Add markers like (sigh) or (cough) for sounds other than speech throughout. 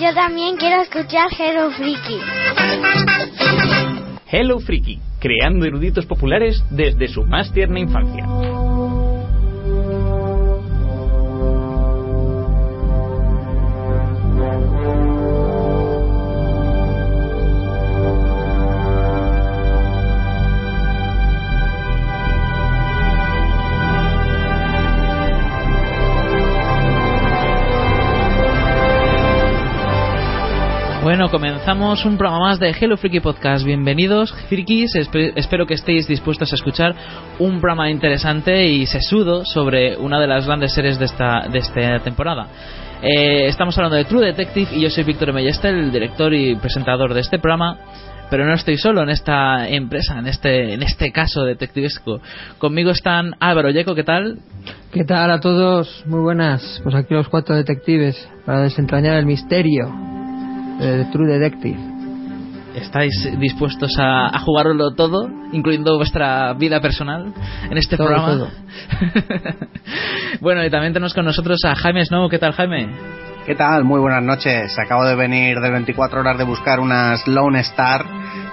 yo también quiero escuchar Hello Freaky. Hello Freaky, creando eruditos populares desde su más tierna infancia. Bueno, comenzamos un programa más de Hello Freaky Podcast. Bienvenidos, frikis. Espe- espero que estéis dispuestos a escuchar un programa interesante y sesudo sobre una de las grandes series de esta, de esta temporada. Eh, estamos hablando de True Detective y yo soy Víctor Mellestel, el director y presentador de este programa. Pero no estoy solo en esta empresa, en este, en este caso detectivesco. Conmigo están Álvaro Yeco, ¿qué tal? ¿Qué tal a todos? Muy buenas. Pues aquí los cuatro detectives para desentrañar el misterio de True Detective. ¿Estáis dispuestos a, a jugároslo todo, incluyendo vuestra vida personal, en este Todo, programa? todo. (laughs) bueno, y también tenemos con nosotros a Jaime Snow. ¿Qué tal, Jaime? ¿Qué tal? Muy buenas noches. Acabo de venir de 24 horas de buscar unas Lone Star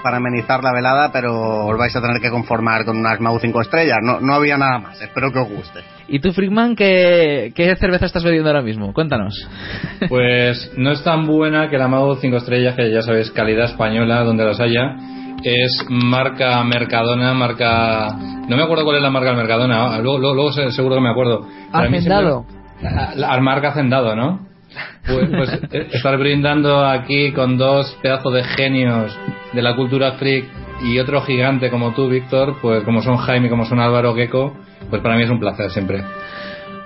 para amenizar la velada, pero os vais a tener que conformar con unas Mau 5 estrellas. No, no había nada más. Espero que os guste. ¿Y tú, Frickman, qué, qué cerveza estás bebiendo ahora mismo? Cuéntanos. (laughs) Pues no es tan buena que la Mago 5 estrellas, que ya sabéis, calidad española, donde las haya. Es marca Mercadona, marca... No me acuerdo cuál es la marca del Mercadona, luego, luego, luego se- seguro que me acuerdo. Para mí Hacendado. siempre- La, la- la marca Hacendado, ¿no? Pues, pues, estar brindando aquí con dos pedazos de genios de la cultura freak y otro gigante como tú, Víctor, pues como son Jaime, como son Álvaro Gecko, pues para mí es un placer siempre.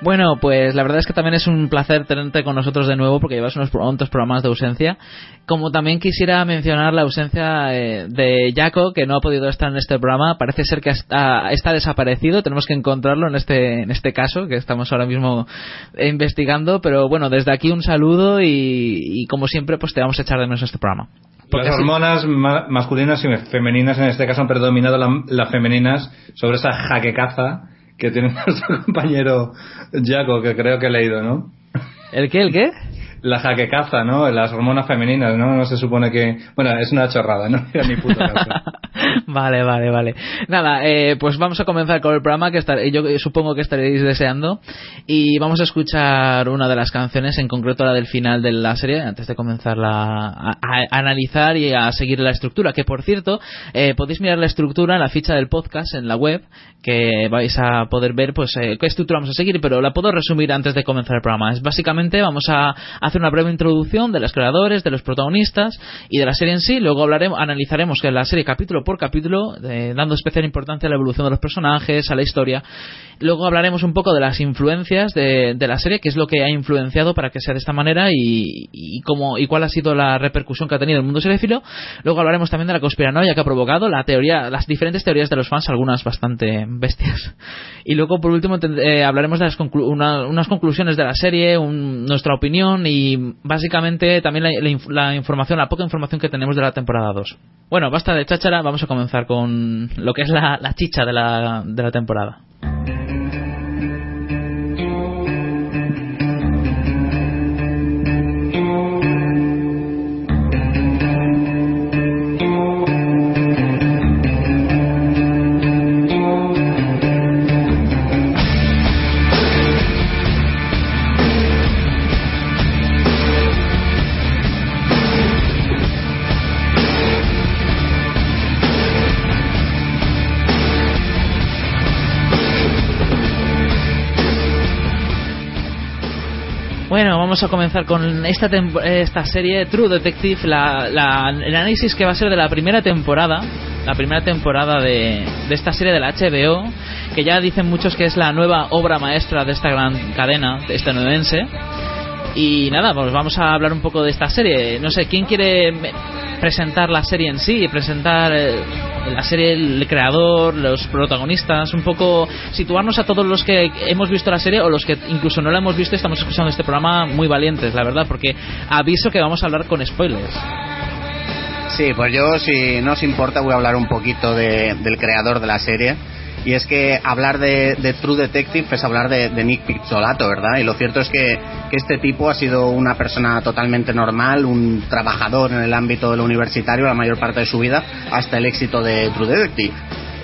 Bueno, pues la verdad es que también es un placer tenerte con nosotros de nuevo porque llevas unos cuantos programas de ausencia. Como también quisiera mencionar la ausencia eh, de Jaco, que no ha podido estar en este programa. Parece ser que está, está desaparecido. Tenemos que encontrarlo en este, en este caso que estamos ahora mismo eh, investigando. Pero bueno, desde aquí un saludo y, y como siempre, pues te vamos a echar de menos en este programa. Porque Las hormonas ma- masculinas y femeninas en este caso han predominado la- las femeninas sobre esa jaquecaza que tiene (laughs) nuestro compañero Jaco, que creo que he leído, ¿no? ¿El qué? ¿El qué? La jaquecaza, ¿no? Las hormonas femeninas, ¿no? No se supone que... Bueno, es una chorrada, ¿no? (laughs) Era mi puto caso. (laughs) vale, vale, vale. Nada, eh, pues vamos a comenzar con el programa que estar- yo supongo que estaréis deseando y vamos a escuchar una de las canciones, en concreto la del final de la serie, antes de comenzar la- a, a analizar y a seguir la estructura. Que por cierto, eh, podéis mirar la estructura en la ficha del podcast en la web, que vais a poder ver pues eh, qué estructura vamos a seguir, pero la puedo resumir antes de comenzar el programa. Es básicamente vamos a hacer una breve introducción de los creadores, de los protagonistas y de la serie en sí. Luego hablaremos, analizaremos la serie capítulo por capítulo, eh, dando especial importancia a la evolución de los personajes, a la historia. Luego hablaremos un poco de las influencias de, la serie, qué es lo que ha influenciado para que sea de esta manera y, y cómo y cuál ha sido la repercusión que ha tenido el mundo seriéfilo. Luego hablaremos también de la conspiranoia que ha provocado, la teoría, las diferentes teorías de los fans, algunas bastante bestias. Y luego, por último, eh, hablaremos de las conclu- una- unas conclusiones de la serie, un- nuestra opinión y básicamente también la, la información, la poca información que tenemos de la temporada 2. Bueno, basta de cháchara, vamos a comenzar con lo que es la, la chicha de la, de la temporada. Vamos a comenzar con esta, esta serie True Detective, la, el análisis que va a ser de la primera temporada, la primera temporada de, de esta serie de la HBO, que ya dicen muchos que es la nueva obra maestra de esta gran cadena estadounidense. Y nada, pues vamos a hablar un poco de esta serie. No sé, ¿quién quiere presentar la serie en sí? Presentar eh, la serie, el creador, los protagonistas, un poco situarnos a todos los que hemos visto la serie o los que incluso no la hemos visto y estamos escuchando este programa muy valientes, la verdad, porque aviso que vamos a hablar con spoilers. Sí, pues yo, si no os importa, voy a hablar un poquito de- del creador de la serie. Y es que hablar de, de True Detective es hablar de, Nick Pizzolato, ¿verdad? Y lo cierto es que, que este tipo ha sido una persona totalmente normal, un trabajador en el ámbito de lo universitario la mayor parte de su vida, hasta el éxito de True Detective.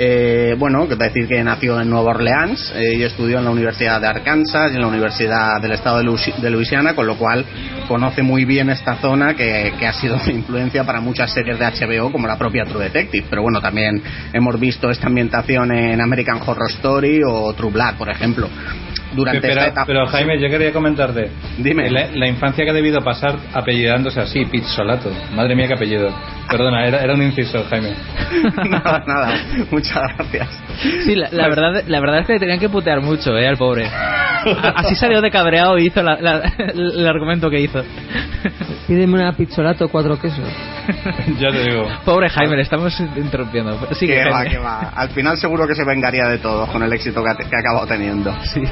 Eh, bueno, que decir que nació en Nueva Orleans eh, y estudió en la Universidad de Arkansas y en la Universidad del Estado de, de Luisiana, con lo cual conoce muy bien esta zona que, que ha sido (laughs) de influencia para muchas series de HBO como la propia True Detective. Pero bueno, también hemos visto esta ambientación en American Horror Story o True Blood, por ejemplo. Durante pero, esta etapa. pero, Jaime, yo quería comentarte. Dime. La, la infancia que ha debido pasar apellidándose así, Pizzolato. Madre mía, qué apellido. Perdona, era, era un inciso, Jaime. (laughs) nada, nada. Muchas gracias. Sí, la, la verdad, la verdad es que le tenían que putear mucho, eh, al pobre. A- Así salió de cabreado y hizo la- la- el argumento que hizo. Pídeme una pizzolato, cuatro quesos. ya te digo. Pobre Jaime, le estamos interrumpiendo. Sí, que va, que va. Al final seguro que se vengaría de todo con el éxito que ha, que ha acabado teniendo. Sí.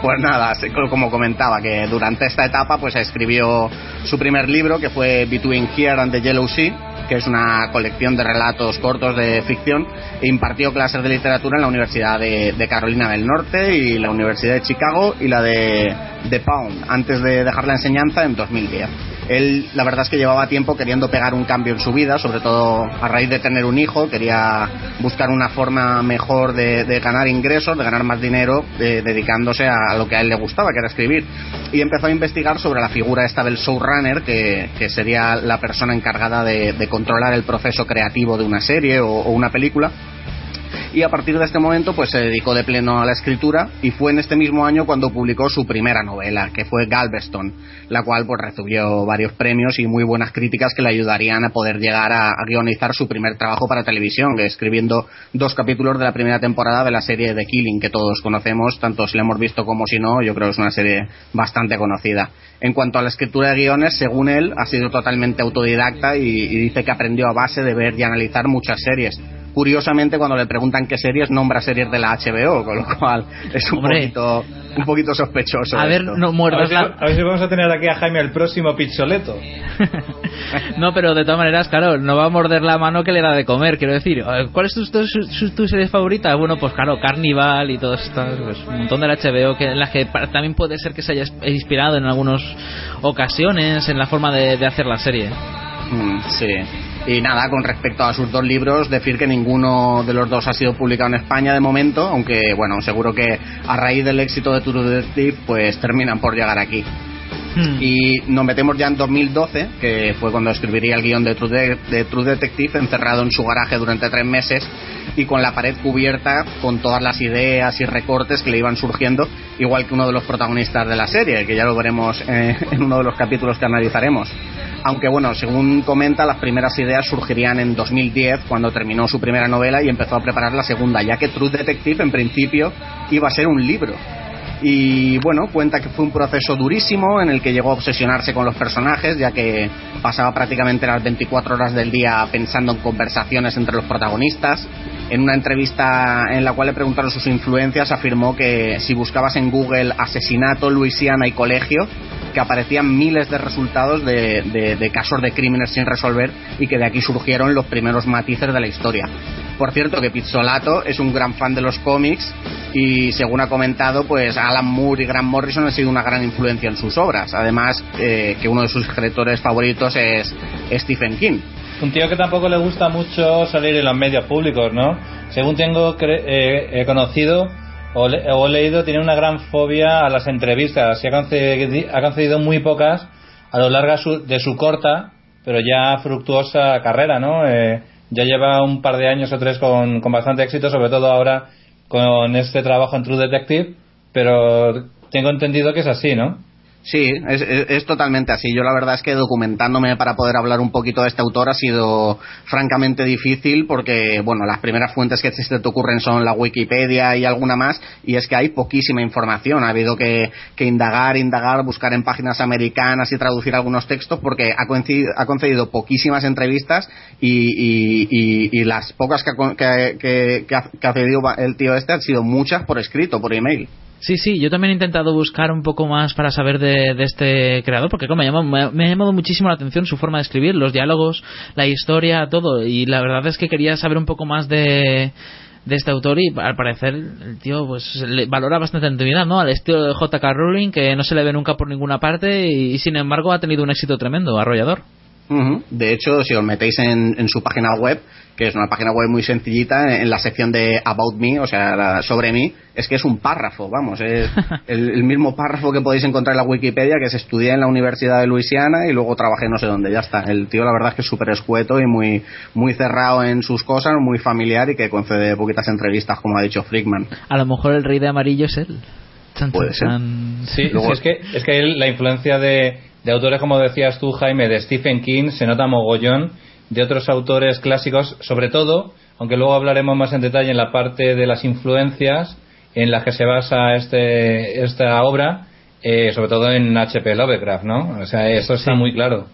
Pues nada, como comentaba, que durante esta etapa pues escribió su primer libro, que fue Between Here and the Yellow Sea, que es una colección de relatos cortos de ficción, e impartió clases de literatura en la Universidad de, de Carolina del Norte y la Universidad de Chicago y la de, de Pound, antes de dejar la enseñanza en 2010. Él, la verdad es que llevaba tiempo queriendo pegar un cambio en su vida, sobre todo a raíz de tener un hijo, quería buscar una forma mejor de, ganar ingresos, de ganar más dinero, de- dedicándose a lo que a él le gustaba, que era escribir. Y empezó a investigar sobre la figura esta del showrunner, que, que sería la persona encargada de, controlar el proceso creativo de una serie o una película y a partir de este momento pues se dedicó de pleno a la escritura y fue en este mismo año cuando publicó su primera novela que fue Galveston la cual pues recibió varios premios y muy buenas críticas que le ayudarían a poder llegar a, guionizar su primer trabajo para televisión escribiendo dos capítulos de la primera temporada de la serie The Killing que todos conocemos tanto si la hemos visto como si no yo creo que es una serie bastante conocida. En cuanto a la escritura de guiones según él ha sido totalmente autodidacta y dice que aprendió a base de ver y analizar muchas series curiosamente cuando le preguntan qué series nombra series de la HBO con lo cual es un Hombre. poquito un poquito sospechoso A ver, esto. no muerdas si, la... a ver si vamos a tener aquí a Jaime el próximo Pizzoleto. (laughs) No, pero de todas maneras, claro, no va a morder la mano que le da de comer. Quiero decir, ¿cuál es tu, tu, su- tu serie favorita? Bueno, pues claro, Carnival y todas estas, pues, un montón de la HBO que, en las que también puede ser que se haya inspirado en algunas ocasiones en la forma de, de hacer la serie. Mm, sí. Y nada, con respecto a sus dos libros, decir que ninguno de los dos ha sido publicado en España de momento, aunque bueno, seguro que a raíz del éxito de True Detective, pues terminan por llegar aquí. Hmm. Y nos metemos ya en 2012, que fue cuando escribiría el guion de True, De- True Detective, encerrado en su garaje durante tres meses y con la pared cubierta con todas las ideas y recortes que le iban surgiendo, igual que uno de los protagonistas de la serie, que ya lo veremos eh, (laughs) en uno de los capítulos que analizaremos. Aunque bueno, según comenta, las primeras ideas surgirían en 2010, cuando terminó su primera novela y empezó a preparar la segunda, ya que True Detective en principio iba a ser un libro. Y bueno, cuenta que fue un proceso durísimo en el que llegó a obsesionarse con los personajes, ya que pasaba prácticamente las 24 horas del día pensando en conversaciones entre los protagonistas. En una entrevista en la cual le preguntaron sus influencias, afirmó que si buscabas en Google asesinato, Luisiana y colegio, que aparecían miles de resultados de, casos de crímenes sin resolver y que de aquí surgieron los primeros matices de la historia. Por cierto, que Pizzolato es un gran fan de los cómics y según ha comentado, pues Alan Moore y Grant Morrison han sido una gran influencia en sus obras. Además, eh, que uno de sus escritores favoritos es Stephen King. Un tío que tampoco le gusta mucho salir en los medios públicos, ¿no? Según tengo eh, he conocido o, le- o leído, tiene una gran fobia a las entrevistas y ha ha concedido muy pocas a lo largo su- de su corta, pero ya fructuosa carrera, ¿no? Eh, ya lleva un par de años o tres con, con bastante éxito, sobre todo ahora con este trabajo en True Detective, pero tengo entendido que es así, ¿no? Sí, es, es, totalmente así. Yo la verdad es que documentándome para poder hablar un poquito de este autor ha sido francamente difícil porque, bueno, las primeras fuentes que se te ocurren son la Wikipedia y alguna más y es que hay poquísima información. Ha habido que, indagar, indagar, buscar en páginas americanas y traducir algunos textos porque ha, ha concedido poquísimas entrevistas y, y las pocas que ha, que, que, que ha cedido el tío este han sido muchas por escrito, por email. Sí, sí, yo también he intentado buscar un poco más para saber de, este creador, porque como me, ha llamado, me, ha llamado muchísimo la atención su forma de escribir, los diálogos, la historia, todo, y la verdad es que quería saber un poco más de, de este autor y al parecer el tío pues le valora bastante la intimidad, ¿no? Al estilo de J.K. Rowling, que no se le ve nunca por ninguna parte y, y sin embargo ha tenido un éxito tremendo, arrollador. Uh -huh. De hecho, si os metéis en, en, su página web, que es una página web muy sencillita, en la sección de About Me, o sea, la, sobre mí, es que es un párrafo, vamos, es (laughs) el, el, mismo párrafo que podéis encontrar en la Wikipedia, que se estudia en la Universidad de Luisiana y luego trabajé no sé dónde, ya está. El tío, la verdad es que es súper escueto y muy, muy cerrado en sus cosas, muy familiar y que concede poquitas entrevistas, como ha dicho Frickman. A lo mejor el rey de amarillo es él. Chan, Puede ser. Sí, Luego... sí, es que, es que él, la influencia de de autores como decías tú Jaime de Stephen King se nota mogollón de otros autores clásicos sobre todo aunque luego hablaremos más en detalle en la parte de las influencias en las que se basa este esta obra eh, sobre todo en H.P. Lovecraft ¿no? o sea eso está sí. muy claro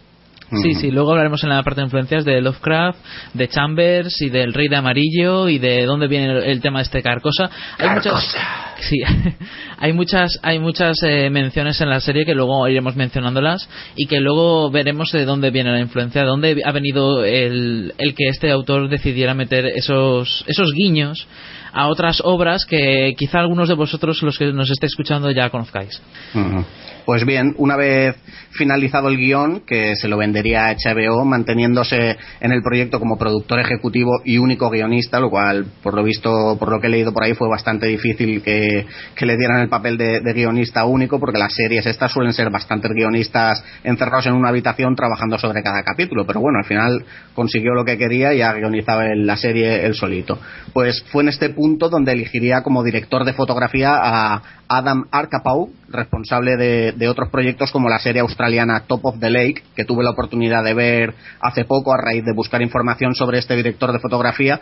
Sí, sí, luego hablaremos en la parte de influencias de Lovecraft, de Chambers y del Rey de Amarillo y de dónde viene el, el tema de este Carcosa. Hay Carcosa. muchas, sí, (laughs) hay muchas, hay muchas eh, menciones en la serie que luego iremos mencionándolas y que luego veremos de dónde viene la influencia, de dónde ha venido el, el que este autor decidiera meter esos, esos guiños a otras obras que quizá algunos de vosotros, los que nos estéis escuchando, ya conozcáis. Uh -huh. Pues bien, una vez finalizado el guion, que se lo vendería a HBO, manteniéndose en el proyecto como productor ejecutivo y único guionista, lo cual, por lo visto, por lo que he leído por ahí, fue bastante difícil que, le dieran el papel de, guionista único, porque las series estas suelen ser bastantes guionistas encerrados en una habitación trabajando sobre cada capítulo. Pero bueno, al final consiguió lo que quería y ha guionizado la serie él solito. Pues fue en este punto donde elegiría como director de fotografía a Adam Arkapaw, responsable de, de, otros proyectos como la serie australiana Top of the Lake, que tuve la oportunidad de ver hace poco a raíz de buscar información sobre este director de fotografía,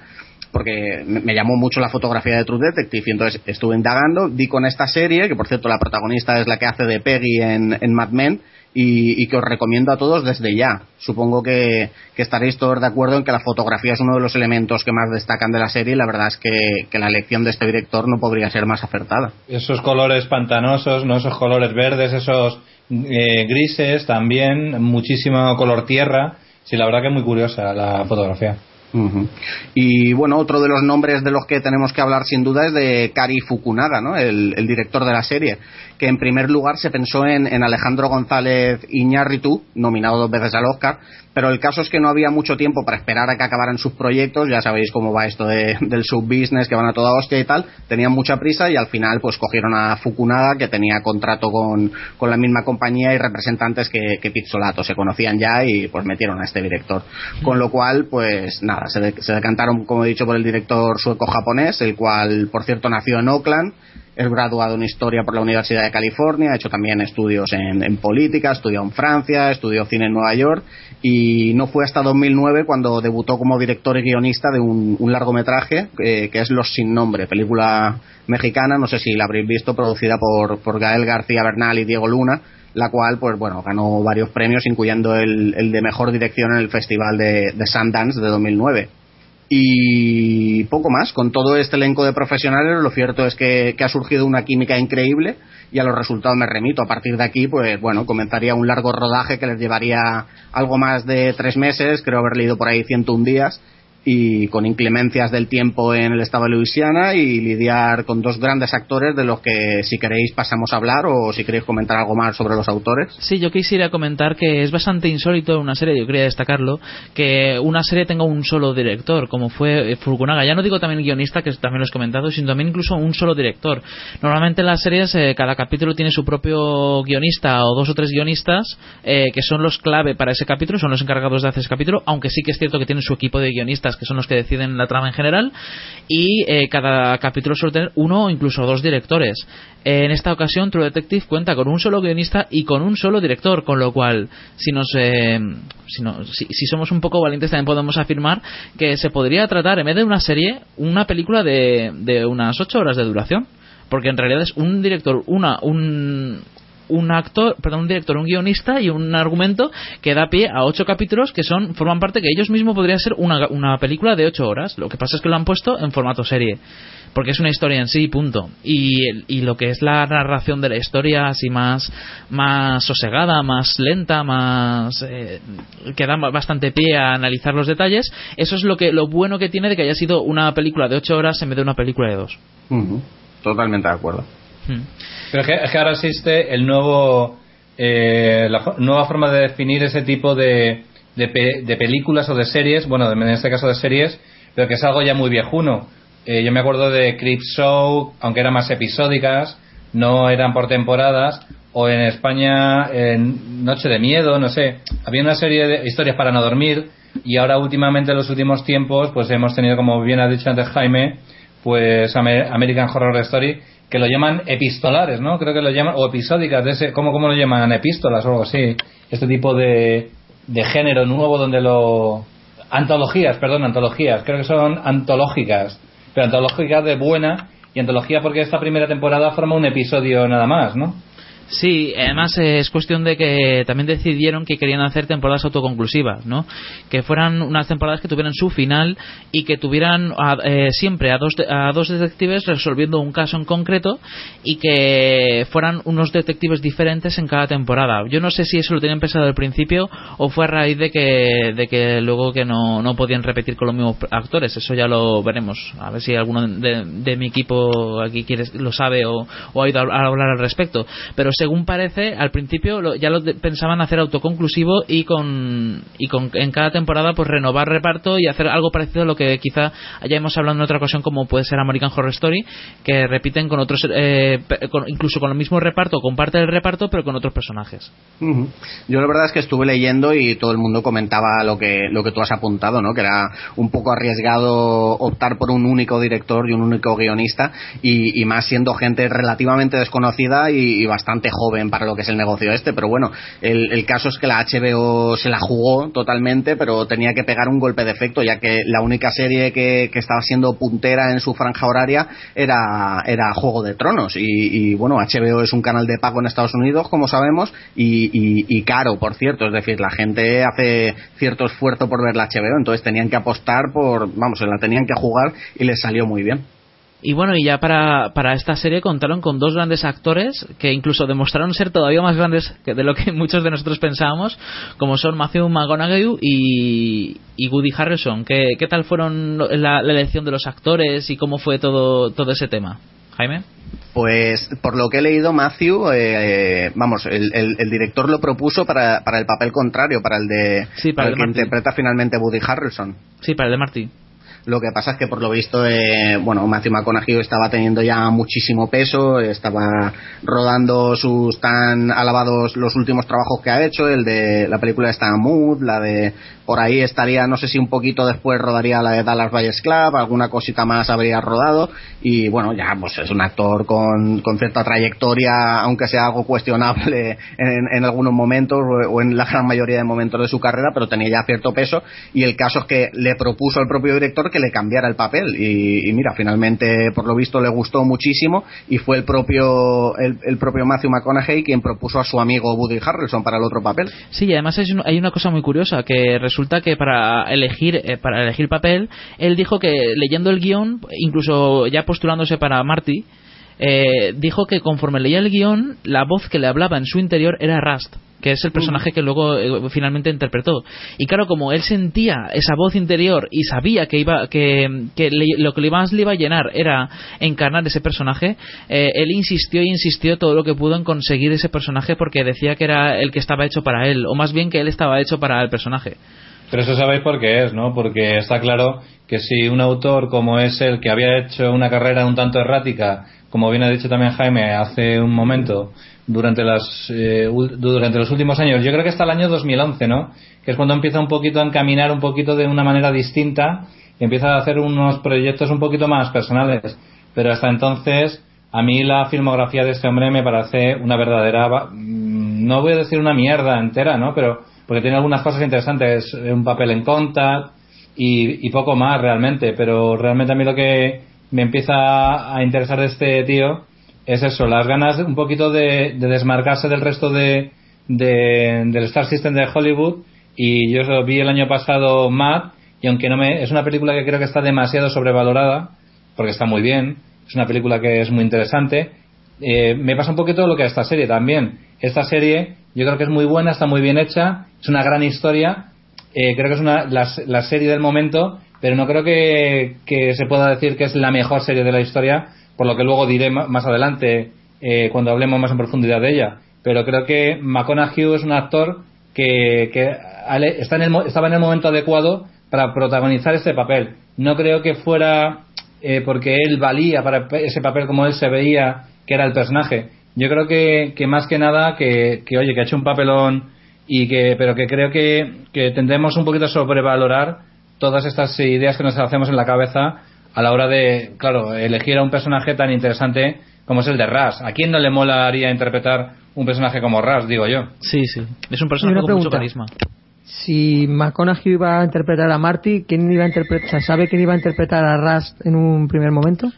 porque me llamó mucho la fotografía de True Detective y entonces estuve indagando, di con esta serie, que por cierto la protagonista es la que hace de Peggy en, Mad Men, y, que os recomiendo a todos desde ya. Supongo que, que, estaréis todos de acuerdo en que la fotografía es uno de los elementos que más destacan de la serie y la verdad es que, que la elección de este director no podría ser más acertada. Esos colores pantanosos, ¿no? esos colores verdes, esos eh, grises también, muchísimo color tierra. Sí, la verdad que es muy curiosa la fotografía. Y bueno, otro de los nombres de los que tenemos que hablar sin duda es de Kari Fukunaga, ¿no? el, el director de la serie, que en primer lugar se pensó en, Alejandro González Iñárritu, nominado dos veces al Oscar, pero el caso es que no había mucho tiempo para esperar a que acabaran sus proyectos, ya sabéis cómo va esto de, del subbusiness, que van a toda hostia y tal, tenían mucha prisa y al final pues cogieron a Fukunaga, que tenía contrato con, con la misma compañía y representantes que, que Pizzolato, se conocían ya y pues metieron a este director. Con lo cual, pues nada, se, de, se decantaron, como he dicho, por el director sueco-japonés, el cual, por cierto, nació en Oakland, es graduado en Historia por la Universidad de California, ha hecho también estudios en, política, estudió en Francia, estudió cine en Nueva York y no fue hasta 2009 cuando debutó como director y guionista de un, largometraje eh, que es Los Sin Nombre, película mexicana, no sé si la habréis visto, producida por, por Gael García Bernal y Diego Luna, la cual pues bueno ganó varios premios incluyendo el, el de mejor dirección en el Festival de, de Sundance de 2009 y poco más. Con todo este elenco de profesionales, lo cierto es que, ha surgido una química increíble y a los resultados me remito. A partir de aquí, pues bueno, comenzaría un largo rodaje que les llevaría algo más de tres meses, creo haber leído por ahí 101 días y con inclemencias del tiempo en el estado de Luisiana y lidiar con dos grandes actores de los que si queréis pasamos a hablar o si queréis comentar algo más sobre los autores. Sí, yo quisiera comentar que es bastante insólito una serie, yo quería destacarlo, que una serie tenga un solo director, como fue Fukunaga. Ya no digo también guionista, que también lo he comentado, sino también incluso un solo director. Normalmente en las series eh, cada capítulo tiene su propio guionista o dos o tres guionistas eh, que son los clave para ese capítulo, son los encargados de hacer ese capítulo, aunque sí que es cierto que tienen su equipo de guionistas que son los que deciden la trama en general, y eh, cada capítulo suele tener uno o incluso dos directores. En esta ocasión, True Detective cuenta con un solo guionista y con un solo director, con lo cual, si nos eh, si, no- si- somos un poco valientes, también podemos afirmar que se podría tratar, en vez de una serie, una película de, de unas ocho horas de duración. Porque en realidad es un director, una, un, un actor, perdón, un director, un guionista y un argumento que da pie a ocho capítulos que son forman parte que ellos mismos podrían ser una, una película de ocho horas. Lo que pasa es que lo han puesto en formato serie. Porque es una historia en sí, punto. Y, y lo que es la narración de la historia, así más, más sosegada, más lenta, más. eh, que da bastante pie a analizar los detalles, eso es lo, que, lo bueno que tiene de que haya sido una película de ocho horas en vez de una película de dos. Ujú. Totalmente de acuerdo. Hmm. Pero es que, es que ahora existe el nuevo eh, la nueva forma de definir ese tipo de, de, pe- de películas o de series, bueno, en este caso de series, pero que es algo ya muy viejuno. Eh, yo me acuerdo de Crip Show, aunque eran más episódicas, no eran por temporadas, o en España en Noche de Miedo, no sé, había una serie de historias para no dormir y ahora últimamente en los últimos tiempos pues hemos tenido, como bien ha dicho antes Jaime, pues Amer- American Horror Story que lo llaman epistolares, ¿no? Creo que lo llaman, o episódicas, de ese, ¿cómo, cómo lo llaman? Epístolas o algo así. Este tipo de, de género nuevo donde lo... Antologías, perdón, antologías. Creo que son antológicas. Pero antológicas de buena y antología porque esta primera temporada forma un episodio nada más, ¿no? Sí, además eh, es cuestión de que también decidieron que querían hacer temporadas autoconclusivas, ¿no? Que fueran unas temporadas que tuvieran su final y que tuvieran a- eh, siempre a dos, a dos detectives resolviendo un caso en concreto y que fueran unos detectives diferentes en cada temporada. Yo no sé si eso lo tenían pensado al principio o fue a raíz de que, de que luego que no, no podían repetir con los mismos actores. Eso ya lo veremos. A ver si alguno de, de mi equipo aquí quiere, lo sabe o, o ha ido a a hablar al respecto. Pero según parece, al principio lo- ya lo pensaban hacer autoconclusivo y con, y con en cada temporada pues renovar reparto y hacer algo parecido a lo que quizá hayamos hablado en otra ocasión como puede ser American Horror Story, que repiten con otros, eh, con- incluso con el mismo reparto, con parte del reparto, pero con otros personajes. Yo la verdad es que estuve leyendo y todo el mundo comentaba lo que lo que tú has apuntado, ¿no? Que era un poco arriesgado optar por un único director y un único guionista y, y más siendo gente relativamente desconocida y bastante joven para lo que es el negocio este. Pero bueno, el, el caso es que la HBO se la jugó totalmente, pero tenía que pegar un golpe de efecto ya que la única serie que, que estaba siendo puntera en su franja horaria era, era Juego de Tronos y, y, bueno, HBO es un canal de pago en Estados Unidos, como sabemos, y, y- y caro, por cierto, es decir, la gente hace cierto esfuerzo por ver la HBO, entonces tenían que apostar por, vamos, se la tenían que jugar y les salió muy bien. Y bueno, y ya para, para esta serie contaron con dos grandes actores que incluso demostraron ser todavía más grandes que de lo que (laughs) muchos de nosotros pensábamos, como son Matthew McConaughey y, y Woody Harrelson. ¿Qué, qué tal fueron la, la elección de los actores y cómo fue todo, todo ese tema? Jaime. Pues por lo que he leído, Matthew, eh, eh, vamos, el, el- el director lo propuso para, para el papel contrario, para el de Sí, para para el que interpreta finalmente Woody Harrelson. Sí, para el de Marty. Lo que pasa es que por lo visto, eh, bueno, Matthew McConaughey estaba teniendo ya muchísimo peso, estaba rodando sus tan alabados los últimos trabajos que ha hecho, el de la película esta Mood, la de por ahí estaría, no sé si un poquito después rodaría la de Dallas Buyers Club, alguna cosita más habría rodado y bueno, ya pues es un actor con, con cierta trayectoria, aunque sea algo cuestionable en, en algunos momentos o en la gran mayoría de momentos de su carrera, pero tenía ya cierto peso y el caso es que le propuso al propio director que le cambiara el papel y, y mira, finalmente por lo visto le gustó muchísimo y fue el propio el, el propio Matthew McConaughey quien propuso a su amigo Woody Harrelson para el otro papel. Sí, y además hay una cosa muy curiosa, que resulta que para elegir eh, para elegir papel, él dijo que leyendo el guion, incluso ya postulándose para Marty, eh, dijo que conforme leía el guion, la voz que le hablaba en su interior era Rust, que es el personaje que luego eh, finalmente interpretó. Y claro, como él sentía esa voz interior y sabía que iba que, que le- lo que más le iba a llenar era encarnar ese personaje, eh, él insistió y insistió todo lo que pudo en conseguir ese personaje porque decía que era el que estaba hecho para él, o más bien que él estaba hecho para el personaje. Pero eso sabéis por qué es, ¿no? Porque está claro que si un autor como es el que había hecho una carrera un tanto errática, como bien ha dicho también Jaime hace un momento, durante, las, eh, durante los últimos años, yo creo que hasta el año 2011, ¿no? Que es cuando empieza un poquito a encaminar un poquito de una manera distinta y empieza a hacer unos proyectos un poquito más personales. Pero hasta entonces, a mí la filmografía de este hombre me parece una verdadera, mm, no voy a decir una mierda entera, ¿no? Pero porque tiene algunas cosas interesantes, un papel en contact y, poco más realmente, pero realmente a mí lo que me empieza a interesar de este tío es eso, las ganas un poquito de, desmarcarse del resto de, del Star System de Hollywood. Y yo vi el año pasado Matt y aunque no me es una película que creo que está demasiado sobrevalorada porque está muy bien es una película que es muy interesante eh, me pasa un poquito lo que a esta serie también. Esta serie yo creo que es muy buena, está muy bien hecha, es una gran historia, eh, creo que es una, la, serie del momento, pero no creo que, se pueda decir que es la mejor serie de la historia, por lo que luego diré más adelante eh, cuando hablemos más en profundidad de ella. Pero creo que McConaughey es un actor que, está en el, estaba en el momento adecuado para protagonizar este papel. No creo que fuera eh, porque él valía para ese papel como él se veía que era el personaje, yo creo que, que más que nada que, que, oye, que ha hecho un papelón y que, pero que creo que, que tendremos un poquito a sobrevalorar todas estas ideas que nos hacemos en la cabeza a la hora de, claro, elegir a un personaje tan interesante como es el de Ras. ¿A quién no le molaría interpretar un personaje como Ras, digo yo? Sí, sí. Es un personaje con mucho carisma. Si McConaughey iba a interpretar a Marty, ¿quién iba a interpretar, ¿sabe quién iba a interpretar a Ras en un primer momento?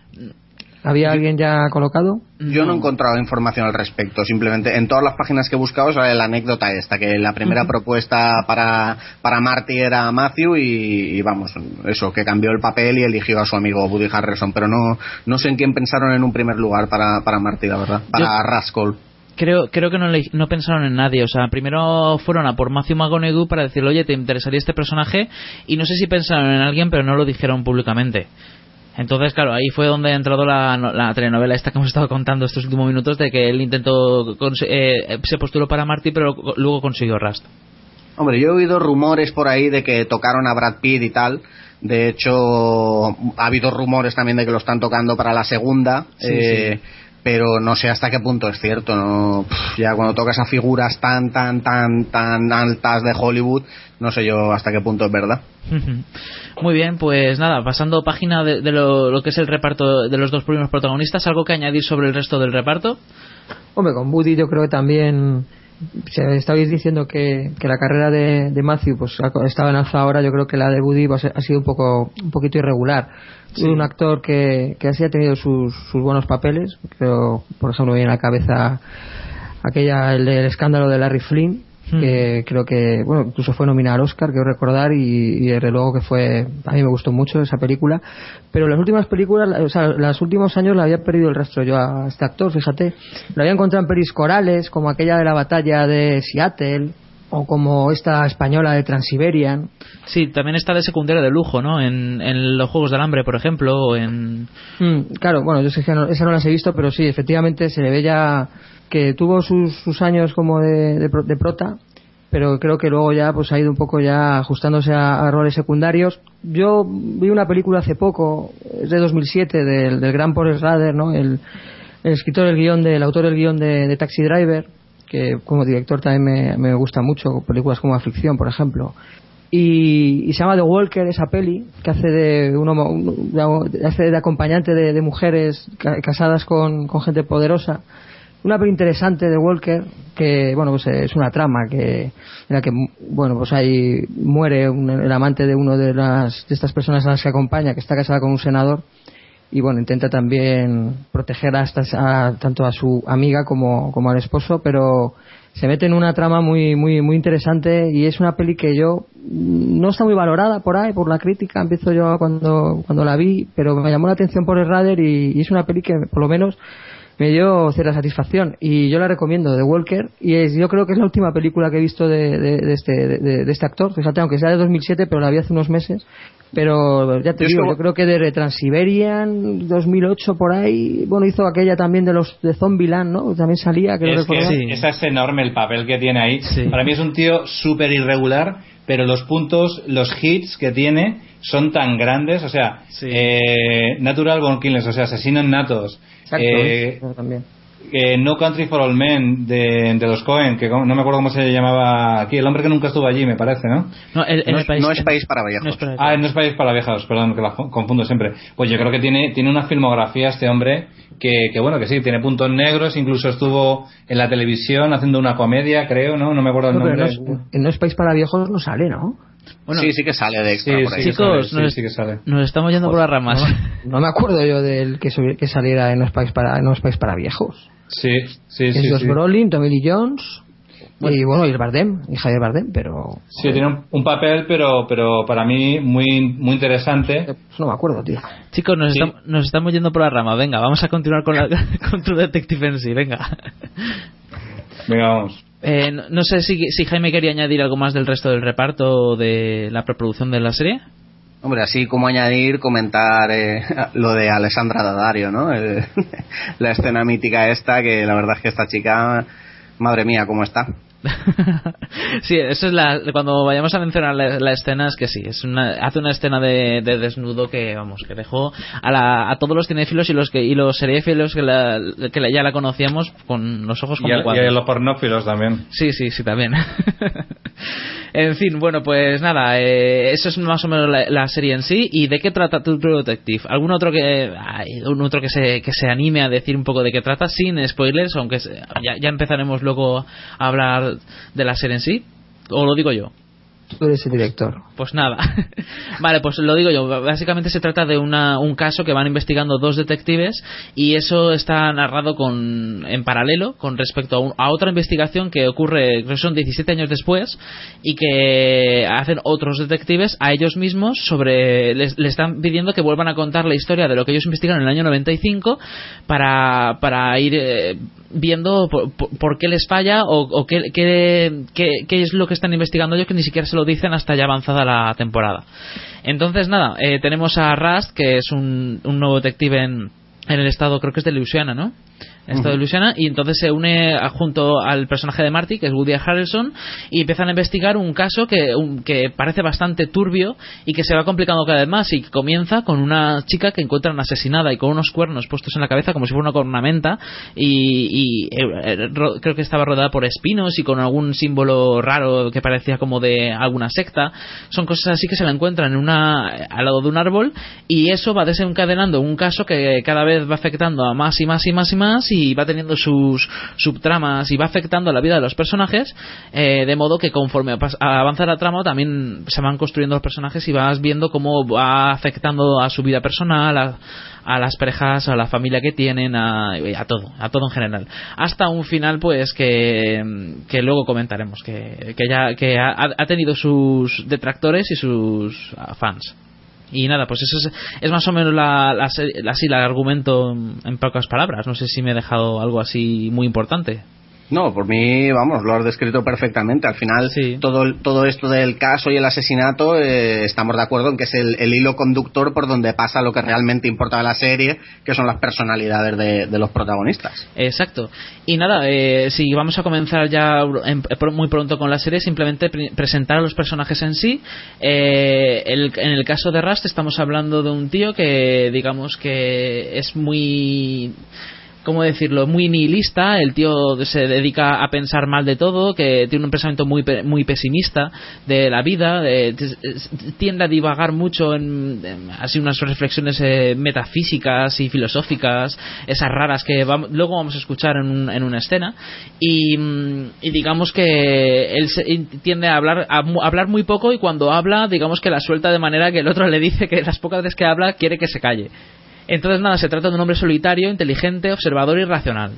¿Había alguien ya colocado? Yo no he encontrado información al respecto. Simplemente en todas las páginas que he buscado sale la anécdota esta, que la primera propuesta para, para Marty era Matthew y, vamos, eso, que cambió el papel y eligió a su amigo Woody Harrison. Pero no, no sé en quién pensaron en un primer lugar para, para Marty, la verdad. Para Rascal creo creo que no, no pensaron en nadie. O sea, primero fueron a por Matthew McConaughey para decirle, oye, ¿te interesaría este personaje? Y no sé si pensaron en alguien, pero no lo dijeron públicamente. Entonces, claro, ahí fue donde ha entrado la, telenovela esta que hemos estado contando estos últimos minutos de que él intentó, eh, se postuló para Marty, pero luego consiguió Rust. Hombre, yo he oído rumores por ahí de que tocaron a Brad Pitt y tal. De hecho, ha habido rumores también de que lo están tocando para la segunda. eh, pero no sé hasta qué punto es cierto. ¿no? ya cuando tocas a figuras tan, tan, tan, tan altas de Hollywood, no sé yo hasta qué punto es verdad. (laughs) Muy bien, pues nada, pasando página de, lo, que es el reparto de los dos primeros protagonistas, ¿algo que añadir sobre el resto del reparto? Hombre, con Woody yo creo que también se estabais diciendo que, la carrera de, Matthew pues estaba en alza ahora yo creo que la de Woody ha sido un poco un poquito irregular. Un actor que, que así ha tenido sus, sus buenos papeles creo por ejemplo viene a la cabeza aquella el, el escándalo de Larry Flynn que creo que, bueno, incluso fue nominado al Oscar, quiero recordar, y, desde luego que fue, a mí me gustó mucho esa película, pero las últimas películas, o sea, los últimos años la había perdido el rastro yo a este actor, fíjate, lo había encontrado en pelis corales, como aquella de la batalla de Seattle, o como esta española de Transiberian. Sí, también está de secundaria de lujo, ¿no? En, en los Juegos del Hambre, por ejemplo, o en... Mm, claro, bueno, yo sé que no, esa no las he visto, pero sí, efectivamente se le ve ya que tuvo sus, sus años como de, de, prota, pero creo que luego ya pues ha ido un poco ya ajustándose a, roles secundarios. Yo vi una película hace poco, es de 2007, del, del gran Paul Schrader, ¿no? El, escritor del guion, del autor del guion de, Taxi Driver, que como director también me, gusta mucho, películas como Aflicción, por ejemplo. Y, se llama The Walker esa peli que hace de uno hace de acompañante de, de mujeres casadas con, con gente poderosa una peli interesante de Walker que bueno pues es una trama que en la que bueno pues ahí muere el amante de uno de las de estas personas a las que acompaña que está casada con un senador y bueno intenta también proteger a, tanto a su amiga como, como al esposo pero se mete en una trama muy muy muy interesante y es una peli que yo no está muy valorada por ahí por la crítica empiezo yo cuando cuando la vi pero me llamó la atención por el radar y, y es una peli que por lo menos me dio cierta satisfacción y yo la recomiendo de Walker y es, yo creo que es la última película que he visto de, de, este, de, este actor fíjate aunque sea de 2007 pero la vi hace unos meses pero ya te digo yo creo que de Transiberian 2008 por ahí bueno hizo aquella también de los de Zombieland ¿no? también salía que es, que es, es enorme el papel que tiene ahí. Para mí es un tío súper irregular pero los puntos, los hits que tiene son tan grandes, o sea, eh, Natural Born Killers, o sea, asesinos natos. Exacto, eh, también. Eh, no Country for All Men de, de los Cohen, que no me acuerdo cómo se llamaba aquí, el hombre que nunca estuvo allí, me parece, ¿no? No, el, el No es, país, no es país para viejos. no es para- Ah, no es país para viejos, perdón, que la confundo siempre. Pues yo creo que tiene, tiene una filmografía este hombre que, que bueno, que sí, tiene puntos negros, incluso estuvo en la televisión haciendo una comedia, creo, ¿no? No me acuerdo el No, pero no nombre. es, en No es país para viejos no sale, ¿no? Bueno, sí, sí que sale de extra Sí, por ahí. Chicos, sale, nos- sí, sí que sale. nos estamos yendo por las ramas. No me acuerdo yo del que, subi- que saliera en No es país para, no es país para viejos. Sí, sí, sí. es Josh sí. Brolin, Tommy Lee Jones y bueno, y el Bardem, y Javier Bardem, pero Sí, tiene un, un papel, pero, pero para mí muy, muy interesante. pues no me acuerdo, tío. Chicos, nos, Sí. estam- nos estamos yendo por las ramas. Venga, vamos a continuar con, la, (laughs) con tu detective en sí. Venga. Venga, vamos. Eh, no, no sé si, si Jaime quería añadir algo más del resto del reparto o de la preproducción de la serie. Hombre, así como añadir, comentar eh, (laughs) lo de Alessandra Daddario, ¿no? (laughs) La escena mítica esta, que la verdad es que esta chica, madre mía, cómo está. (laughs) sí, eso es la, cuando vayamos a mencionar la, la escena es que sí, es una, hace una escena de, de desnudo que vamos que dejó a, la, a todos los cinéfilos y los que y los seriéfilos que, la, que la- ya la conocíamos con los ojos Y como a, y cuadros. a los pornófilos también. Sí, sí, sí, también. (laughs) en fin, bueno, pues nada, eh, eso es más o menos la, serie en sí. ¿Y de qué trata True Detective? ¿Algún otro que hay un otro que se, que se anime a decir un poco de qué trata sin spoilers? Aunque se- ya, ya empezaremos luego a hablar de la serie en sí. ¿O lo digo yo? Tú eres el director. Pues nada. (laughs) vale, pues lo digo yo. Básicamente se trata de una, un caso que van investigando dos detectives y eso está narrado con, en paralelo con respecto a, un- a otra investigación que ocurre, creo que son 17 años después y que hacen otros detectives a ellos mismos sobre. Les, están pidiendo que vuelvan a contar la historia de lo que ellos investigaron en el año 95 para, para ir eh, viendo por, por- por qué les falla o, o qué, qué, qué- qué es lo que están investigando ellos que ni siquiera se lo dicen hasta ya avanzada la temporada. Entonces, nada, eh, tenemos a Rust, que es un, un nuevo detective en, en el estado, creo que es de Louisiana, ¿no? El estado de Louisiana, y entonces se une a- junto al personaje de Marty, que es Woody Harrelson, y empiezan a investigar un caso que, un- que parece bastante turbio y que se va complicando cada vez más, y que comienza con una chica que encuentran asesinada y con unos cuernos puestos en la cabeza como si fuera una cornamenta, y, y, eh, eh, ro- creo que estaba rodeada por espinos y con algún símbolo raro que parecía como de alguna secta. Son cosas así que se la encuentran en una, al lado de un árbol, y eso va desencadenando un caso que cada vez va afectando a más y más y más y más y va teniendo sus subtramas y va afectando la vida de los personajes eh, de modo que conforme avanza la trama también se van construyendo los personajes y vas viendo cómo va afectando a su vida personal a, a las parejas a la familia que tienen a, a todo a todo en general. Hasta un final pues que, que luego comentaremos que, que ya que ha, tenido sus detractores y sus fans y nada, pues eso es, es más o menos la, la, así el argumento en pocas palabras. No sé si me he dejado algo así muy importante. No, por mí, vamos, lo has descrito perfectamente. Al final, Sí. todo, todo esto del caso y el asesinato, eh, estamos de acuerdo en que es el, el hilo conductor por donde pasa lo que realmente importa de la serie, que son las personalidades de, de los protagonistas. Exacto. Y nada, eh, si vamos a comenzar ya en- muy pronto con la serie, simplemente pre- presentar a los personajes en sí. Eh, el- en el caso de Rust estamos hablando de un tío que digamos que es muy ¿cómo decirlo? Muy nihilista, el tío se dedica a pensar mal de todo, que tiene un pensamiento muy muy pesimista de la vida, de- tiende a divagar mucho en, así unas reflexiones eh, metafísicas y filosóficas, esas raras que vam- luego vamos a escuchar en, un- en una escena y, mm, y digamos que él se- tiende a hablar a hablar muy poco y cuando habla digamos que la suelta de manera que el otro le dice que las pocas veces que habla quiere que se calle. Entonces, nada, se trata de un hombre solitario, inteligente, observador y racional.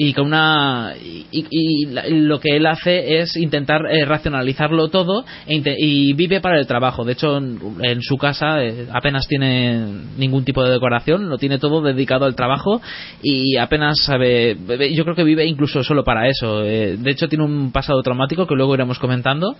Y con una. Y, y la- lo que él hace es intentar eh, racionalizarlo todo e y vive para el trabajo. De hecho, en, su casa eh, apenas tiene ningún tipo de decoración, lo tiene todo dedicado al trabajo y apenas sabe. Yo creo que vive incluso solo para eso. Eh, de hecho, tiene un pasado traumático que luego iremos comentando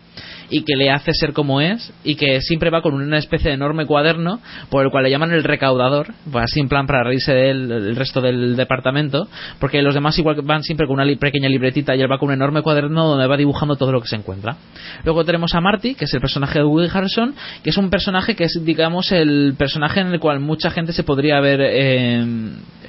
y que le hace ser como es y que siempre va con una especie de enorme cuaderno por el cual le llaman el recaudador, pues así en plan para reírse de él el resto del departamento, porque los demás igual van siempre con una pequeña libretita y él va con un enorme cuaderno donde va dibujando todo lo que se encuentra. Luego tenemos a Marty, que es el personaje de Woody Harrelson, que es un personaje que es, digamos, el personaje en el cual mucha gente se podría ver. eh,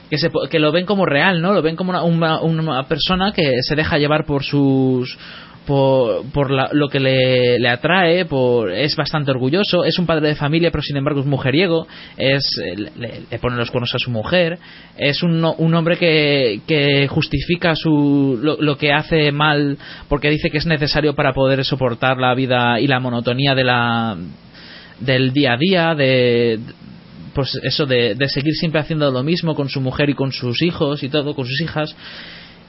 que, se, que lo ven como real, ¿no? Lo ven como una, una, una persona que se deja llevar por sus por, por la- lo que le, le atrae, por, es bastante orgulloso, es un padre de familia, pero sin embargo es mujeriego, es, le, le pone los cuernos a su mujer, es un, un hombre que, que justifica su, lo, lo que hace mal porque dice que es necesario para poder soportar la vida y la monotonía de la, del día a día, de pues eso de, de seguir siempre haciendo lo mismo con su mujer y con sus hijos y todo, con sus hijas.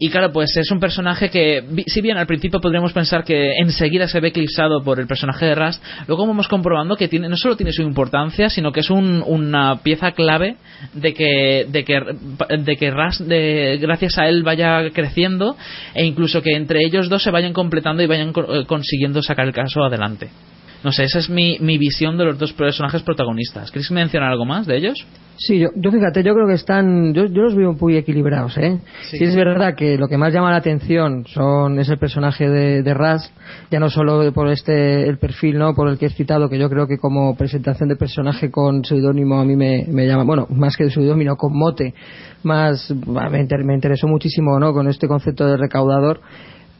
Y claro, pues es un personaje que, si bien al principio podríamos pensar que enseguida se ve eclipsado por el personaje de Rust, luego vamos comprobando que tiene, no solo tiene su importancia, sino que es un- una pieza clave de que, de que, de que Rust, de- gracias a él, vaya creciendo e incluso que entre ellos dos se vayan completando y vayan eh, consiguiendo sacar el caso adelante. No sé, esa es mi, mi visión de los dos personajes protagonistas. ¿Queréis mencionar algo más de ellos? Sí, yo, yo fíjate, yo creo que están, yo, yo los veo muy equilibrados, ¿eh? Sí. es verdad que lo que más llama la atención son es el personaje de, de Raz, ya no solo por este el perfil, ¿no? Por el que he citado, que yo creo que como presentación de personaje con seudónimo a mí me, me llama, bueno, más que de seudónimo, con mote, más me, inter- me interesó muchísimo, ¿no? Con este concepto de recaudador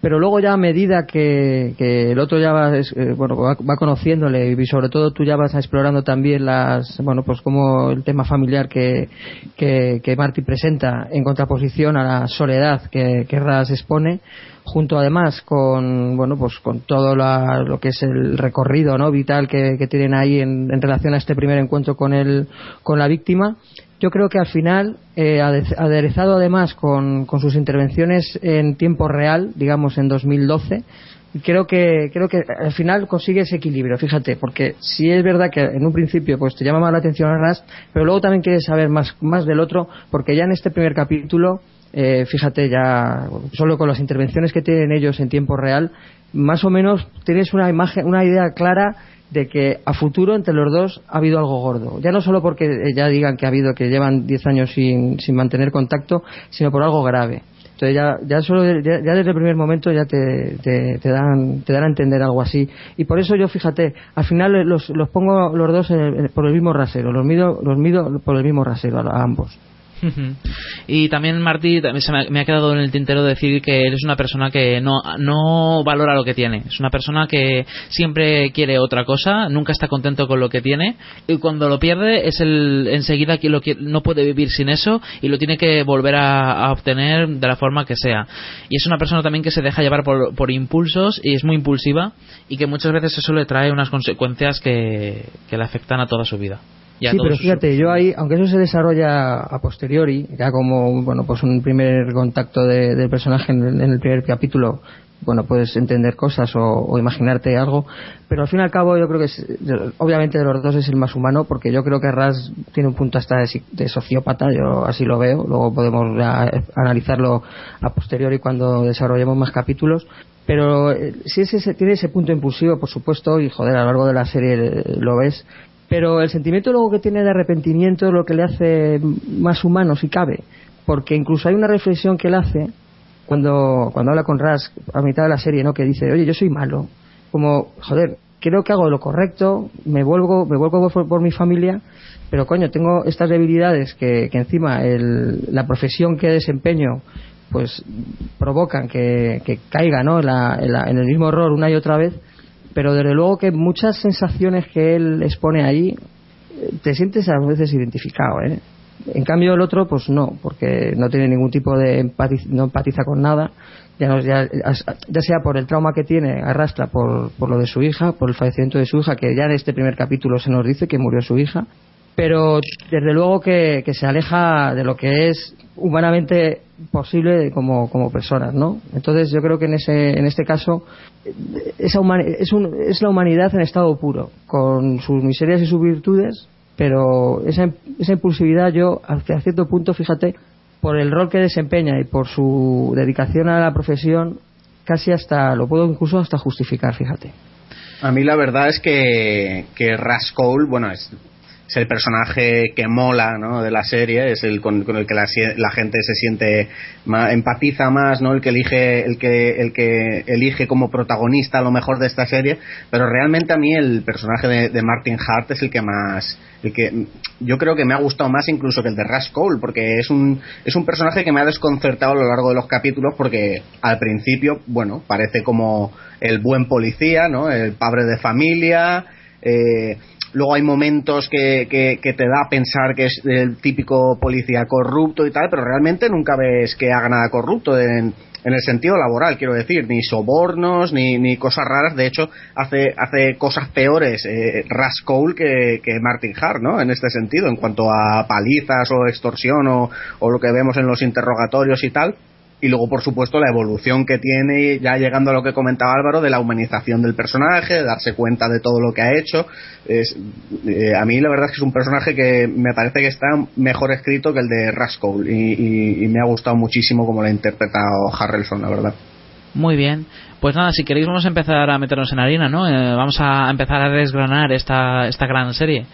pero luego ya a medida que, el otro ya va, eh, bueno, va, conociéndole y sobre todo tú ya vas explorando también las bueno pues como el tema familiar que, que, que Marty presenta en contraposición a la soledad que, que Ras expone junto además con bueno pues con todo la- lo que es el recorrido no vital que, que tienen ahí en, en relación a este primer encuentro con el con la víctima yo creo que al final, eh, ade- aderezado además con, con sus intervenciones en tiempo real, digamos en 2012, creo que creo que al final consigue ese equilibrio, fíjate, porque si es verdad que en un principio pues te llama más la atención a Rast, pero luego también quieres saber más más del otro, porque ya en este primer capítulo eh, fíjate ya solo con las intervenciones que tienen ellos en tiempo real, más o menos tienes una imagen, una idea clara de que a futuro entre los dos ha habido algo gordo. Ya no solo porque eh, ya digan que ha habido que llevan 10 años sin, sin mantener contacto, sino por algo grave. Entonces ya, ya solo ya, desde el primer momento ya te, te, dan te dan a entender algo así. Y por eso yo fíjate, al final los, los pongo los dos en el- por el mismo rasero, los mido los mido por el mismo rasero a ambos. Y también Martí se me ha, quedado en el tintero decir que él es una persona que no, no valora lo que tiene. Es una persona que siempre quiere otra cosa nunca está contento con lo que tiene y cuando lo pierde es el enseguida que lo no puede vivir sin eso y lo tiene que volver a, a obtener de la forma que sea. Y es una persona también que se deja llevar por, por impulsos y es muy impulsiva y que muchas veces eso le trae unas consecuencias que, que le afectan a toda su vida Sí, pero fíjate, yo ahí, aunque eso se desarrolla a posteriori, ya como bueno pues un primer contacto de- del personaje en el, en el primer capítulo, bueno, puedes entender cosas o, o imaginarte algo, pero al fin y al cabo yo creo que es, obviamente de los dos es el más humano, porque yo creo que Ras tiene un punto hasta de, si- de sociópata, yo así lo veo, luego podemos analizarlo a posteriori cuando desarrollemos más capítulos, pero eh, sí es ese, tiene ese punto impulsivo, por supuesto, y joder, a lo largo de la serie eh, lo ves, pero el sentimiento luego que tiene de arrepentimiento es lo que le hace más humano si cabe. Porque incluso hay una reflexión que él hace cuando, cuando habla con Ras a mitad de la serie no que dice oye yo soy malo como joder creo que hago lo correcto me vuelvo me vuelvo por, mi familia pero coño tengo estas debilidades que, encima el- la profesión que desempeño pues provocan que, caiga ¿no? la- en la- en el mismo error una y otra vez pero desde luego que muchas sensaciones que él expone ahí eh, te sientes a veces identificado ¿eh? en cambio el otro pues no porque no tiene ningún tipo de empatiz- no empatiza con nada ya, no- ya sea por el trauma que tiene arrastra por, por lo de su hija por el fallecimiento de su hija que ya en este primer capítulo se nos dice que murió su hija pero desde luego que, que se aleja de lo que es humanamente posible como, personas, ¿no? Entonces yo creo que en ese en este caso esa humani- es, un- es la humanidad en estado puro, con sus miserias y sus virtudes, pero esa, esa impulsividad yo hasta cierto punto, fíjate, por el rol que desempeña y por su dedicación a la profesión, casi hasta lo puedo incluso hasta justificar, fíjate. A mí la verdad es que, que Rascol, bueno, es, es el personaje que mola ¿no? de la serie, es el con, el que la, la, gente se siente más, empatiza más, ¿no? el que elige el que el que elige como protagonista lo mejor de esta serie, pero realmente a mí el personaje de, Martin Hart es el que más el que yo creo que me ha gustado más incluso que el de Rush Cole porque es un es un personaje que me ha desconcertado a lo largo de los capítulos porque al principio bueno parece como el buen policía no el padre de familia eh, luego hay momentos que, que, te da a pensar que es el típico policía corrupto y tal, pero realmente nunca ves que haga nada corrupto en, en el sentido laboral, quiero decir, ni sobornos, ni, ni cosas raras, de hecho, hace, hace cosas peores eh, que, que Martin Hart, ¿no? En este sentido, en cuanto a palizas o extorsión o, o lo que vemos en los interrogatorios y tal, y luego por supuesto la evolución que tiene ya llegando a lo que comentaba Álvaro de la humanización del personaje de darse cuenta de todo lo que ha hecho es, eh, a mí la verdad es que es un personaje que me parece que está mejor escrito que el de Rascal y, me ha gustado muchísimo como lo ha interpretado Harrelson la verdad muy bien pues nada, si queréis vamos a empezar a meternos en harina, ¿no? Eh, vamos a empezar a desgranar esta, esta gran serie.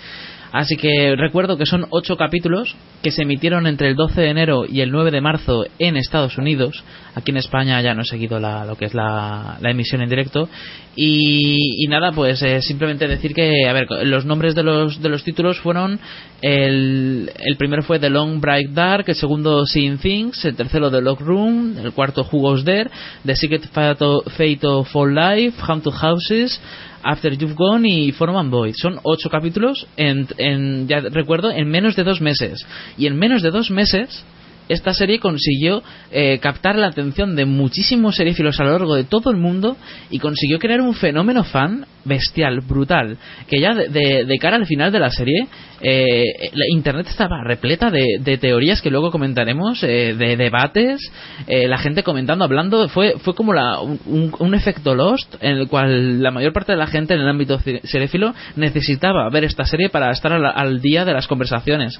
Así que recuerdo que son ocho capítulos que se emitieron entre el 12 de enero y el 9 de marzo en Estados Unidos. Aquí en España ya no he seguido lo que es la, emisión en directo. Y, nada, pues eh, simplemente decir que, a ver, los nombres de los, de los títulos fueron: el, el primero fue The Long Bright Dark, el segundo Seeing Things, el tercero The Lock Room, el cuarto Who There, The Secret Fate of All Life, to Houses. After You've Gone y Foreman Boy. Son ocho capítulos, en, en, ya recuerdo, en menos de dos meses. Y en menos de dos meses esta serie consiguió eh, captar la atención de muchísimos seriefilos a lo largo de todo el mundo y consiguió crear un fenómeno fan bestial, brutal, que ya de, cara al final de la serie, eh, la Internet estaba repleta de, teorías que luego comentaremos, eh, de debates, la gente comentando, hablando, fue, fue como la, un, efecto Lost en el cual la mayor parte de la gente en el ámbito seréfilo necesitaba ver esta serie para estar al día de las conversaciones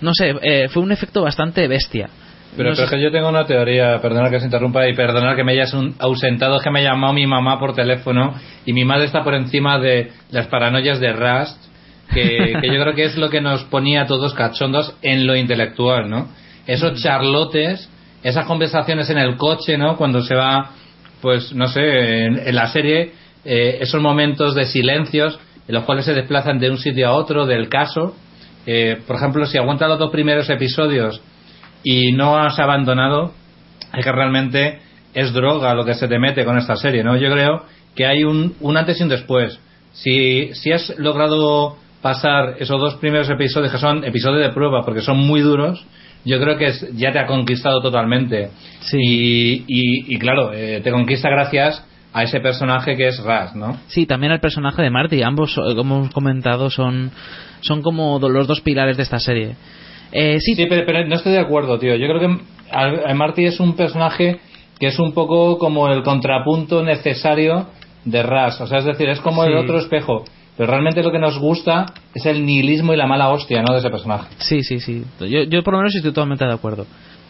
no sé, eh, fue un efecto bastante bestia. Pero, es que yo tengo una teoría, perdona que se interrumpa y perdona que me hayas ausentado, es que me ha llamado mi mamá por teléfono y mi madre está por encima de las paranoias de Rust, que, yo creo que es lo que nos ponía a todos cachondos en lo intelectual, ¿no? Esos charlotes, esas conversaciones en el coche, ¿no? Cuando se va, pues no sé, en, la serie, eh, esos momentos de silencios en los cuales se desplazan de un sitio a otro del caso eh, por ejemplo, si aguanta los dos primeros episodios y no has abandonado, es que realmente es droga lo que se te mete con esta serie, ¿no? Yo creo que hay un, un antes y un después. Si, si has logrado pasar esos dos primeros episodios, que son episodios de prueba, porque son muy duros, yo creo que ya te ha conquistado totalmente. Sí. Y, claro, eh, te conquista gracias a ese personaje que es Raz, ¿no? Sí, también al personaje de Marty. Ambos, eh, como hemos comentado, son, son como los dos pilares de esta serie. Eh, sí, pero, no estoy de acuerdo, tío. Yo creo que Marty es un personaje que es un poco como el contrapunto necesario de Raz. O sea, es decir, es como el otro espejo. Pero realmente lo que nos gusta es el nihilismo y la mala hostia, ¿no? De ese personaje. Sí, sí, sí. Yo, yo por lo menos estoy totalmente de acuerdo.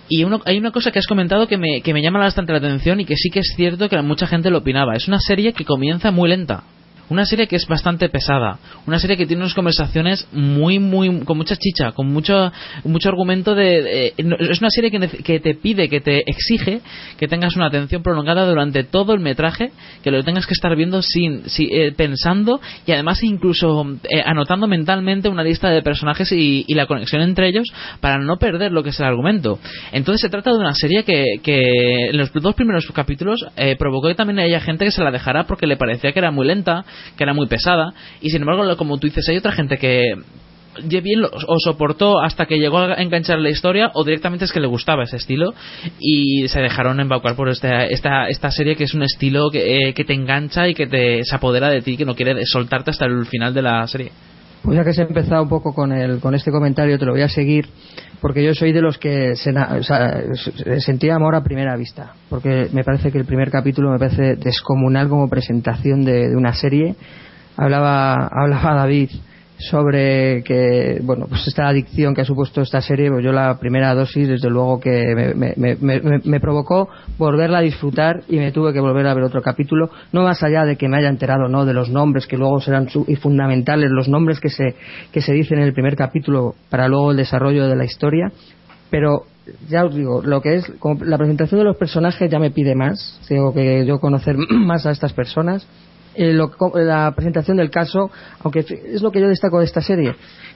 Y hay una cosa que has comentado que me, que me llama bastante la atención y que sí que es cierto que mucha gente lo opinaba. Es una serie que comienza muy lenta. Una serie que es bastante pesada, una serie que tiene unas conversaciones muy, muy, con mucha chicha, con mucho, mucho argumento de, es una serie que, te pide, que te exige que tengas una atención prolongada durante todo el metraje, que lo tengas que estar viendo sin, eh, pensando y además incluso eh, anotando mentalmente una lista de personajes y, la conexión entre ellos para no perder lo que es el argumento. Entonces se trata de una serie que, que en los dos primeros capítulos eh, provocó que también haya gente que se la dejara porque le parecía que era muy lenta, que era muy pesada, y sin embargo, como tú dices, hay otra gente que bien o soportó hasta que llegó a enganchar la historia o directamente es que le gustaba ese estilo y se dejaron embaucar por esta, esta, esta serie que es un estilo que, eh, que te engancha y que te se apodera de ti que no quiere soltarte hasta el final de la serie. Pues ya que se ha empezado un poco con, el, con este comentario te lo voy a seguir porque yo soy de los que se, sentía amor a primera vista porque me parece que el primer capítulo me parece descomunal como presentación de, una serie. Hablaba hablaba David sobre que, bueno, pues esta adicción que ha supuesto esta serie, pues yo la primera dosis, desde luego que me, me, me, me, provocó volverla a disfrutar y me tuve que volver a ver otro capítulo, no más allá de que me haya enterado no de los nombres que luego serán y fundamentales, los nombres que se, que se dicen en el primer capítulo para luego el desarrollo de la historia, pero ya os digo, lo que es la presentación de los personajes ya me pide más, tengo que yo conocer (clears throat) más a estas personas eh, la presentación del caso, aunque es lo que yo destaco de esta serie.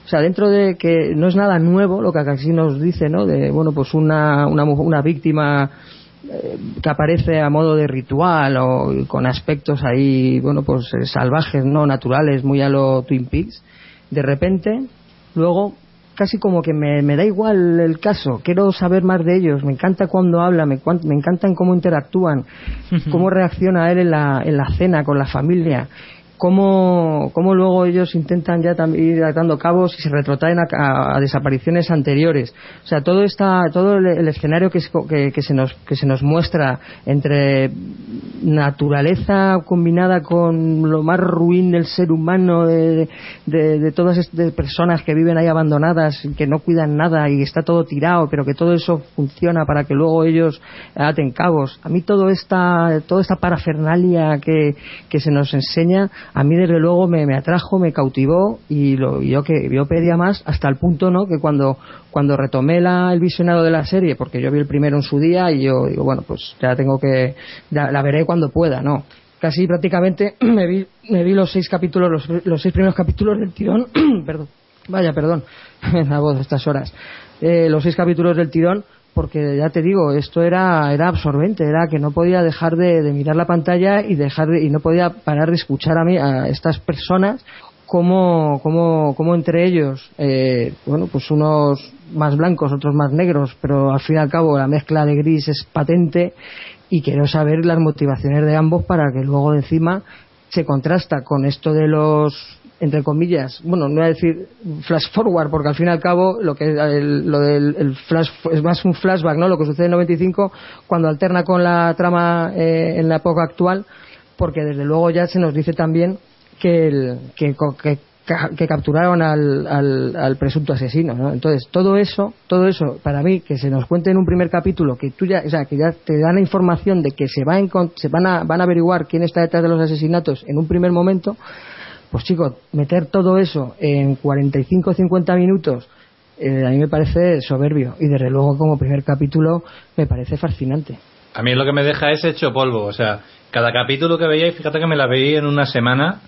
O sea, dentro de que no es nada nuevo lo que aquí nos dice, ¿no? De, bueno, pues una, una, una víctima eh, que aparece a modo de ritual o con aspectos ahí, bueno, pues eh, salvajes, no naturales, muy a lo Twin Peaks. De repente, luego casi como que me, me, da igual el caso, quiero saber más de ellos, me encanta cuando habla, me, me encantan cómo interactúan, cómo reacciona él en la, en la cena con la familia, cómo, cómo luego ellos intentan ya ir dando cabos y se retrotraen a, desapariciones anteriores. O sea, todo está, todo el, escenario que, que, se nos, que se nos muestra entre naturaleza combinada con lo más ruin del ser humano, de, de, todas estas personas que viven ahí abandonadas, que no cuidan nada y está todo tirado, pero que todo eso funciona para que luego ellos aten cabos. A mí todo esta, toda esta parafernalia que, que se nos enseña a mí desde luego me, atrajo, me cautivó y, lo, yo que yo pedía más hasta el punto no que cuando cuando retomé la, el visionado de la serie porque yo vi el primero en su día y yo digo bueno pues ya tengo que la veré cuando pueda no casi prácticamente (clears throat) me vi me vi los seis capítulos los, los seis primeros capítulos del tirón (clears throat) perdón vaya perdón (laughs) la voz estas horas eh, los seis capítulos del tirón porque ya te digo, esto era, era absorbente, era que no podía dejar de, mirar la pantalla y dejar y no podía parar de escuchar a mí a estas personas como, como, como entre ellos, eh, bueno, pues unos más blancos, otros más negros, pero al fin y al cabo la mezcla de gris es patente y quiero saber las motivaciones de ambos para que luego encima se contrasta con esto de los entre comillas, bueno, no voy a decir flash forward, porque al fin y al cabo lo que lo del flash es más un flashback, ¿no? Lo que sucede en 95 cuando alterna con la trama eh, en la época actual, porque desde luego ya se nos dice también que, el, que, que, capturaron al, al, presunto asesino, ¿no? Entonces, todo eso, todo eso, para mí, que se nos cuente en un primer capítulo, que tú ya, o sea, que ya te dan la información de que se, va se van, a, van a averiguar quién está detrás de los asesinatos en un primer momento, pues chicos, meter todo eso en 45 o 50 minutos eh, a mí me parece soberbio y desde luego como primer capítulo me parece fascinante. A mí lo que me deja es hecho polvo, o sea, cada capítulo que veía, fíjate que me la veía en una semana,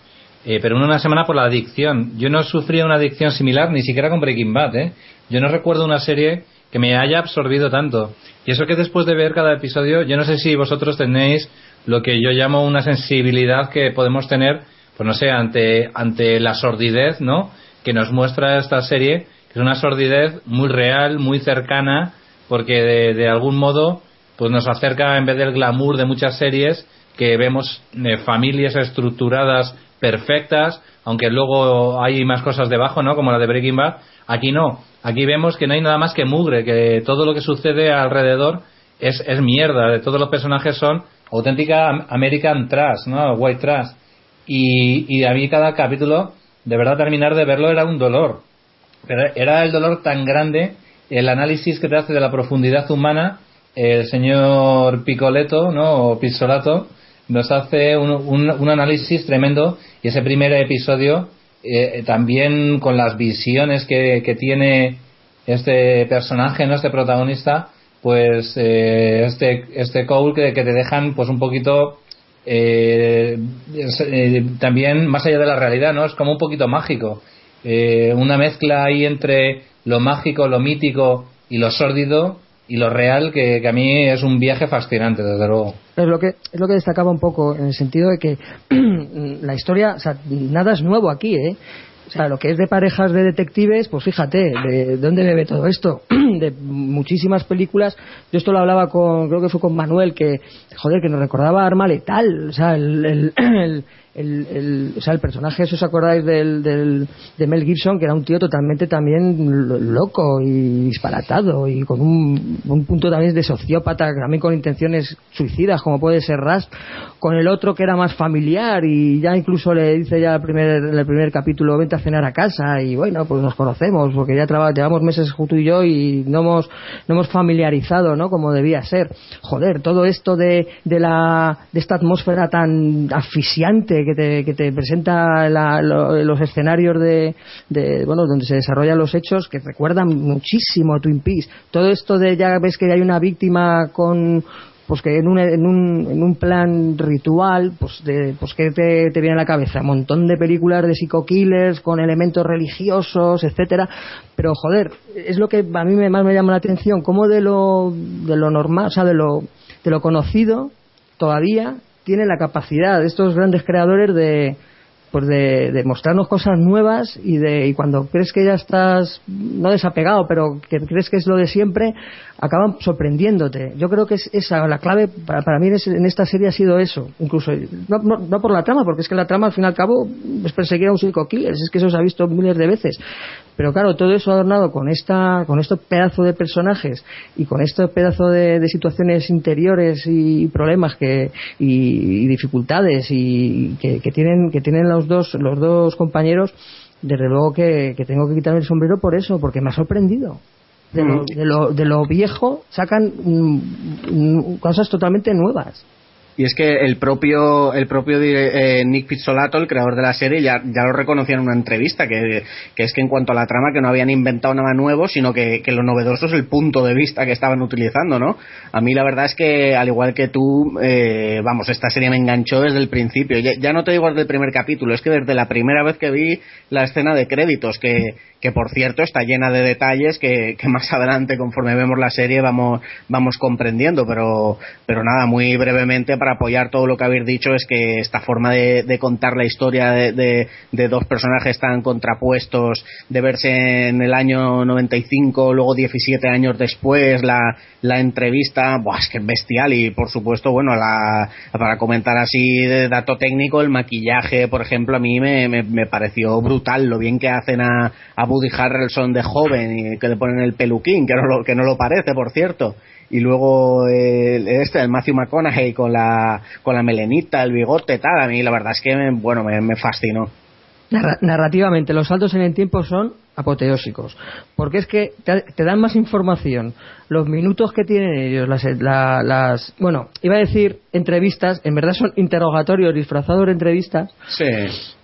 eh, pero en una semana por la adicción. Yo no sufría una adicción similar ni siquiera con Breaking Bad, ¿eh? Yo no recuerdo una serie que me haya absorbido tanto. Y eso que después de ver cada episodio, yo no sé si vosotros tenéis lo que yo llamo una sensibilidad que podemos tener pues no sé, ante, ante la sordidez, ¿no? Que nos muestra esta serie, que es una sordidez muy real, muy cercana, porque de, algún modo, pues nos acerca en vez del glamour de muchas series, que vemos eh, familias estructuradas perfectas, aunque luego hay más cosas debajo, ¿no? Como la de Breaking Bad. Aquí no. Aquí vemos que no hay nada más que mugre, que todo lo que sucede alrededor es, es mierda. De todos los personajes son auténtica American trash, ¿no? White trash. Y, a mí cada capítulo, de verdad terminar de verlo era un dolor. Pero era el dolor tan grande, el análisis que te hace de la profundidad humana, el señor Picoleto, ¿no? O Pizzolato, nos hace un, análisis tremendo y ese primer episodio eh, también con las visiones que, tiene este personaje, ¿no? Este protagonista, pues eh, este, este Cole que, que, te dejan pues un poquito eh, eh, también más allá de la realidad, ¿no? Es como un poquito mágico. Eh, una mezcla ahí entre lo mágico, lo mítico y lo sórdido y lo real que, a mí es un viaje fascinante, desde luego. Es lo que, es lo que destacaba un poco en el sentido de que (clears throat) la historia, nada es nuevo aquí, ¿eh? O sea, lo que es de parejas de detectives, pues fíjate, ¿de dónde bebe todo esto? (clears throat) de muchísimas películas. Yo esto lo hablaba con, creo que fue con Manuel, que, joder, que nos recordaba Arma Letal. O sea, el, el, (clears throat) el, o sea, el personaje, si os acordáis del, del, de Mel Gibson, que era un tío totalmente también loco y disparatado y con un, un punto también de sociópata, también con intenciones suicidas, como puede ser Rust, con el otro que era más familiar y ya incluso le dice ya el primer, el primer capítulo, vente a cenar a casa y bueno, pues nos conocemos porque ya llevamos meses tú y yo y no hemos, no hemos familiarizado, ¿no? Como debía ser. Joder, todo esto de, de, la, de esta atmósfera tan asfixiante que te, que te presenta los escenarios de, de, bueno, donde se desarrollan los hechos que recuerdan muchísimo a Twin Peaks. Todo esto de ya ves que hay una víctima con pues que en un, en un, en un plan ritual, pues, de, pues que te, te viene a la cabeza? Un montón de películas de psico-killers con elementos religiosos, etcétera, pero joder, es lo que a mí más me llama la atención, como de lo, de lo normal, o sea, de lo, de lo conocido, todavía tiene la capacidad de estos grandes creadores de, pues de, mostrarnos cosas nuevas y de y cuando crees que ya estás no desapegado pero que crees que es lo de siempre acaban sorprendiéndote. Yo creo que es esa la clave para, mí en esta serie ha sido eso incluso no, no, por la trama porque es que la trama al fin y al cabo es perseguir a un psico killer es que eso se ha visto miles de veces. Pero claro todo eso adornado con esta con estos pedazos de personajes y con este pedazo de, situaciones interiores y problemas que y, dificultades y que, que tienen que tienen los dos los dos compañeros desde luego que, tengo que quitarme el sombrero por eso porque me ha sorprendido de lo, de lo, de lo viejo sacan mm, mm, cosas totalmente nuevas y es que el propio, el propio eh, Nick Pizzolato, el creador de la serie, ya, ya lo reconocía en una entrevista, que, que, es que en cuanto a la trama, que no habían inventado nada nuevo, sino que, que, lo novedoso es el punto de vista que estaban utilizando, ¿no? A mí la verdad es que, al igual que tú, eh, vamos, esta serie me enganchó desde el principio. Ya, ya, no te digo desde el primer capítulo, es que desde la primera vez que vi la escena de créditos, que, que por cierto está llena de detalles que, (laughs) más adelante, conforme vemos la serie, vamos, vamos comprendiendo, pero, pero nada, muy brevemente para apoyar todo lo que habéis dicho es que esta forma de, contar la historia de, dos personajes tan contrapuestos, de verse en el año 95, luego 17 años después, la, la entrevista, buah, es que es bestial. Y por supuesto, bueno, la, para comentar así de dato técnico, el maquillaje, por ejemplo, a mí me, me, pareció brutal lo bien que hacen a Woody Harrelson de joven y que le ponen el peluquín, que no lo, que no lo parece, por cierto y luego el, este, el Matthew McConaughey con la, con la melenita, el bigote, tal, a mí la verdad es que, me, bueno, me, fascinó. narrativamente, los saltos en el tiempo son apoteósicos, porque es que te, dan más información. Los minutos que tienen ellos, las, las, bueno, iba a decir entrevistas, en verdad son interrogatorios disfrazados de entrevistas. Sí.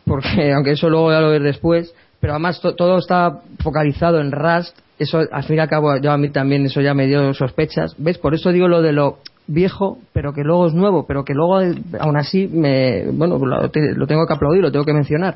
Porque, aunque eso luego ya lo ves después, pero además todo está focalizado en Rust. Eso al fin y al cabo yo a mí también eso ya me dio sospechas. Ves por eso digo lo de lo viejo pero que luego es nuevo pero que luego aún así me bueno lo, tengo que aplaudir lo tengo que mencionar.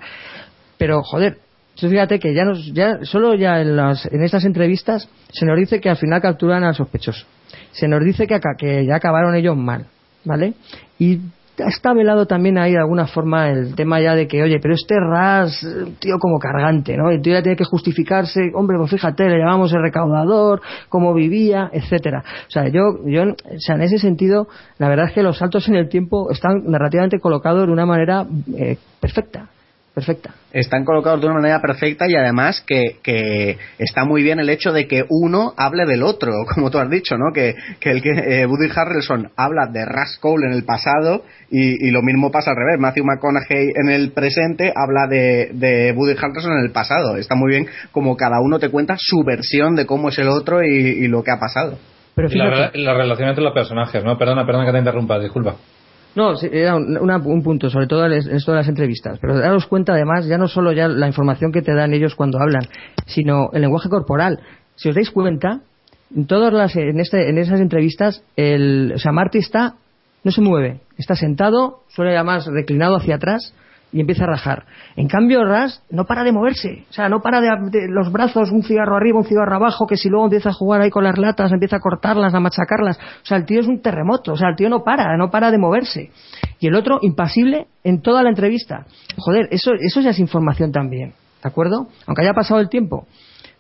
Pero joder fíjate que ya nos ya solo ya en las en estas entrevistas se nos dice que al final capturan al sospechoso. Se nos dice que, que ya acabaron ellos mal vale y está velado también ahí de alguna forma el tema ya de que, oye, pero este Ras, tío como cargante, ¿no? El tío ya tiene que justificarse, hombre, pues fíjate, le llamamos el recaudador, cómo vivía, etcétera. O sea, yo, yo, o sea, en ese sentido, la verdad es que los saltos en el tiempo están narrativamente colocados de una manera eh, perfecta perfecta. Están colocados de una manera perfecta y además que, que, está muy bien el hecho de que uno hable del otro, (laughs) como tú has dicho, ¿no? Que, que el que eh, Woody Harrelson habla de Russ Cole en el pasado y, lo mismo pasa al revés. Matthew McConaughey en el presente habla de, de Woody Harrelson en el pasado. Está muy bien como cada uno te cuenta su versión de cómo es el otro y, lo que ha pasado. Pero la, la, relación entre los personajes, ¿no? Perdona, perdona que te interrumpa, disculpa. No, era un, punto, sobre todo en esto de las entrevistas. Pero daros cuenta, además, ya no solo ya la información que te dan ellos cuando hablan, sino el lenguaje corporal. Si os dais cuenta, en todas las, en, este, en esas entrevistas, el, o sea, Marty está, no se mueve, está sentado, suele más reclinado hacia atrás, y empieza a rajar. En cambio, Ras no para de moverse, o sea, no para de, los brazos, un cigarro arriba, un cigarro abajo, que si luego empieza a jugar ahí con las latas, empieza a cortarlas, a machacarlas. O sea, el tío es un terremoto, o sea, el tío no para, no para de moverse. Y el otro, impasible en toda la entrevista. Joder, eso, eso ya es información también, ¿de acuerdo? Aunque haya pasado el tiempo.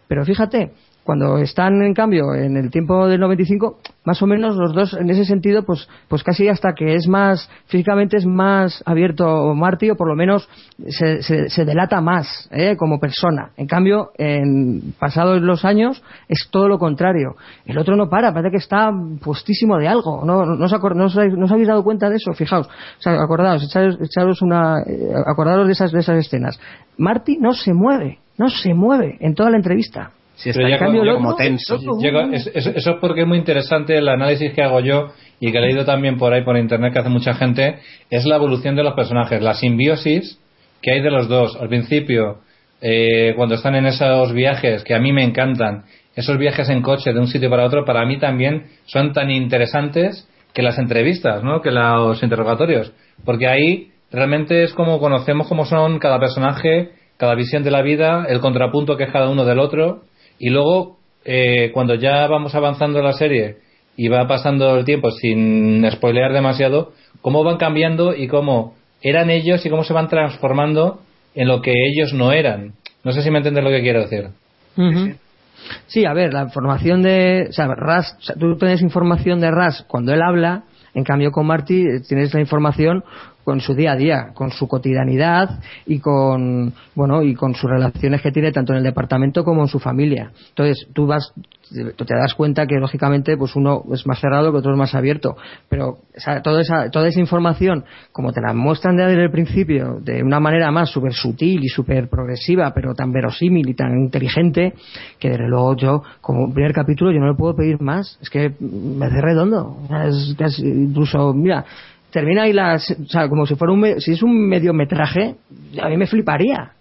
Pero fíjate, Cuando están, en cambio, en el tiempo del 95, más o menos los dos, en ese sentido, pues, pues casi hasta que es más, físicamente es más abierto Marty, o por lo menos se, se, delata más ¿eh? como persona. En cambio, en pasados los años, es todo lo contrario. El otro no para, parece que está puestísimo de algo. ¿No, no, os, no, os, habéis dado cuenta de eso? Fijaos, o sea, acordaos, echaros, una, eh, acordaros de esas, de esas escenas. Marty no se mueve, no se mueve en toda la entrevista. Si está en cambio como tenso. eso, es porque es muy interesante el análisis que hago yo y que he leído también por ahí por internet que hace mucha gente, es la evolución de los personajes, la simbiosis que hay de los dos. Al principio, eh, cuando están en esos viajes que a mí me encantan, esos viajes en coche de un sitio para otro, para mí también son tan interesantes que las entrevistas, ¿no? que los interrogatorios. Porque ahí realmente es como conocemos cómo son cada personaje, cada visión de la vida, el contrapunto que es cada uno del otro y luego, eh, cuando ya vamos avanzando la serie y va pasando el tiempo sin spoilear demasiado, cómo van cambiando y cómo eran ellos y cómo se van transformando en lo que ellos no eran. No sé si me entiendes lo que quiero decir. sí. a ver, la información de. O sea, Ras, tú tienes información de Ras cuando él habla, en cambio con Marty eh, tienes la información con su día a día, con su cotidianidad y con bueno y con sus relaciones que tiene tanto en el departamento como en su familia. Entonces tú vas te das cuenta que lógicamente pues uno es más cerrado que otro es más abierto, pero toda esa toda esa información como te la muestran desde el principio de una manera más súper sutil y súper progresiva, pero tan verosímil y tan inteligente que desde luego yo como primer capítulo yo no le puedo pedir más, es que me hace redondo, es incluso mira termina y las, o sea, como si fuera un, si es un mediometraje, a mí me fliparía,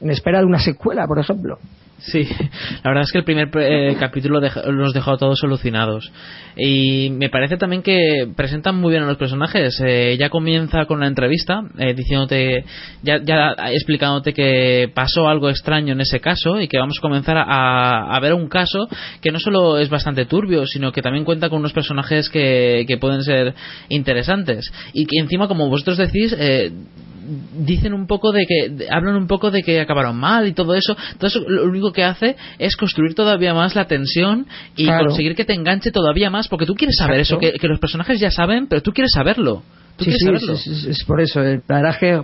en espera de una secuela, por ejemplo. Sí, (laughs) la verdad es que el primer eh, capítulo los dejó a todos solucionados. Y me parece también que presentan muy bien a los personajes. Eh, ya comienza con la entrevista, eh, diciéndote, ya, ya, explicándote que pasó algo extraño en ese caso y que vamos a comenzar a, a, ver un caso que no solo es bastante turbio, sino que también cuenta con unos personajes que, que pueden ser interesantes. Y que encima, como vosotros decís, dicen un poco de que hablan un poco de que acabaron mal y todo eso entonces lo único que hace es construir todavía más la tensión y conseguir que te enganche todavía más porque tú quieres saber eso que, los personajes ya saben pero tú quieres saberlo ¿Tú sí, sí, es, por eso. El paraje,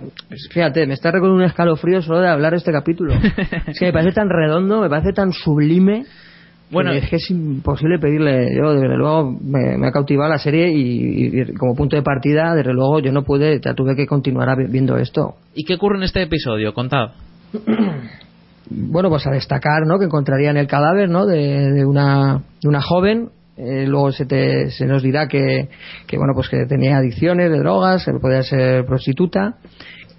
fíjate, me está recordando un escalofrío solo de hablar de este capítulo. (laughs) es que me parece tan redondo, me parece tan sublime bueno, es que es imposible pedirle. Yo, desde luego, me, ha cautivado la serie y, como punto de partida, desde luego, yo no pude, ya tuve que continuar viendo esto. ¿Y qué ocurre en este episodio? Contad. (clears throat) bueno, pues a destacar, ¿no? Que encontrarían el cadáver, ¿no? De, una, de una joven. Eh, luego se, te, se nos dirá que, que, bueno, pues que tenía adicciones de drogas, que podía ser prostituta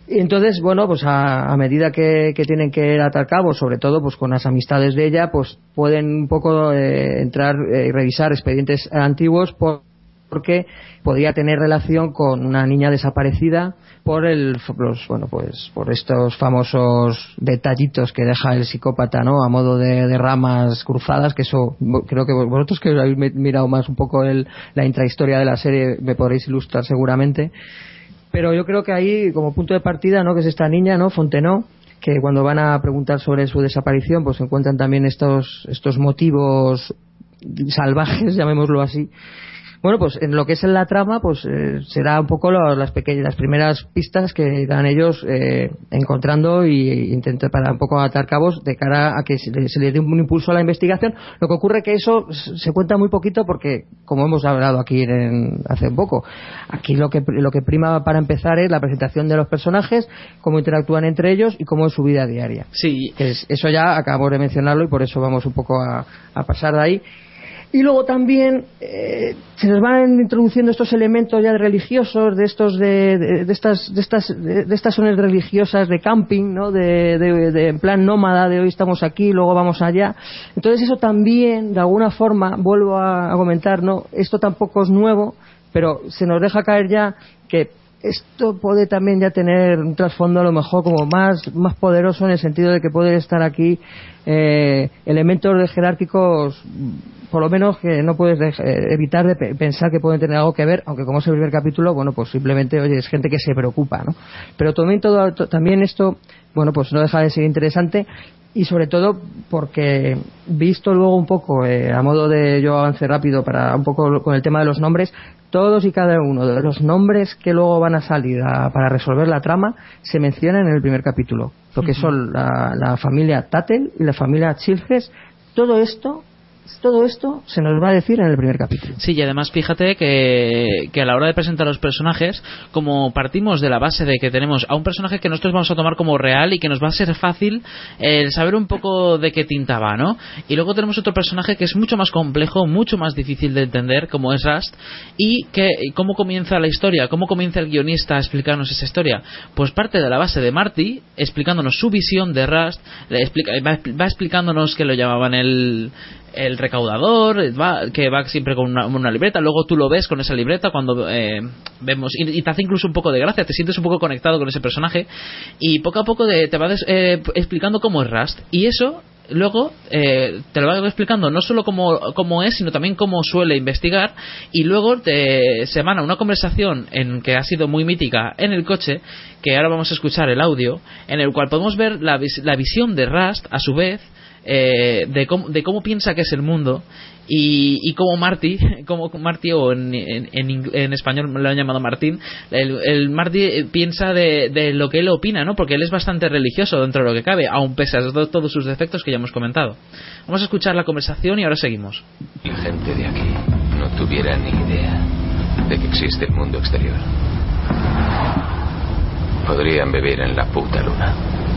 y entonces, bueno, pues a, medida que, tienen que atar cabo, sobre todo pues con las amistades de ella, pues pueden un poco eh, entrar eh, y revisar expedientes antiguos porque podría tener relación con una niña desaparecida por el los, bueno pues por estos famosos detallitos que deja el psicópata no a modo de, ramas cruzadas que eso creo que vosotros que habéis mirado más un poco el, la intrahistoria de la serie me podréis ilustrar seguramente pero yo creo que ahí, como punto de partida, ¿no? que es esta niña, ¿no? Fontenot, que cuando van a preguntar sobre su desaparición, pues encuentran también estos, estos motivos salvajes, (laughs) llamémoslo así, bueno, pues en lo que es en la trama, pues eh, será un poco las pequeñas, las primeras pistas que irán ellos eh, encontrando y intentar para un poco atar cabos de cara a que se le, dé un impulso a la investigación. Lo que ocurre que eso se cuenta muy poquito porque, como hemos hablado aquí en, hace un poco, aquí lo que lo que prima para empezar es la presentación de los personajes, cómo interactúan entre ellos y cómo es su vida diaria. Sí. eso ya acabo de mencionarlo y por eso vamos un poco a, a pasar de ahí. Y luego también eh, se nos van introduciendo estos elementos ya religiosos, de estos de, de, estas de estas de, estas zonas religiosas de camping, ¿no? De, de, en plan nómada, de hoy estamos aquí, luego vamos allá. Entonces eso también, de alguna forma, vuelvo a, comentar, no, esto tampoco es nuevo, pero se nos deja caer ya que esto puede también ya tener un trasfondo a lo mejor como más, más poderoso en el sentido de que puede estar aquí eh, elementos de jerárquicos por lo menos que no puedes eh, evitar de pensar que pueden tener algo que ver, aunque como es el primer capítulo, bueno, pues simplemente, oye, es gente que se preocupa, ¿no? Pero también, todo, también esto, bueno, pues no deja de ser interesante y sobre todo porque visto luego un poco eh, a modo de yo avance rápido para un poco con el tema de los nombres todos y cada uno de los nombres que luego van a salir para resolver la trama se mencionan en el primer capítulo lo que son la, la familia Tattel y la familia Chilges todo esto todo esto se nos va a decir en el primer capítulo. Sí, y además fíjate que, que, a la hora de presentar los personajes, como partimos de la base de que tenemos a un personaje que nosotros vamos a tomar como real y que nos va a ser fácil el saber un poco de qué tinta va, ¿no? Y luego tenemos otro personaje que es mucho más complejo, mucho más difícil de entender, como es Rust, y que cómo comienza la historia, cómo comienza el guionista a explicarnos esa historia. Pues parte de la base de Marty, explicándonos su visión de Rust, va, va explicándonos que lo llamaban el el recaudador que va siempre con una, libreta luego tú lo ves con esa libreta cuando eh, vemos y, te hace incluso un poco de gracia te sientes un poco conectado con ese personaje y poco a poco te va eh, explicando cómo es Rust y eso luego eh, te lo va explicando no solo cómo, es, sino también cómo suele investigar y luego te, se emana una conversación en que ha sido muy mítica en el coche, que ahora vamos a escuchar el audio, en el cual podemos ver la, la visión de Rust a su vez eh, de, cómo, cómo piensa que es el mundo y, y como Marty, (laughs) como Marty o en, español lo han llamado Martín, el, el Marty piensa de, de, lo que él opina, ¿no? Porque él es bastante religioso dentro de lo que cabe, aun pese a todos sus defectos que ya hemos comentado. Vamos a escuchar la conversación y ahora seguimos. La gente de aquí no tuviera ni idea de que existe el mundo exterior. Podrían vivir en la puta luna.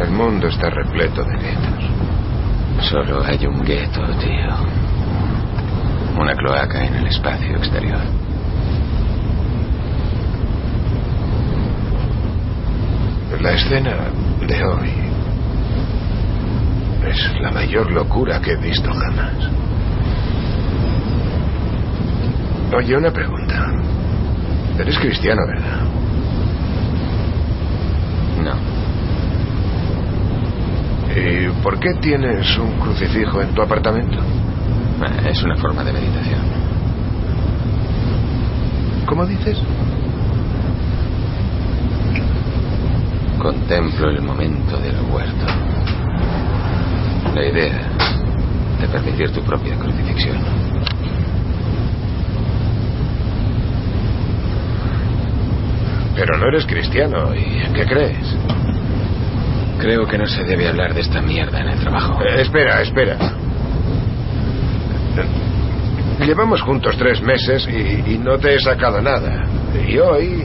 El mundo está repleto de guetos. Solo hay un gueto, tío. Una cloaca en el espacio exterior. La escena de hoy es la mayor locura que he visto jamás. Oye, una pregunta. Eres cristiano, ¿verdad? No. ¿Y por qué tienes un crucifijo en tu apartamento? Eh, es una forma de meditación. ¿Cómo dices? Contemplo el momento del huerto. La idea de permitir tu propia crucifixión. Pero no eres cristiano, ¿y en qué crees? Creo que no se debe hablar de esta mierda en el trabajo. Eh, espera, espera. Llevamos juntos tres meses y, no te he sacado nada. Y hoy,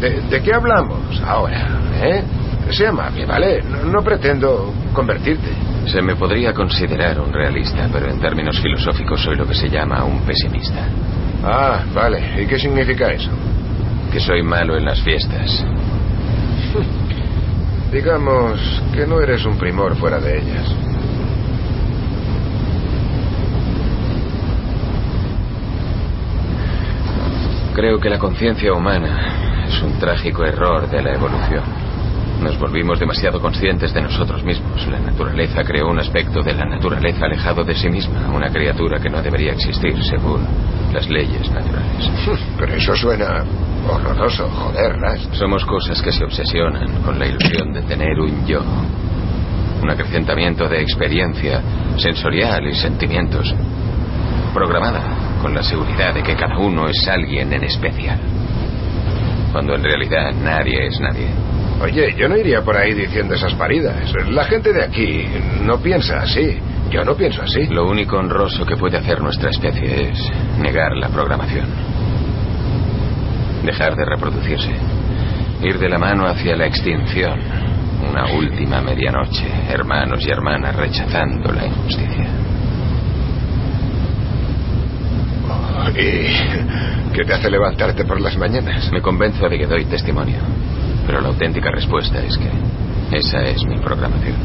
¿de, qué hablamos ahora? ¿Eh? Sea amable, ¿vale? No, pretendo convertirte. Se me podría considerar un realista, pero en términos filosóficos soy lo que se llama un pesimista. Ah, vale. ¿Y qué significa eso? Que soy malo en las fiestas. (laughs) Digamos que no eres un primor fuera de ellas. Creo que la conciencia humana es un trágico error de la evolución. Nos volvimos demasiado conscientes de nosotros mismos. La naturaleza creó un aspecto de la naturaleza alejado de sí misma, una criatura que no debería existir según las leyes naturales. (laughs) Pero eso suena horroroso, joder, Somos cosas que se obsesionan con la ilusión de tener un yo. Un acrecentamiento de experiencia sensorial y sentimientos. Programada con la seguridad de que cada uno es alguien en especial. Cuando en realidad nadie es nadie. Oye, yo no iría por ahí diciendo esas paridas. La gente de aquí no piensa así. Yo no pienso así. Lo único honroso que puede hacer nuestra especie es negar la programación. Dejar de reproducirse. Ir de la mano hacia la extinción. Una última medianoche, hermanos y hermanas rechazando la injusticia. ¿Y qué te hace levantarte por las mañanas? Me convenzo de que doy testimonio. Pero la auténtica respuesta es que esa es mi programación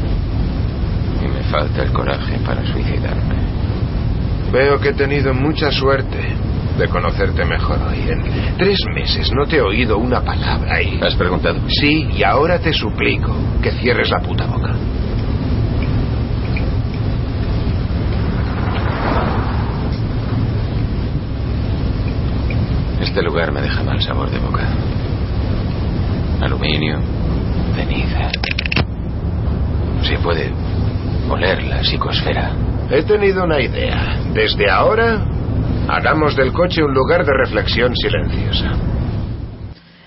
y me falta el coraje para suicidarme. Veo que he tenido mucha suerte de conocerte mejor hoy. En tres meses no te he oído una palabra y... ¿Has preguntado? Sí, y ahora te suplico que cierres la puta boca. Este lugar me deja mal sabor de boca aluminio, ceniza. Se puede oler la psicosfera. He tenido una idea. Desde ahora, hagamos del coche un lugar de reflexión silenciosa.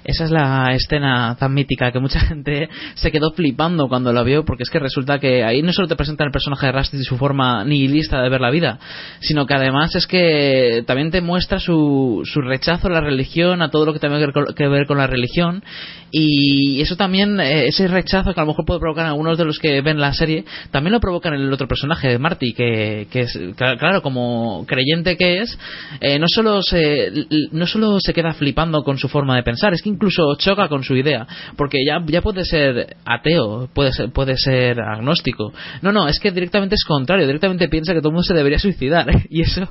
Esa es la escena tan mítica que mucha gente se quedó flipando cuando la vio, porque es que resulta que ahí no solo te presentan el personaje de Rusty y su forma nihilista de ver la vida, sino que además es que también te muestra su, su rechazo a la religión, a todo lo que tiene que ver con la religión, y eso también, eh, ese rechazo que a lo mejor puede provocar a algunos de los que ven la serie, también lo provoca en el otro personaje, Marty, que, que es, claro, como creyente que es, eh, no, solo se, no solo se queda flipando con su forma de pensar, es que incluso choca con su idea, porque ya, ya puede ser ateo, puede ser, puede ser agnóstico. No, no, es que directamente es contrario, directamente piensa que todo el mundo se debería suicidar, (laughs) y eso...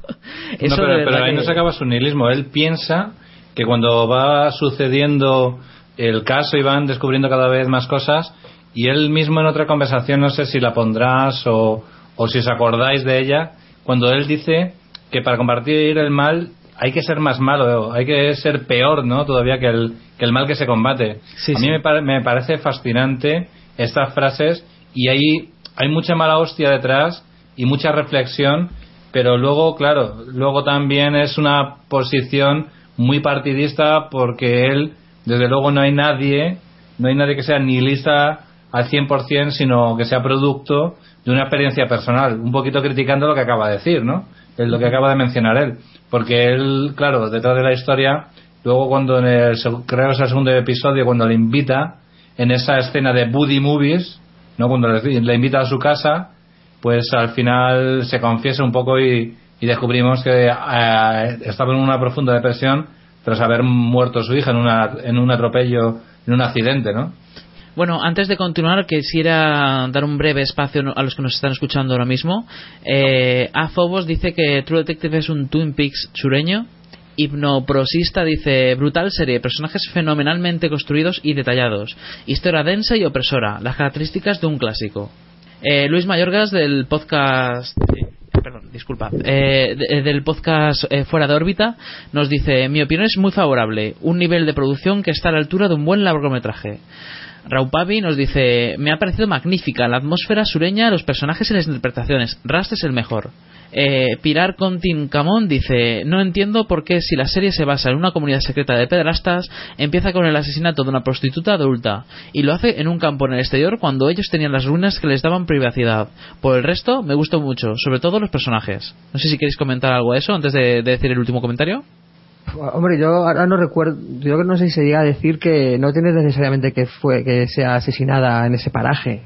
eso no, pero, ahí no se acaba su nihilismo, él piensa que cuando va sucediendo el caso y van descubriendo cada vez más cosas y él mismo en otra conversación, no sé si la pondrás o, o si os acordáis de ella, cuando él dice que para combatir el mal hay que ser más malo, hay que ser peor, ¿no? Todavía que el, que el mal que se combate. a mí me, me, parece fascinante estas frases y ahí hay mucha mala hostia detrás y mucha reflexión, pero luego, claro, luego también es una posición muy partidista porque él desde luego no hay nadie, no hay nadie que sea nihilista al 100%, sino que sea producto de una experiencia personal, un poquito criticando lo que acaba de decir, ¿no? Es lo que acaba de mencionar él. Porque él, claro, detrás de la historia, luego cuando en el, creo que es el segundo episodio, cuando le invita, en esa escena de Buddy Movies, ¿no? Cuando le, invita a su casa, pues al final se confiesa un poco y, descubrimos que eh, estaba en una profunda depresión tras haber muerto su hija en, una, en un atropello, en un accidente, ¿no? Bueno, antes de continuar, quisiera dar un breve espacio a los que nos están escuchando ahora mismo. Eh, a Phobos dice que True Detective es un Twin Peaks chureño. Hipnoprosista dice brutal serie, personajes fenomenalmente construidos y detallados, historia densa y opresora, las características de un clásico. Eh, Luis Mayorgas del podcast perdón, disculpa, eh, del podcast eh, Fuera de órbita, nos dice: Mi opinión es muy favorable, un nivel de producción que está a la altura de un buen largometraje. Raupavi nos dice: Me ha parecido magnífica la atmósfera sureña, los personajes y las interpretaciones. Rast es el mejor. Eh, Pilar Contin Camón dice: No entiendo por qué, si la serie se basa en una comunidad secreta de pederastas, empieza con el asesinato de una prostituta adulta y lo hace en un campo en el exterior cuando ellos tenían las ruinas que les daban privacidad. Por el resto, me gustó mucho, sobre todo los personajes. No sé si queréis comentar algo a eso antes de, decir el último comentario. Hombre, yo ahora no recuerdo, yo no sé si se llega a decir que no tiene necesariamente que fue que sea asesinada en ese paraje.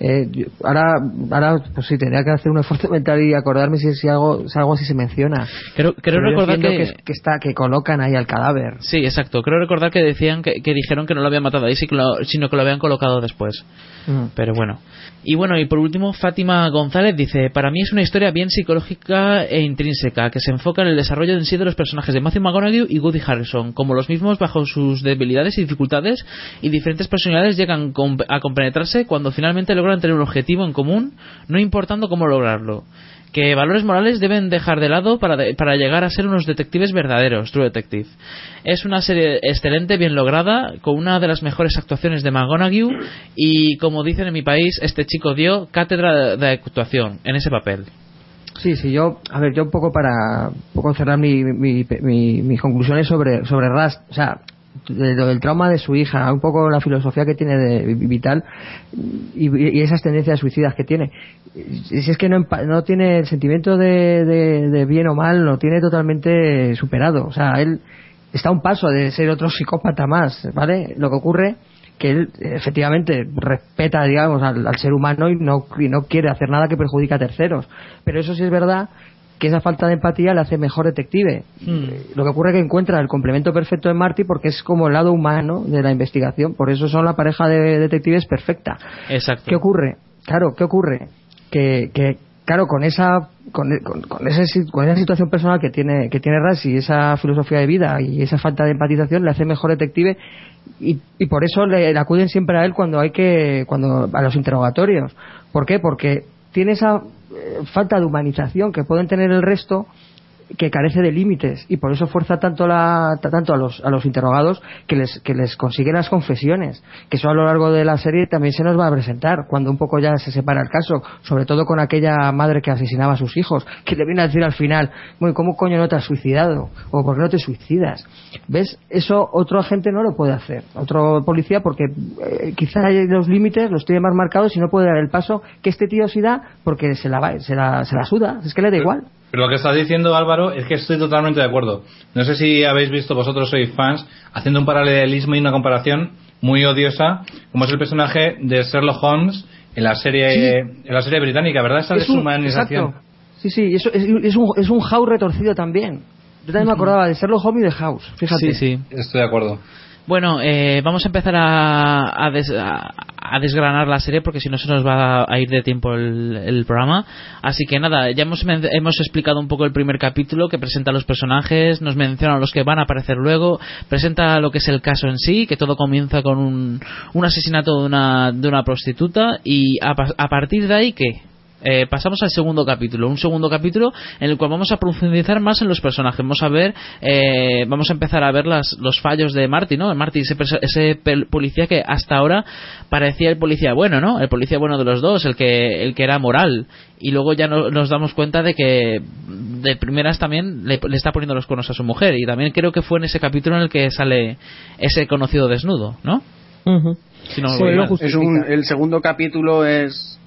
Eh, ahora, ahora, pues sí, tendría que hacer un esfuerzo mental y acordarme si, si algo, si algo así se menciona. Creo, creo recordar que... Que, está, que colocan ahí al cadáver. Sí, exacto. Creo recordar que decían que, que dijeron que no lo habían matado ahí, sino que lo habían colocado después. Mm. Pero bueno. Y bueno, y por último, Fátima González dice: Para mí es una historia bien psicológica e intrínseca, que se enfoca en el desarrollo en sí de los personajes de Matthew McConaughey y Woody Harrison, como los mismos bajo sus debilidades y dificultades, y diferentes personalidades llegan a compenetrarse cuando finalmente logran tener un objetivo en común, no importando cómo lograrlo que valores morales deben dejar de lado para, para, llegar a ser unos detectives verdaderos, True Detective. Es una serie excelente, bien lograda, con una de las mejores actuaciones de McGonagall y, como dicen en mi país, este chico dio cátedra de, actuación en ese papel. Sí, sí, yo, a ver, yo un poco para poco cerrar mi, mi, mi, mis conclusiones sobre, sobre Rust, o sea, lo del trauma de su hija, un poco la filosofía que tiene de vital y, esas tendencias suicidas que tiene. Si es que no, no tiene el sentimiento de, de, bien o mal, lo tiene totalmente superado. O sea, él está a un paso de ser otro psicópata más, ¿vale? Lo que ocurre que él efectivamente respeta, digamos, al, al ser humano y no, y no quiere hacer nada que perjudique a terceros. Pero eso sí es verdad que esa falta de empatía le hace mejor detective. Hmm. Lo que ocurre es que encuentra el complemento perfecto de Marty porque es como el lado humano de la investigación. Por eso son la pareja de detectives perfecta. Exacto. ¿Qué ocurre? Claro, ¿qué ocurre? Que, que claro, con esa con, con, con, esa situación personal que tiene que tiene Ras y esa filosofía de vida y esa falta de empatización le hace mejor detective y, y por eso le, le, acuden siempre a él cuando hay que cuando a los interrogatorios. ¿Por qué? Porque tiene esa eh, falta de humanización que pueden tener el resto que carece de límites y por eso fuerza tanto la, tanto a los a los interrogados que les que les consiguen las confesiones que eso a lo largo de la serie también se nos va a presentar cuando un poco ya se separa el caso sobre todo con aquella madre que asesinaba a sus hijos que le viene a decir al final bueno cómo coño no te has suicidado o por qué no te suicidas ves eso otro agente no lo puede hacer otro policía porque eh, quizá los límites los tiene más marcados y no puede dar el paso que este tío sí da porque se la va- se la, se la suda es que le da igual. Pero lo que estás diciendo, Álvaro, es que estoy totalmente de acuerdo. No sé si habéis visto, vosotros sois fans, haciendo un paralelismo y una comparación muy odiosa, como es el personaje de Sherlock Holmes en la serie, en la serie británica, ¿verdad? Esa Es deshumanización. Sí, sí, eso es, es un, es un House retorcido también. Yo también me acordaba de Sherlock Holmes y de House, fíjate. Sí, sí. Estoy de acuerdo. Bueno, eh, vamos a empezar a, a, des- a- desgranar la serie porque si no se nos va a ir de tiempo el, programa. Así que nada, ya hemos, hemos explicado un poco el primer capítulo que presenta a los personajes, nos menciona a los que van a aparecer luego, presenta lo que es el caso en sí, que todo comienza con un, un asesinato de una, de una prostituta y a partir de ahí, ¿qué? Eh, pasamos al segundo capítulo, un segundo capítulo en el cual vamos a profundizar más en los personajes. Vamos a ver, eh, vamos a empezar a ver las, los fallos de Marty, ¿no? Marty, ese, ese policía que hasta ahora parecía el policía bueno, ¿no? El policía bueno de los dos, el que, el que era moral. Y luego ya no- nos damos cuenta de que de primeras también le, le está poniendo los cuernos a su mujer. Y también creo que fue en ese capítulo en el que sale ese conocido desnudo, ¿no? Si no es un, el segundo capítulo es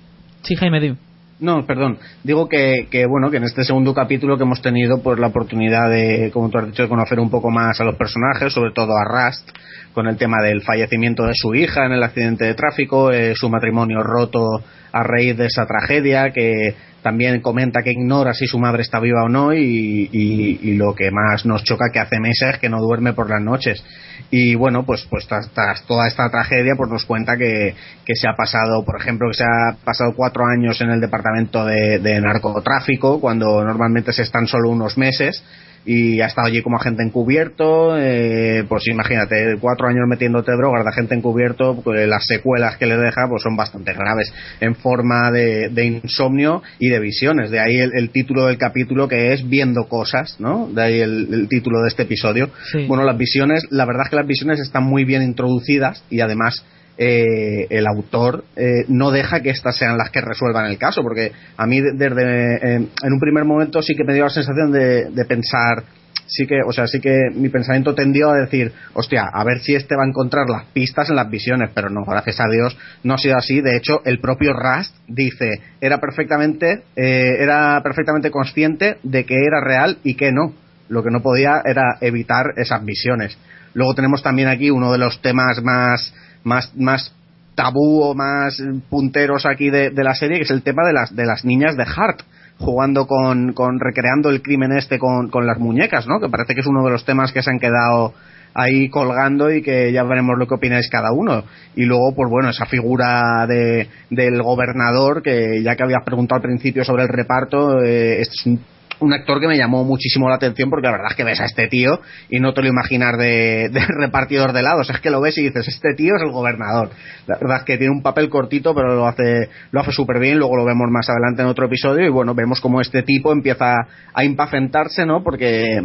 Sí, Jaime, di. No, perdón. Digo que, que, bueno, que en este segundo capítulo que hemos tenido pues la oportunidad de, como tú has dicho, de conocer un poco más a los personajes, sobre todo a Rust, con el tema del fallecimiento de su hija en el accidente de tráfico, eh, su matrimonio roto a raíz de esa tragedia, que también comenta que ignora si su madre está viva o no y, y- y lo que más nos choca que hace meses que no duerme por las noches. Y bueno, pues, pues tras, tras toda esta tragedia, pues nos cuenta que, que se ha pasado, por ejemplo, que se ha pasado cuatro años en el departamento de, de narcotráfico, cuando normalmente se están solo unos meses, y ha estado allí como agente encubierto, eh, pues imagínate, cuatro años metiéndote drogas de agente encubierto, pues las secuelas que le deja pues son bastante graves, en forma de, de insomnio y de visiones. De ahí el, el título del capítulo que es Viendo cosas, ¿no? De ahí el, el título de este episodio. Sí. Bueno, las visiones, la verdad es que las visiones están muy bien introducidas y además eh, el autor eh, no deja que estas sean las que resuelvan el caso, porque a mí de- desde eh, en un primer momento sí que me dio la sensación de, de pensar sí que, o sea, sí que mi pensamiento tendió a decir, hostia, a ver si este va a encontrar las pistas en las visiones, pero no, gracias a Dios no ha sido así. De hecho, el propio Rust dice, era perfectamente, eh, era perfectamente consciente de que era real y que no. Lo que no podía era evitar esas visiones. Luego tenemos también aquí uno de los temas más, más, más tabú o más punteros aquí de, de la serie, que es el tema de las, de las niñas de Hart jugando con, con recreando el crimen este con, con las muñecas, ¿no? Que parece que es uno de los temas que se han quedado ahí colgando y que ya veremos lo que opináis cada uno. Y luego, pues bueno, esa figura de, del gobernador, que ya que habías preguntado al principio sobre el reparto, eh, es un, un actor que me llamó muchísimo la atención porque la verdad es que ves a este tío y no te lo imaginas de, (laughs) repartidor de helados, es que lo ves y dices, este tío es el gobernador. La verdad es que tiene un papel cortito, pero lo hace, lo hace súper bien, luego lo vemos más adelante en otro episodio y bueno, vemos como este tipo empieza a impacientarse, ¿no? Porque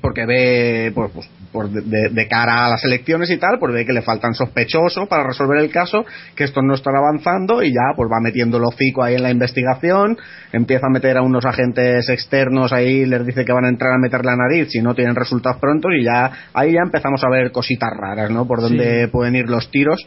porque ve pues, pues, por de, de- cara a las elecciones y tal, pues ve que le faltan sospechosos para resolver el caso, que estos no están avanzando y ya pues va metiendo el hocico ahí en la investigación, empieza a meter a unos agentes externos ahí, les dice que van a entrar a meter la nariz si no tienen resultados prontos y ya ahí ya empezamos a ver cositas raras, ¿no? Por donde pueden ir los tiros.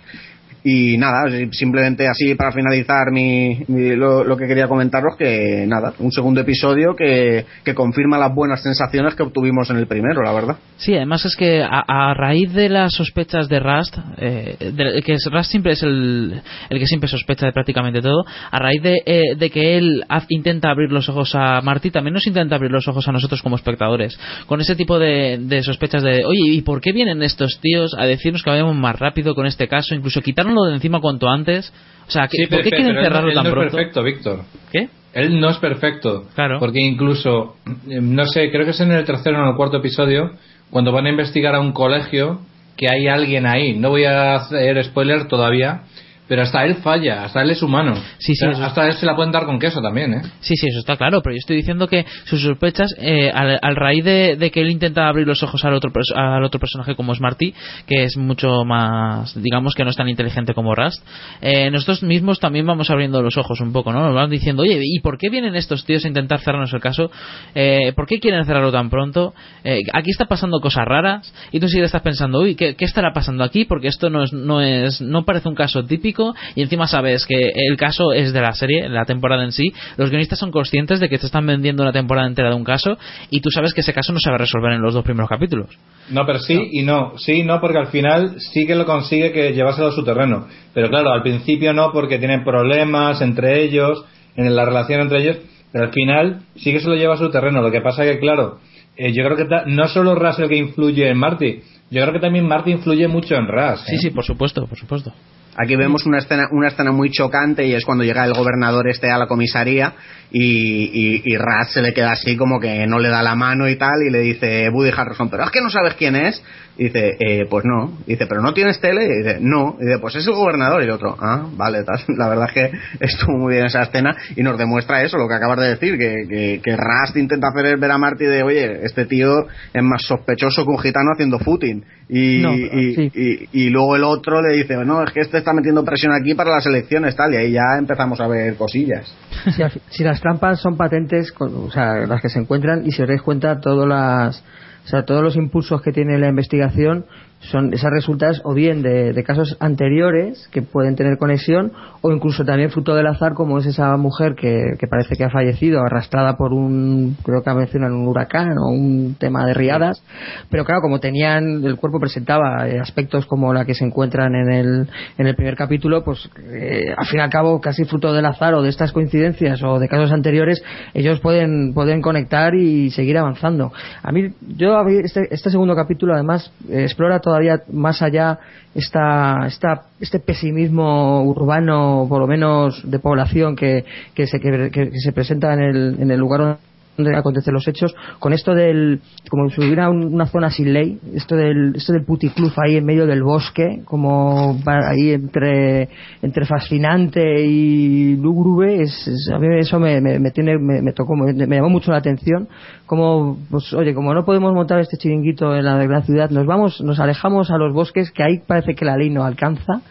Y nada, simplemente así para finalizar mi, lo, que quería comentaros, que nada, un segundo episodio que, que confirma las buenas sensaciones que obtuvimos en el primero, la verdad. Sí, además es que a, raíz de las sospechas de Rust, eh, de- que Rust siempre es el, el que siempre sospecha de prácticamente todo, a raíz de, eh, de que él intenta abrir los ojos a Marty, también nos intenta abrir los ojos a nosotros como espectadores, con ese tipo de, de sospechas de, oye, ¿y por qué vienen estos tíos a decirnos que vayamos más rápido con este caso, incluso quitárnoslo de encima cuanto antes? O sea, ¿qué- Sí, ¿por qué quieren pero él no- cerrarlo él tan no es pronto? perfecto, Víctor. ¿Qué? Él no es perfecto. Claro. Porque incluso, eh, no sé, creo que es en el tercero o en el cuarto episodio, cuando van a investigar a un colegio, que hay alguien ahí. No voy a hacer spoiler todavía, pero hasta él falla, hasta él es humano. Sí, sí, O sea, eso- hasta él se la pueden dar con queso también, ¿eh? Sí, sí, eso está claro, pero yo estoy diciendo que sus sospechas, eh, al, al raíz de, de que él intenta abrir los ojos al otro, al otro personaje como es Marty, que es mucho más, digamos que no es tan inteligente como Rust, eh, nosotros mismos también vamos abriendo los ojos un poco, ¿no? Nos van diciendo, oye, ¿y por qué vienen estos tíos a intentar cerrarnos el caso? Eh, ¿Por qué quieren cerrarlo tan pronto? Eh, aquí está pasando cosas raras y tú sí estás pensando, uy, ¿qué, qué estará pasando aquí? Porque esto no es, no es, no parece un caso típico y encima sabes que el caso es de la serie, la temporada en sí. Los guionistas son conscientes de que te están vendiendo una temporada entera de un caso y tú sabes que ese caso no se va a resolver en los dos primeros capítulos. No, pero sí y no. Sí y no, porque al final sí que lo consigue que llevárselo a su terreno. Pero claro, al principio no, porque tienen problemas entre ellos, en la relación entre ellos. Pero al final sí que se lo lleva a su terreno. Lo que pasa que, claro, eh, yo creo que no solo Russell que influye en Marty, yo creo que también Marty influye mucho en Russ. Sí, sí, por supuesto, por supuesto. Aquí vemos una escena, una escena muy chocante y es cuando llega el gobernador este a la comisaría y, y, y Raz se le queda así como que no le da la mano y tal y le dice Woody Harrelson, pero es que no sabes quién es. Y dice, eh, pues no. Y dice, pero no tienes tele. Y dice, no. Y dice, pues es el gobernador. Y el otro, ah, vale, tal. (laughs) La verdad es que estuvo muy bien esa escena y nos demuestra eso, lo que acabas de decir, que, que, que Rast intenta hacer ver a Marty de, oye, este tío es más sospechoso que un gitano haciendo footing. Y, No, y, y, y luego el otro le dice, no, es que este está metiendo presión aquí para las elecciones, tal. Y ahí ya empezamos a ver cosillas. si, si las trampas son patentes, o sea, las que se encuentran, y si os dais cuenta, todas las, o sea, todos los impulsos que tiene la investigación son esas resultas o bien de, casos anteriores que pueden tener conexión o incluso también fruto del azar como es esa mujer que, que parece que ha fallecido arrastrada por un creo que mencionan un huracán o un tema de riadas. Pero claro como tenían el cuerpo presentaba eh, aspectos como la que se encuentran en el, en el primer capítulo pues eh, al fin y al cabo casi fruto del azar o de estas coincidencias o de casos anteriores ellos pueden pueden conectar y seguir avanzando. A mí yo este, este segundo capítulo además eh, explora todavía más allá esta, esta, este pesimismo urbano, por lo menos de población, que, que, se, que, se presenta en el, en el lugar donde acontecen los hechos, con esto del, como si hubiera un- una zona sin ley, esto del, esto del puticlub ahí en medio del bosque, como ahí entre, entre fascinante y lúgubre, es, es- a mí eso me, me, tiene, me, tocó, me, llamó mucho la atención, como, pues, oye, como no podemos montar este chiringuito en la ciudad, nos vamos, nos alejamos a los bosques, que ahí parece que la ley no alcanza.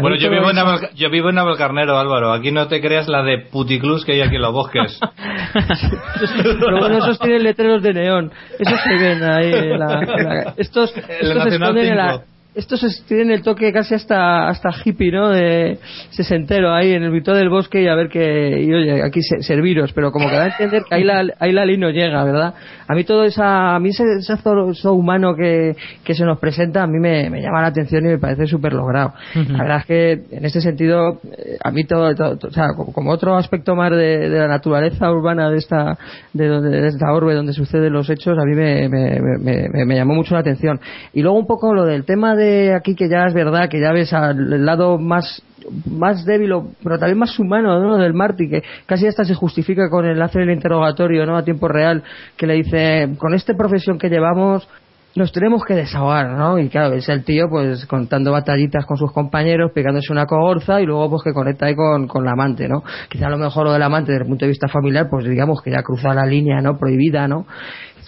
Bueno, yo vivo, en yo vivo en Navalcarnero, Álvaro. Aquí no te creas la de puticlus que hay aquí en los bosques. (laughs) Pero bueno, esos tienen letreros de neón. Esos se ven ahí. la- (laughs) estos estos esconden en la. 5. Estos es- tienen el toque casi hasta hasta hippie, ¿no? De sesentero ahí en el mitad del bosque y a ver que y oye aquí se- serviros, pero como que da a entender que ahí la ahí la ley no llega, ¿verdad? A mí todo esa a mí ese, ese zo- zo humano que, que se nos presenta a mí me, me llama la atención y me parece súper logrado. La verdad es que en este sentido eh, a mí todo, todo- todo- o sea, como, como otro aspecto más de, de la naturaleza urbana de esta de, donde, de esta orbe donde suceden los hechos a mí me, me, me- me- me llamó mucho la atención y luego un poco lo del tema de aquí que ya es verdad que ya ves al lado más más débil pero también más humano ¿no? del Marty que casi hasta se justifica con el hacer el interrogatorio no a tiempo real que le dice con esta profesión que llevamos nos tenemos que desahogar, ¿no? Y claro, es el tío pues contando batallitas con sus compañeros, pegándose una cogorza y luego pues que conecta ahí con, con la amante, ¿no? Quizá a lo mejor lo del amante desde el punto de vista familiar, pues digamos que ya cruza la línea, ¿no? Prohibida, ¿no?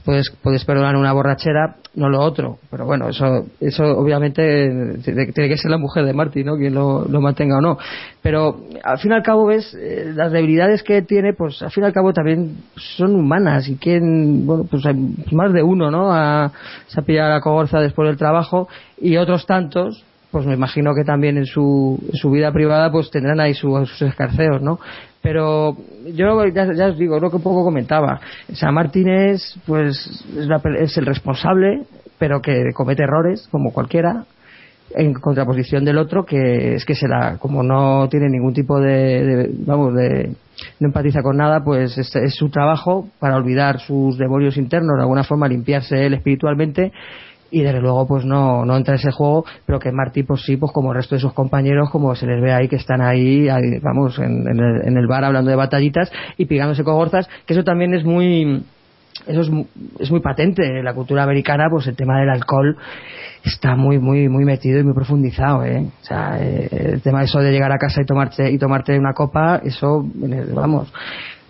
Puedes, puedes perdonar una borrachera, no lo otro. Pero bueno, eso, eso obviamente tiene que ser la mujer de Marty, ¿no? Quien lo, lo mantenga o no. Pero al fin y al cabo ves eh, las debilidades que tiene, pues al fin y al cabo también son humanas y quien, bueno, pues hay más de uno, ¿no? A, se ha pillado la cogorza después del trabajo y otros tantos pues me imagino que también en su, vida privada pues tendrán ahí su- sus escarceos, ¿no? Pero yo ya, os digo, lo que un poco comentaba, sea, Martínez pues es, la es el responsable, pero que comete errores como cualquiera, en contraposición del otro que es que se la como no tiene ningún tipo de, de- vamos de no empatiza con nada pues es, es su trabajo para olvidar sus demonios internos de alguna forma limpiarse él espiritualmente y desde luego pues no, no entra en ese juego pero que Martí pues sí pues como el resto de sus compañeros como se les ve ahí que están ahí, vamos en, en el, en el bar hablando de batallitas y pigándose cogorzas que eso también es muy eso es, es muy patente. En la cultura americana, pues el tema del alcohol está muy, muy, muy metido y muy profundizado, ¿eh? O sea, eh, el tema de eso de llegar a casa y tomarte, y tomarte una copa, eso, vamos,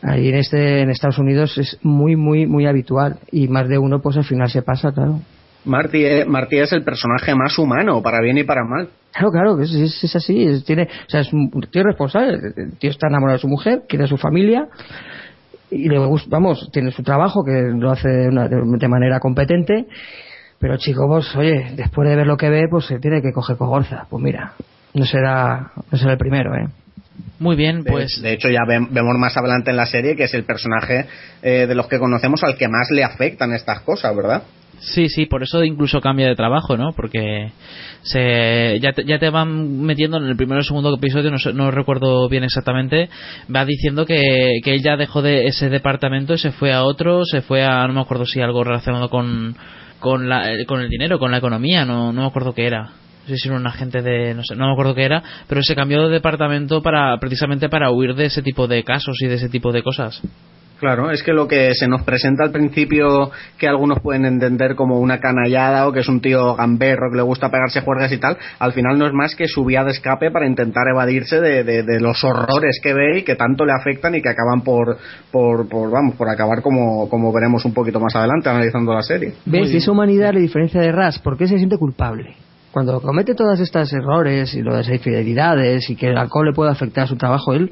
ahí en este, en Estados Unidos es muy, muy, muy habitual. Y más de uno, pues al final se pasa, claro. Marty, eh, Marty es el personaje más humano, para bien y para mal. Claro, claro, es, es, es así. es- tiene, o sea, es un tío responsable. El tío está enamorado de su mujer, quiere a su familia y le gusta, vamos, tiene su trabajo que lo hace de, una- de- manera competente. Pero chico, pues oye, después de ver lo que ve, pues se tiene que coger cogorza. Pues mira, no será, no será el primero, ¿eh? Muy bien, De- pues de, hecho, ya ve- vemos más adelante en la serie que es el personaje eh, de los que conocemos al que más le afectan estas cosas, ¿verdad? Sí, sí, por eso incluso cambia de trabajo, ¿no? Porque se, ya, te, ya te van metiendo en el primero o segundo episodio, no, no recuerdo bien exactamente, va diciendo que, que él ya dejó de ese departamento y se fue a otro, se fue a, no me acuerdo si algo relacionado con, con, la, eh, con el dinero, con la economía, no, no me acuerdo qué era. No sé si era un agente de, no sé, no me acuerdo qué era, pero se cambió de departamento para, precisamente para huir de ese tipo de casos y de ese tipo de cosas. Claro, es que lo que se nos presenta al principio, que algunos pueden entender como una canallada o que es un tío gamberro que le gusta pegarse juergas y tal, al final no es más que su vía de escape para intentar evadirse de, de- de los horrores que ve y que tanto le afectan y que acaban por, por, por, vamos, por acabar como, como veremos un poquito más adelante analizando la serie. ¿Ves? Y esa humanidad le diferencia de Ras. ¿Por qué se siente culpable? Cuando comete todos estos errores y las infidelidades y que el alcohol le puede afectar a su trabajo, él,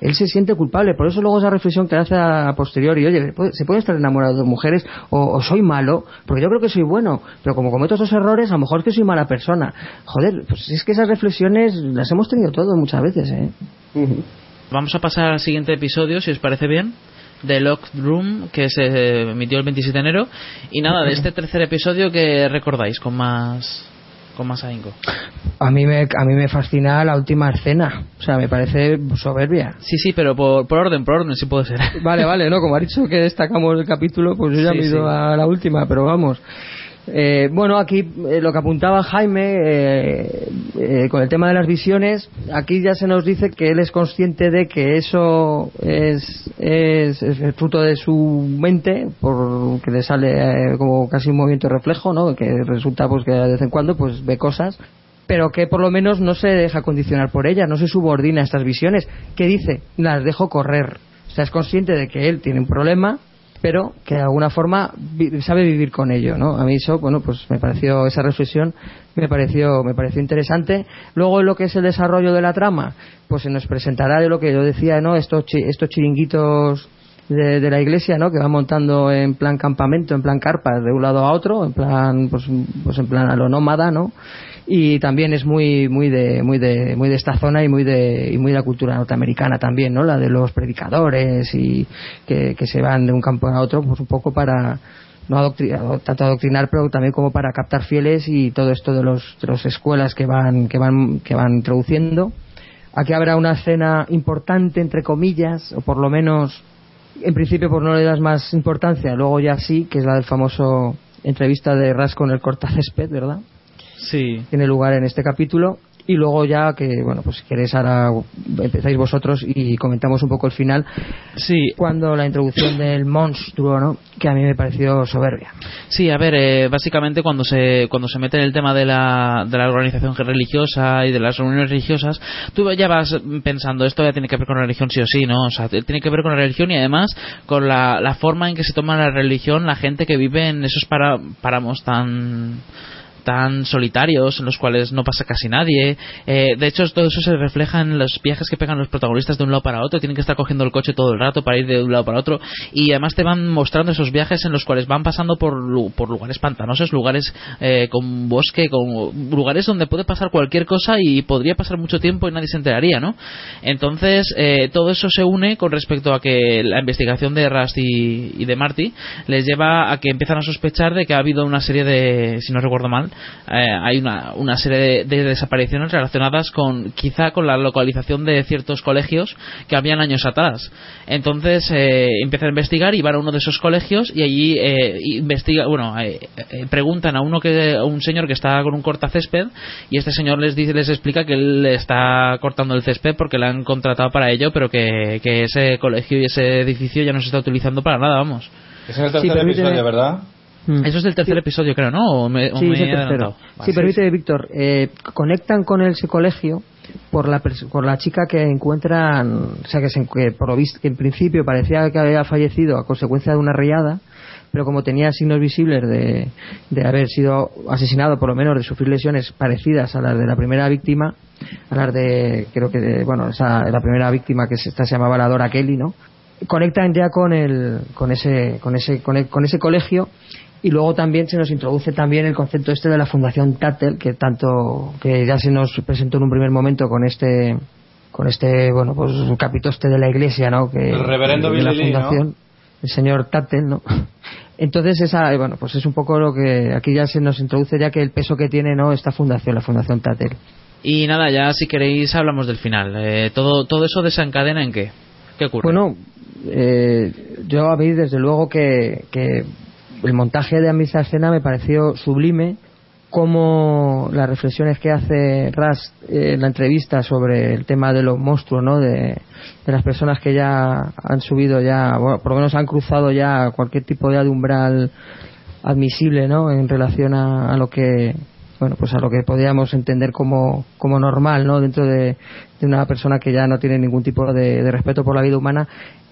él se siente culpable. Por eso luego esa reflexión que hace a posteriori, oye, ¿puede- ¿se puede estar enamorado de mujeres o, o soy malo? Porque yo creo que soy bueno, pero como cometo esos errores, a lo mejor es que soy mala persona. Joder, pues es que esas reflexiones las hemos tenido todos muchas veces, ¿eh? Vamos a pasar al siguiente episodio, si os parece bien, de Locked Room, que se emitió el 27 de enero. Y nada, de este tercer episodio que recordáis con más con más ahínco. A mí me, a mí me fascina la última escena. O sea, me parece soberbia. Sí, sí, pero por, por orden, por orden, si puede ser. Vale, vale, no, como ha dicho que destacamos el capítulo, pues yo ya Sí, me he ido sí. a la última, pero vamos. Eh, bueno, aquí eh, lo que apuntaba Jaime eh, eh, con el tema de las visiones, aquí ya se nos dice que él es consciente de que eso es, es, el fruto de su mente, porque le sale eh, como casi un movimiento reflejo, ¿no? Que resulta pues que de vez en cuando pues ve cosas pero que por lo menos no se deja condicionar por ellas, no se subordina a estas visiones. ¿Qué dice? Las dejo correr. O sea, es consciente de que él tiene un problema, pero que de alguna forma sabe vivir con ello, ¿no? A mí eso, bueno, pues me pareció esa reflexión me pareció me pareció interesante. Luego lo que es el desarrollo de la trama, pues se nos presentará de lo que yo decía, ¿no? Estos estos chiringuitos de, de la iglesia, ¿no? Que van montando en plan campamento, en plan carpa, de un lado a otro, en plan, pues, pues en plan a lo nómada, ¿no? Y también es muy, muy de, muy de, muy de esta zona y muy de, y muy de la cultura norteamericana también, ¿no? La de los predicadores y que, se van de un campo a otro, pues un poco para, no adoctrinar, tanto adoctrinar, pero también como para captar fieles y todo esto de los, de las escuelas que van, que van, que van introduciendo. Aquí habrá una escena importante, entre comillas, o por lo menos, en principio, pues no le das más importancia, luego ya sí, que es la del famoso entrevista de Ras con el cortacésped, ¿verdad? Sí. Tiene lugar en este capítulo. Y luego ya que, bueno, pues si queréis ahora empezáis vosotros y comentamos un poco el final. Sí. Cuando la introducción del monstruo, ¿no? Que a mí me pareció soberbia. Sí, a ver, eh, básicamente cuando se cuando se mete en el tema de la, de la organización religiosa y de las reuniones religiosas, tú ya vas pensando, esto ya tiene que ver con la religión sí o sí, ¿no? O sea, tiene que ver con la religión y además con la, la forma en que se toma la religión la gente que vive en esos para, páramos tan tan solitarios en los cuales no pasa casi nadie. Eh, de hecho todo eso se refleja en los viajes que pegan los protagonistas de un lado para otro. Tienen que estar cogiendo el coche todo el rato para ir de un lado para otro. Y además te van mostrando esos viajes en los cuales van pasando por, por lugares pantanosos lugares eh, con bosque con lugares donde puede pasar cualquier cosa y podría pasar mucho tiempo y nadie se enteraría ¿no? entonces eh, todo eso se une con respecto a que la investigación de Rust y, y de Marty les lleva a que empiezan a sospechar de que ha habido una serie de si no recuerdo mal eh, hay una, una serie de, de desapariciones relacionadas con quizá con la localización de ciertos colegios que habían años atrás. Entonces eh, empiezan a investigar y van a uno de esos colegios y allí eh, investiga, bueno, eh, eh, preguntan a uno que a un señor que está con un cortacésped y este señor les dice les explica que él está cortando el césped porque le han contratado para ello, pero que, que ese colegio y ese edificio ya no se está utilizando para nada, vamos. Es en el Sí, tercer episodio, ¿verdad? Mm. Eso es del tercer episodio, creo, ¿no? ¿O me, o Sí, me es el tercero. adelantado? Sí, permite, Víctor. eh, conectan con ese colegio por la, por la chica que encuentran, o sea, que, se, que por lo visto, que en principio parecía que había fallecido a consecuencia de una riada, pero como tenía signos visibles de, de haber sido asesinado, por lo menos de sufrir lesiones parecidas a las de la primera víctima, a las de, creo que, de- bueno, esa, la primera víctima que se, esta se llamaba la Dora Kelly, ¿no? Conectan ya con el, con ese, con ese, con, el- con ese colegio y luego también se nos introduce también el concepto este de la Fundación Tattel, que tanto, que ya se nos presentó en un primer momento con este, con este, bueno, pues capitoste de la iglesia, ¿no? Que, El reverendo de la Billy Lee, ¿no? fundación, el señor Tattel, ¿no? (laughs) Entonces esa, eh, bueno, pues es un poco lo que aquí ya se nos introduce ya que el peso que tiene, ¿no? Esta fundación, la Fundación Tattel. Y nada, ya si queréis hablamos del final. Eh, todo, ¿Todo eso desencadena en qué? ¿Qué ocurre? Bueno, eh, yo a mí desde luego que, que el montaje de a mí esa escena me pareció sublime como las reflexiones que hace Ras eh, en la entrevista sobre el tema de los monstruos, ¿no? De, las personas que ya han subido ya, bueno, por lo menos han cruzado ya cualquier tipo de umbral admisible, ¿no? En relación a, a lo que bueno, pues a lo que podríamos entender como, como normal, ¿no? Dentro de, una persona que ya no tiene ningún tipo de respeto por la vida humana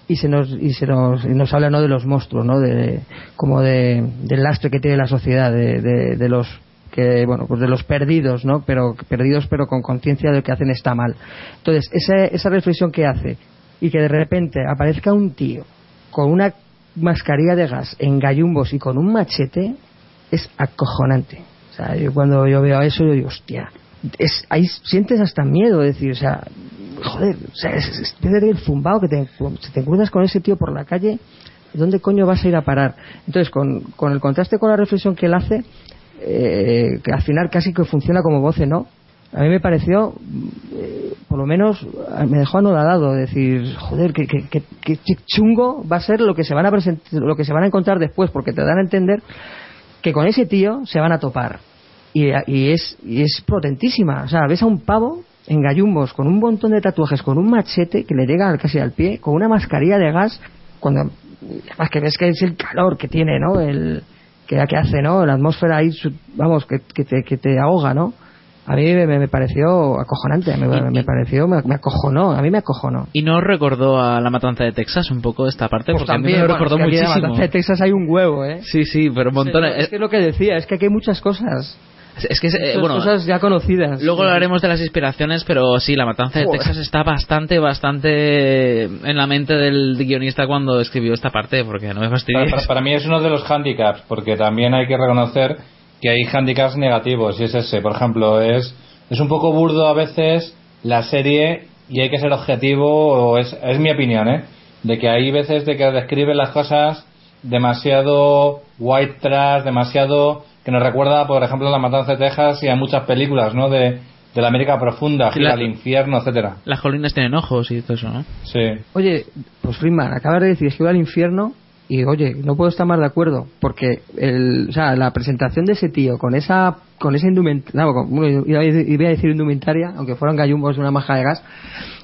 y se nos y se nos, y nos habla no de los monstruos no de como de del lastre que tiene la sociedad de, de, los que bueno pues de los perdidos no pero perdidos pero con conciencia de que hacen está mal. Entonces esa, esa reflexión que hace y que de repente aparezca un tío con una mascarilla de gas en gallumbos y con un machete es acojonante. O sea yo cuando yo veo eso yo digo hostia es, ahí sientes hasta miedo de decir o sea joder, o sea, es, es, es el zumbao que te, si te encuentras con ese tío por la calle, ¿dónde coño vas a ir a parar? Entonces, con, con el contraste con la reflexión que él hace, eh, que al final casi que funciona como voce, ¿no? A mí me pareció, eh, por lo menos, me dejó anodadado, decir, joder, que, que, que chungo va a ser lo que se van a present lo que se van a encontrar después, porque te dan a entender que con ese tío se van a topar. Y, y es, y es potentísima. O sea, ves a un pavo en gallumbos con un montón de tatuajes, con un machete que le llega casi al pie, con una mascarilla de gas, cuando además que ves que es el calor que tiene, ¿no? El que, que hace, ¿no? La atmósfera ahí, vamos, que, que, te, que te ahoga, ¿no? A mí me, me pareció acojonante, me, me pareció, me, me, acojonó, a mí me acojonó. ¿Y no recordó a la matanza de Texas un poco esta parte? Pues Porque también, a mí me bueno, recordó es que aquí en muchísimo. la matanza de Texas hay un huevo, ¿eh? Sí, sí, pero un montón. Sí, no, es que es lo que decía, es que aquí hay muchas cosas. Es que, eh, bueno, cosas ya conocidas. Luego hablaremos de las inspiraciones, pero sí, la matanza de Joder. Texas está bastante, bastante en la mente del guionista cuando escribió esta parte, porque no me Para, fastidies. para- para mí es uno de los handicaps, porque también hay que reconocer que hay handicaps negativos, y es ese. Por ejemplo, es, es un poco burdo a veces la serie, y hay que ser objetivo, o es, es mi opinión, ¿eh? De que hay veces de que describe las cosas demasiado white trash, demasiado que nos recuerda, por ejemplo, a la matanza de Texas y a muchas películas, ¿no? De, de la América profunda, gira al infierno, etcétera. Las colinas tienen ojos y todo eso, ¿no? Sí. Oye, pues Friedman, acabas de decir que iba al infierno y oye, no puedo estar más de acuerdo porque el, o sea, la presentación de ese tío con esa con esa indumentaria, no, con- iba, a decir- iba a decir indumentaria, aunque fueran gallumbos de una maja de gas,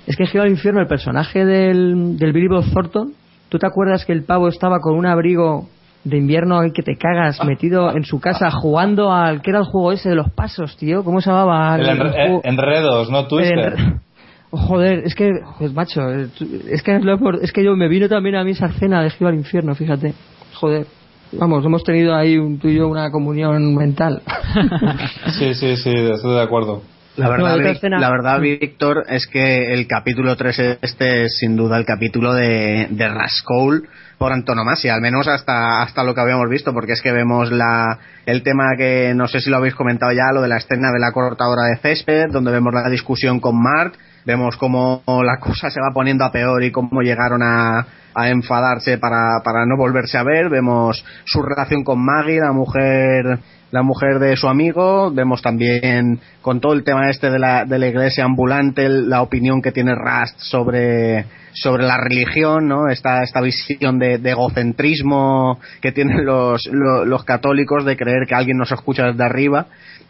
es que Giro al infierno, el personaje del, del Billy Bob Thornton, ¿tú te acuerdas que el pavo estaba con un abrigo de invierno ahí que te cagas metido en su casa jugando al que era el juego ese de los pasos, tío? ¿Cómo se llamaba? El enre- eh, enredos, no Twister. (laughs) Joder, es que, pues macho, eh, es que, es que yo me vino también a mí esa escena de Giro al infierno, fíjate. Joder. Vamos, hemos tenido ahí un, tú y yo una comunión mental. (laughs) Sí, sí, sí, estoy de acuerdo. La verdad, No, la verdad, Víctor, es que el capítulo 3 este es sin duda el capítulo de, de Rascol por antonomasia, al menos hasta, hasta lo que habíamos visto, porque es que vemos la, el tema que no sé si lo habéis comentado ya, lo de la escena de la cortadora de césped, donde vemos la discusión con Mark, vemos cómo la cosa se va poniendo a peor y cómo llegaron a, a enfadarse para, para no volverse a ver, vemos su relación con Maggie, la mujer la mujer de su amigo, vemos también con todo el tema este de la, de la iglesia ambulante, la opinión que tiene Rust sobre, sobre la religión, ¿no? Esta, esta visión de, de egocentrismo que tienen los, lo- los, católicos de creer que alguien nos escucha desde arriba.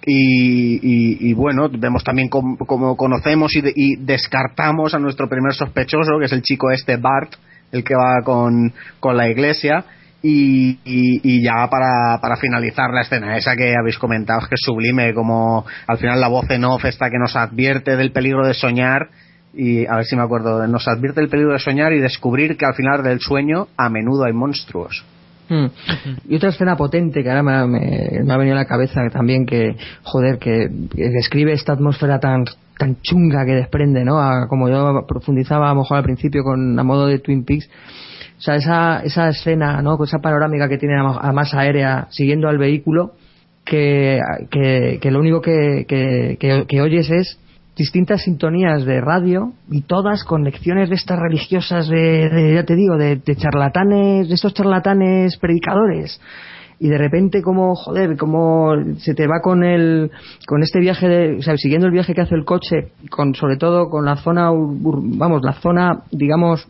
Y, y- y bueno, vemos también cómo conocemos y, de- y descartamos a nuestro primer sospechoso, que es el chico este Bart, el que va con, con la iglesia. Y, y, y ya para, para finalizar la escena esa que habéis comentado, que es sublime, como al final la voz en off esta que nos advierte del peligro de soñar y a ver si me acuerdo, nos advierte el peligro de soñar y descubrir que al final del sueño a menudo hay monstruos. Mm. Y otra escena potente que ahora me, me- me ha venido a la cabeza también que, joder, que, que describe esta atmósfera tan tan chunga que desprende, ¿no? A- como yo profundizaba a lo mejor al principio con a modo de Twin Peaks. O sea, esa, esa escena, ¿no? Con esa panorámica que tiene a más aérea siguiendo al vehículo que, que, lo único que, que, oyes es distintas sintonías de radio y todas con lecciones de estas religiosas de, de, ya te digo, de charlatanes, de estos charlatanes predicadores. Y de repente como, joder, como se te va con el, con este viaje de, o sea, siguiendo el viaje que hace el coche, con, sobre todo con la zona, vamos, la zona, digamos,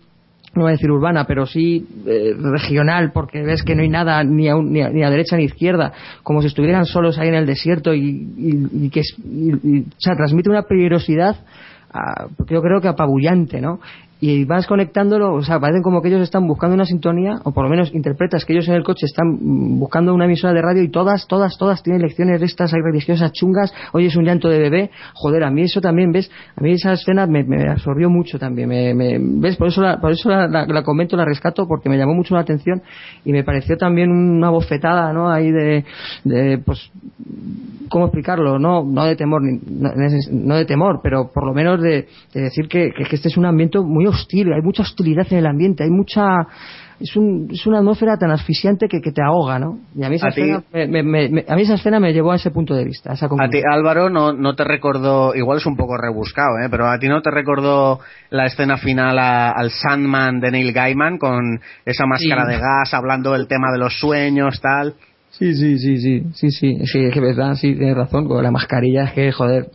no voy a decir urbana, pero sí eh, regional, porque ves que no hay nada ni a, un- ni, a, a derecha ni a izquierda, como si estuvieran solos ahí en el desierto y, y- y que es, y- o sea, transmite una peligrosidad, ah, yo creo que apabullante, ¿no? Y vas conectándolo, o sea, parecen como que ellos están buscando una sintonía, o por lo menos interpretas que ellos en el coche están buscando una emisora de radio y todas, todas, todas tienen lecciones de estas religiosas chungas, oyes un llanto de bebé, joder, a mí eso también, ¿ves? A mí esa escena me, me absorbió mucho también, me, me- ¿ves? Por eso, la, por eso la, comento, la rescato, porque me llamó mucho la atención y me pareció también una bofetada, ¿no? Ahí de, pues, ¿cómo explicarlo? No, no de temor, no, no de temor, pero por lo menos de, de decir que, que- que este es un ambiente muy hostil, hay mucha hostilidad en el ambiente, hay mucha, es, un, es una atmósfera tan asfixiante que, que te ahoga, ¿no? Y a mí esa A escena, me, me- me- a mí esa escena me llevó a ese punto de vista, a esa A ti. Álvaro, no, no te recordó, igual es un poco rebuscado, ¿eh? pero a ti no te recordó la escena final a- al Sandman de Neil Gaiman con esa máscara Sí. de gas hablando del tema de los sueños, tal. Sí, sí, sí, sí, sí, sí, sí, es que verdad, sí, tienes razón, con la mascarilla es que, joder.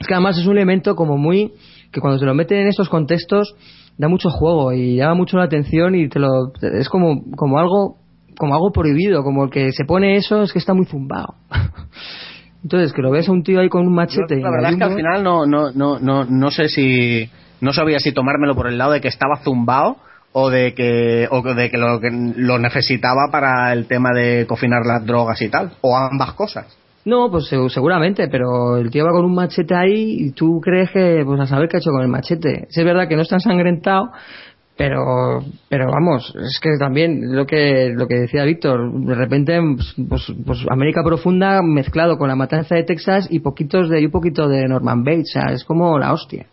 Es que además es un elemento como muy, que cuando se lo meten en estos contextos, da mucho juego y llama mucho la atención y te lo, es como, como algo, como algo prohibido, como el que se pone eso es que está muy zumbado. (laughs) Entonces, que lo ves a un tío ahí con un machete. La verdad es que al final no, no, no, no, no sé si, no sabía si tomármelo por el lado de que estaba zumbado o de que, o de que lo, que lo necesitaba para el tema de cocinar las drogas y tal, o ambas cosas. No, pues segu- seguramente, pero el tío va con un machete ahí y tú crees que, pues a saber qué ha hecho con el machete. Sí, es verdad que no está ensangrentado, pero, pero vamos, es que también lo que, lo que decía Víctor, de repente, pues, pues América Profunda mezclado con la matanza de Texas y poquitos de, y un poquito de Norman Bates, o sea, es como la hostia.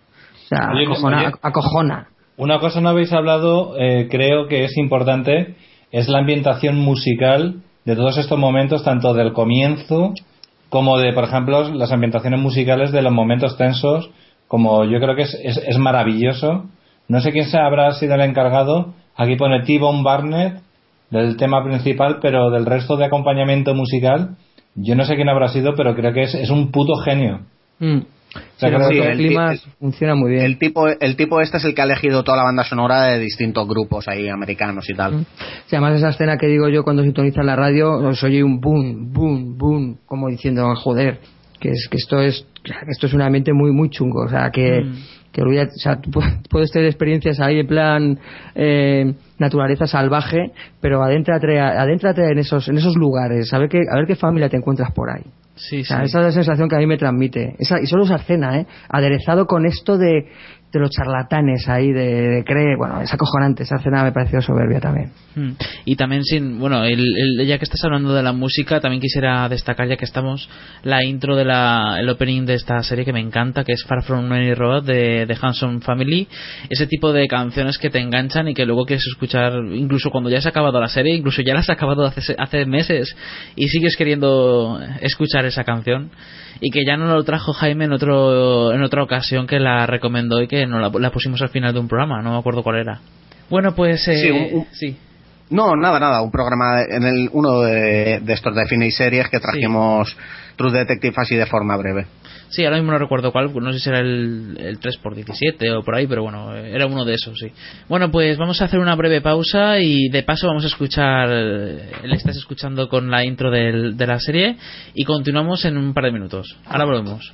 O sea, Oye, acojona, oye. acojona. Una cosa no habéis hablado, eh, creo que es importante, es la ambientación musical de todos estos momentos, tanto del comienzo como de, por ejemplo, las ambientaciones musicales de los momentos tensos, como yo creo que es, es, maravilloso. No sé quién se habrá sido el encargado, aquí pone T-Bone Barnett del tema principal, pero del resto de acompañamiento musical, yo no sé quién habrá sido, pero creo que es, es un puto genio. Mm. Sí, funciona muy bien. El tipo, el tipo este es el que ha elegido toda la banda sonora de distintos grupos ahí americanos y tal. Sí, además esa escena que digo yo cuando sintoniza la radio, os oye un boom, boom, boom, como diciendo, joder, que es que esto es que esto es un ambiente muy muy chungo, o sea, que Mm. que o sea, tú (laughs) puedes tener experiencias ahí en plan eh, naturaleza salvaje, pero adéntrate, adéntrate en esos en esos lugares, a ver qué a ver qué familia te encuentras por ahí. Sí, O sea, sí. esa es la sensación que a mí me transmite. Esa, y solo esa escena, ¿eh? Aderezado con esto de, de los charlatanes ahí, de, cree, bueno, es acojonante. Esa escena me pareció soberbia también. Mm. Y también sin, bueno, el, ya que estás hablando de la música, también quisiera destacar ya que estamos la intro de la, el opening de esta serie que me encanta, que es Far From Any Road de, de Hanson Family. Ese tipo de canciones que te enganchan y que luego quieres escuchar, incluso cuando ya se ha acabado la serie, incluso ya la has acabado hace, hace meses y sigues queriendo escuchar esa canción. Y que ya no lo trajo Jaime en otro, en otra ocasión que la recomendó y que no la, la pusimos al final de un programa, no me acuerdo cuál era. Bueno, pues eh, Sí, un- un- sí. No, nada, nada, un programa en el uno de, de estos de cine y series que trajimos True Detective así de forma breve. Sí, ahora mismo no recuerdo cuál, no sé si era el, el 3x17 o por ahí, pero bueno, era uno de esos, sí. Bueno, pues vamos a hacer una breve pausa y de paso vamos a escuchar, eh, le estás escuchando con la intro del- de la serie y continuamos en un par de minutos. Ahora volvemos.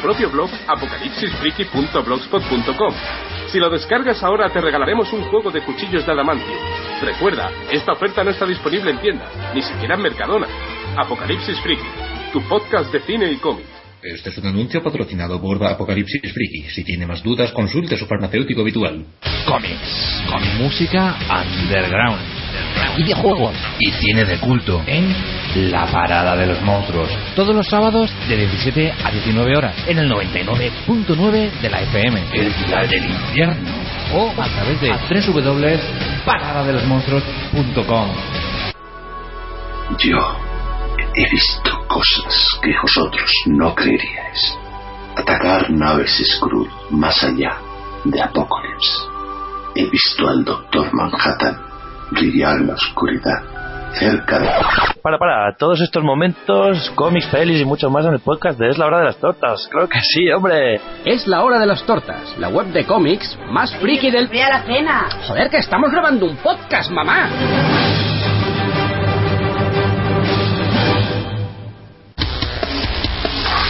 propio blog apocalipsisfriki.blogspot.com. Si lo descargas ahora te regalaremos un juego de cuchillos de adamantium. Recuerda, esta oferta no está disponible en tiendas, ni siquiera en Mercadona. Apocalipsis Friki, tu podcast de cine y cómic. Este es un anuncio patrocinado por Apocalipsis Friki. Si tiene más dudas, consulte a su farmacéutico habitual. Cómics, con música underground, videojuegos Y cine de culto. en La Parada de los Monstruos. Todos los sábados de 17 a 19 horas en el 99.9 de la FM. El final del infierno. O a través de www.paradadelosmonstruos.com. Yo he visto cosas que vosotros no creeríais. Atacar naves Skrull más allá de Apocalypse. He visto al Doctor Manhattan brillar en la oscuridad cerca de... Para, para, todos estos momentos, cómics, pelis y mucho más en el podcast de Es la hora de las tortas. Creo que sí, hombre. Es la hora de las tortas, la web de cómics más friki del... ¡Vea la cena! Joder, que estamos grabando un podcast, mamá.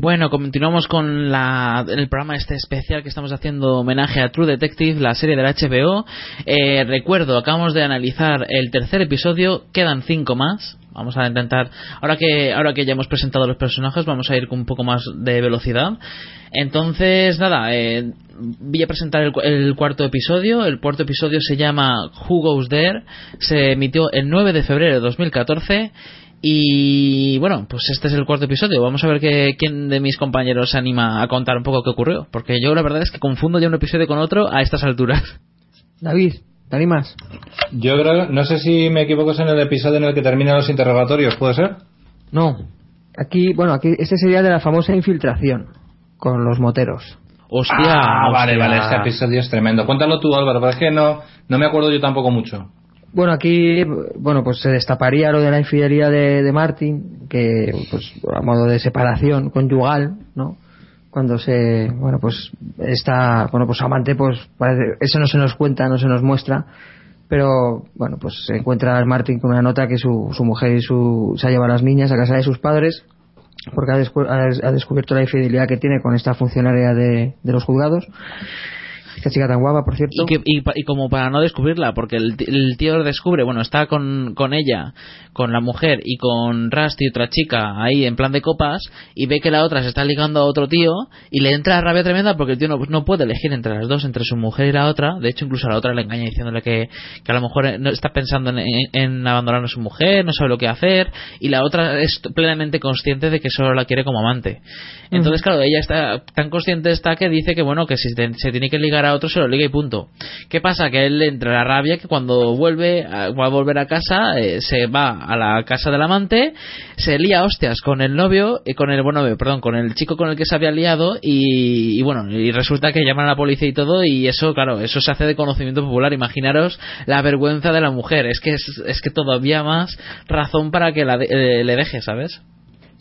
Bueno, continuamos con la, el programa este especial que estamos haciendo homenaje a True Detective, la serie de la HBO. Eh, recuerdo, acabamos de analizar el tercer episodio, quedan cinco más. Vamos a intentar, ahora que, ahora que ya hemos presentado los personajes, vamos a ir con un poco más de velocidad. Entonces, nada, eh, voy a presentar el, el cuarto episodio. El cuarto episodio se llama Who Goes There. Se emitió el 9 de febrero de 2014. Y bueno, pues este es el cuarto episodio. Vamos a ver que, quién de mis compañeros se anima a contar un poco qué ocurrió. Porque yo la verdad es que confundo ya un episodio con otro a estas alturas. (laughs) David, ¿te animas? Yo creo, no sé si me equivoco es en el episodio en el que terminan los interrogatorios, ¿puede ser? No. Aquí, bueno, aquí este sería de la famosa infiltración con los moteros. Hostia, Ah, vale, vale, este episodio es tremendo. Cuéntalo tú, Álvaro, porque es que no, no me acuerdo yo tampoco mucho. Bueno, aquí, bueno, pues se destaparía lo de la infidelidad de, de Martin, que, pues, a modo de separación conyugal, ¿no? Cuando se, bueno, pues, está, bueno, pues amante, pues, parece, eso no se nos cuenta, no se nos muestra, pero, bueno, pues se encuentra Martin con una nota que su, su mujer y su, se ha llevado a las niñas a casa de sus padres, porque ha, descu- ha des- ha descubierto la infidelidad que tiene con esta funcionaria de, de los juzgados. Esta chica tan guapa, por cierto. Y, que, y, y como para no descubrirla, porque el, el tío descubre, bueno, está con, con ella, con la mujer y con Rust y otra chica ahí en plan de copas y ve que la otra se está ligando a otro tío y le entra rabia tremenda porque el tío no, no puede elegir entre las dos, entre su mujer y la otra. De hecho, incluso a la otra le engaña diciéndole que, que a lo mejor no está pensando en, en- en abandonar a su mujer, no sabe lo que hacer y la otra es plenamente consciente de que solo la quiere como amante. Entonces, claro, ella está tan consciente está que dice que bueno, que si te- se tiene que ligar a otro se lo liga y punto. ¿Qué pasa? Que a él entra la rabia que cuando vuelve a, va a volver a casa eh, se va a la casa del amante, se lía hostias con el novio, y con el bueno, eh, perdón, con el chico con el que se había liado y, y bueno, y resulta que llaman a la policía y todo y eso, claro, eso se hace de conocimiento popular. Imaginaros la vergüenza de la mujer, es que es, es que todavía más razón para que la de- eh, le deje, ¿sabes?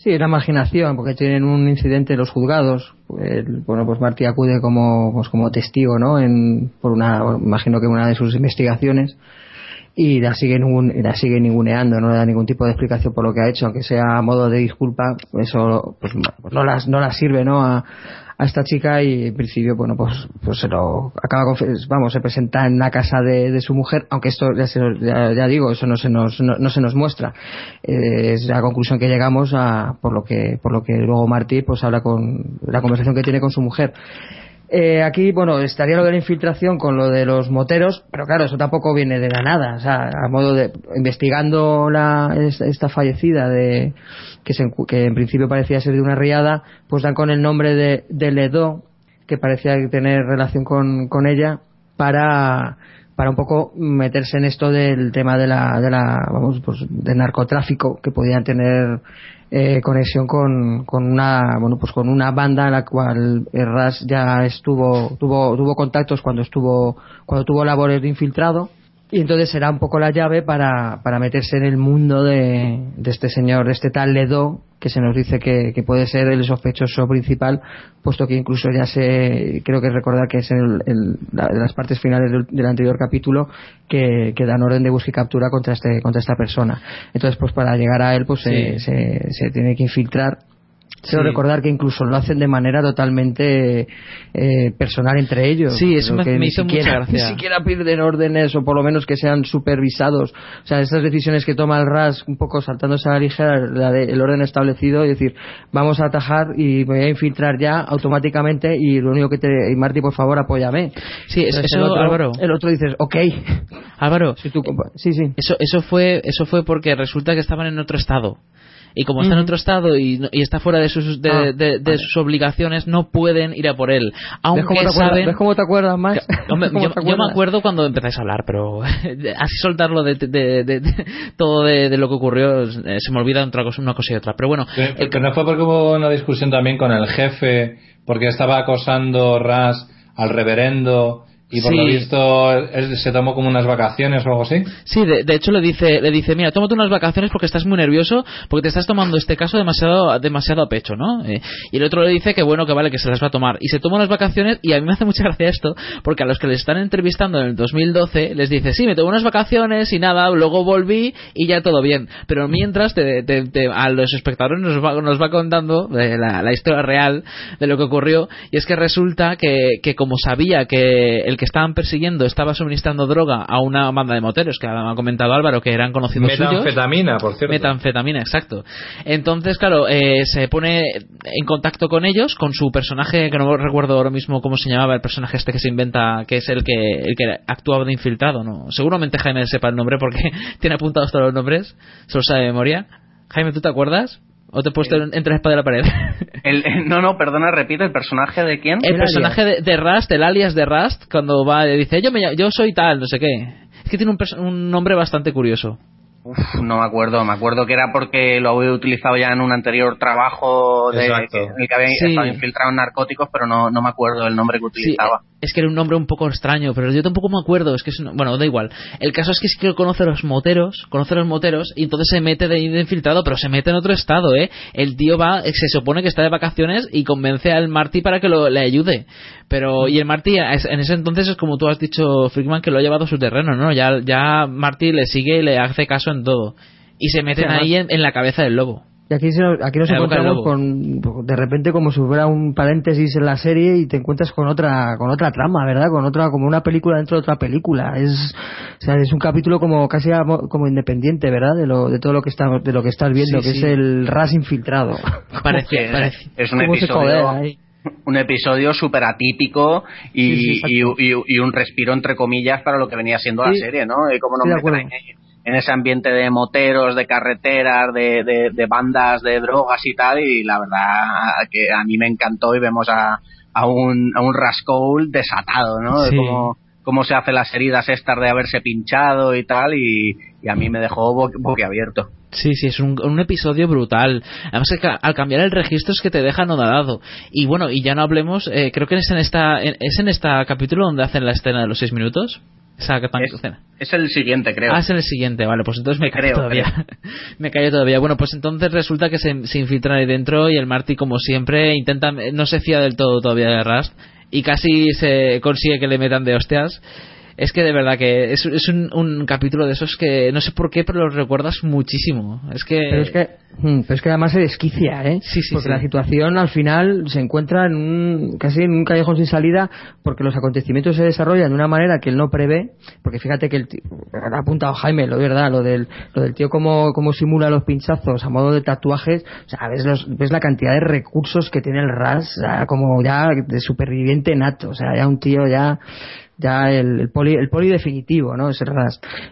Sí, la marginación, porque tienen un incidente en los juzgados. El- bueno, pues Marty acude como, pues como testigo, ¿no? En, por una, imagino que una de sus investigaciones. Y la sigue, y la sigue ninguneando, no le da ningún tipo de explicación por lo que ha hecho, aunque sea a modo de disculpa, eso pues, no, las, no la sirve, ¿no? A, a esta chica y en principio, bueno, pues, pues se lo acaba, vamos, se presenta en la casa de, de su mujer, aunque esto ya, se ya, ya digo, eso no se nos, no, no se nos muestra. Eh, es la conclusión que llegamos a, por lo que, por lo que luego Martí, pues habla con la conversación que tiene con su mujer. Eh, aquí, bueno, estaría lo de la infiltración con lo de los moteros, pero claro, eso tampoco viene de la nada. O sea, a modo de. investigando la, esta, fallecida de. Que, se, que en principio parecía ser de una riada, pues dan con el nombre de, de Ledo, que parecía tener relación con, con ella, para para un poco meterse en esto del tema de la, de la vamos pues del narcotráfico que podían tener eh, conexión con, con una bueno pues con una banda en la cual Ras ya estuvo tuvo tuvo contactos cuando estuvo cuando tuvo labores de infiltrado. Y entonces será un poco la llave para, para meterse en el mundo de, de este señor, de este tal Ledo, que se nos dice que, que puede ser el sospechoso principal, puesto que incluso ya se, creo que recordar que es en el- la- de las partes finales del, del anterior capítulo que, que dan orden de busca y captura contra este, contra esta persona. Entonces, pues para llegar a él, pues se, se, se tiene que infiltrar. Quiero Sí. recordar que incluso lo hacen de manera totalmente eh, personal entre ellos. Sí, eso me- que me ni hizo mucha gracia. Ni siquiera piden órdenes o por lo menos que sean supervisados. O sea, estas decisiones que toma el RAS un poco saltándose a la ligera la de- el orden establecido y decir, vamos a atajar y me voy a infiltrar ya automáticamente y lo único que te... Y Marty, por favor, apóyame. Sí, eso, el otro, Álvaro. El otro dices, ok. Álvaro, sí, sí. Eso, eso fue, eso fue porque resulta que estaban en otro estado. Y como está en Ujú. otro estado y, no- y está fuera de sus de, Ah, de- de sus obligaciones, no pueden ir a por él. Aunque ¿Ves cómo, te acuerdas, saben. ¿Ves cómo te acuerdas más? (laughs) Hombre, ¿Cómo yo, te yo me acuerdo cuando empezáis a hablar, pero (laughs) así soltarlo de, de- de- de- todo de, de lo que ocurrió eh, se me olvida otra cosa, una cosa y otra. Pero bueno, Que, que no fue porque hubo una discusión también con el jefe, porque estaba acosando Ras al reverendo y por Sí. lo visto él se tomó como unas vacaciones o algo así. Sí, de, de hecho le dice, le dice, mira, tómate unas vacaciones porque estás muy nervioso, porque te estás tomando este caso demasiado, demasiado a pecho, ¿no? Eh, y el otro le dice que bueno, que vale, que se las va a tomar. Y se toma unas vacaciones y a mí me hace mucha gracia esto, porque a los que les están entrevistando en el 2012 les dice, sí, me tomé unas vacaciones y nada, luego volví y ya todo bien. Pero mientras te- te- te- a los espectadores nos va, nos va contando de la, la historia real de lo que ocurrió y es que resulta que, que como sabía que el que estaban persiguiendo estaba suministrando droga a una banda de moteros que ha comentado Álvaro que eran conocidos suyos. Metanfetamina, por cierto. metanfetamina exacto. Entonces claro eh, se pone en contacto con ellos con su personaje que no recuerdo ahora mismo cómo se llamaba el personaje este que se inventa que es el que el que actuaba de infiltrado no seguramente Jaime sepa el nombre porque (laughs) tiene apuntados todos los nombres se los sabe de memoria. Jaime tú te acuerdas o te he puesto entre la espada y la pared (laughs) El, (laughs) no, no, perdona, repite, ¿el personaje de quién? el personaje de, de Rust, el alias de Rust, cuando va y dice yo me yo soy tal, no sé qué. Es que tiene un, un nombre bastante curioso. Uf, no me acuerdo, me acuerdo que era porque lo había utilizado ya en un anterior trabajo de, en el que había Sí. estado infiltrado en narcóticos, pero no, no me acuerdo el nombre que utilizaba. Es que era un nombre un poco extraño, pero yo tampoco me acuerdo. Es que es un- bueno, da igual. El caso es que sí que conoce a los moteros, conoce a los moteros y entonces se mete de, infiltrado, pero se mete en otro estado, ¿eh? El tío va, se supone que está de vacaciones y convence al Marty para que lo, le ayude. Pero, y el Marty en ese entonces es como tú has dicho, Frickman, que lo ha llevado a su terreno, ¿no? Ya, ya Marty le sigue y le hace caso en todo. Y se meten Sí, ahí en, en la cabeza del lobo. Y aquí, se, aquí nos la encontramos con, de repente como si fuera un paréntesis en la serie y te encuentras con otra, con otra trama, ¿verdad? Con otra, como una película dentro de otra película. Es, o sea, es un capítulo como casi como independiente, ¿verdad? De lo, de todo lo que está, de lo que estás viendo, Sí, que sí. es el RAS infiltrado. (laughs) Parece, Es- parece. Es un episodio, un episodio súper atípico y, Sí, sí, y- y- y un respiro entre comillas para lo que venía siendo la serie, ¿no? Y cómo. En, ese ambiente de moteros, de carreteras, de, de- de bandas de drogas y tal, y la verdad que a mí me encantó y vemos a, a un, a un Rascal desatado, ¿no? De Sí. cómo, cómo se hace las heridas estas de haberse pinchado y tal, y, y a mí me dejó bo- boquiabierto. Sí, sí, es un, un episodio brutal. Además, al cambiar el registro es que te deja anodado. Y bueno, y ya no hablemos, eh, creo que es en esta en- es en esta capítulo donde hacen la escena de los seis minutos. Esa tan- escena. Es el siguiente, creo. Ah, es el siguiente, vale, pues entonces me Creo, todavía. (laughs) me callo todavía. Bueno, pues entonces resulta que se, se infiltran ahí dentro y el Marty, como siempre, intenta, no se fía del todo todavía de Rust y casi se consigue que le metan de hostias. Es que de verdad que es, es un, un capítulo de esos que no sé por qué, pero lo recuerdas muchísimo. Es que. Pero es que, mm, pero es que además se desquicia, ¿eh? Sí, sí, porque sí. la situación al final se encuentra en un, casi en un callejón sin salida porque los acontecimientos se desarrollan de una manera que él no prevé. Porque fíjate que el tío, ha apuntado Jaime, lo de verdad, lo del, lo del tío como, como simula los pinchazos a modo de tatuajes. O sea, ves, los, ves la cantidad de recursos que tiene el RAS, o sea, como ya de superviviente nato. O sea, ya un tío ya ya el, el poli el poli definitivo no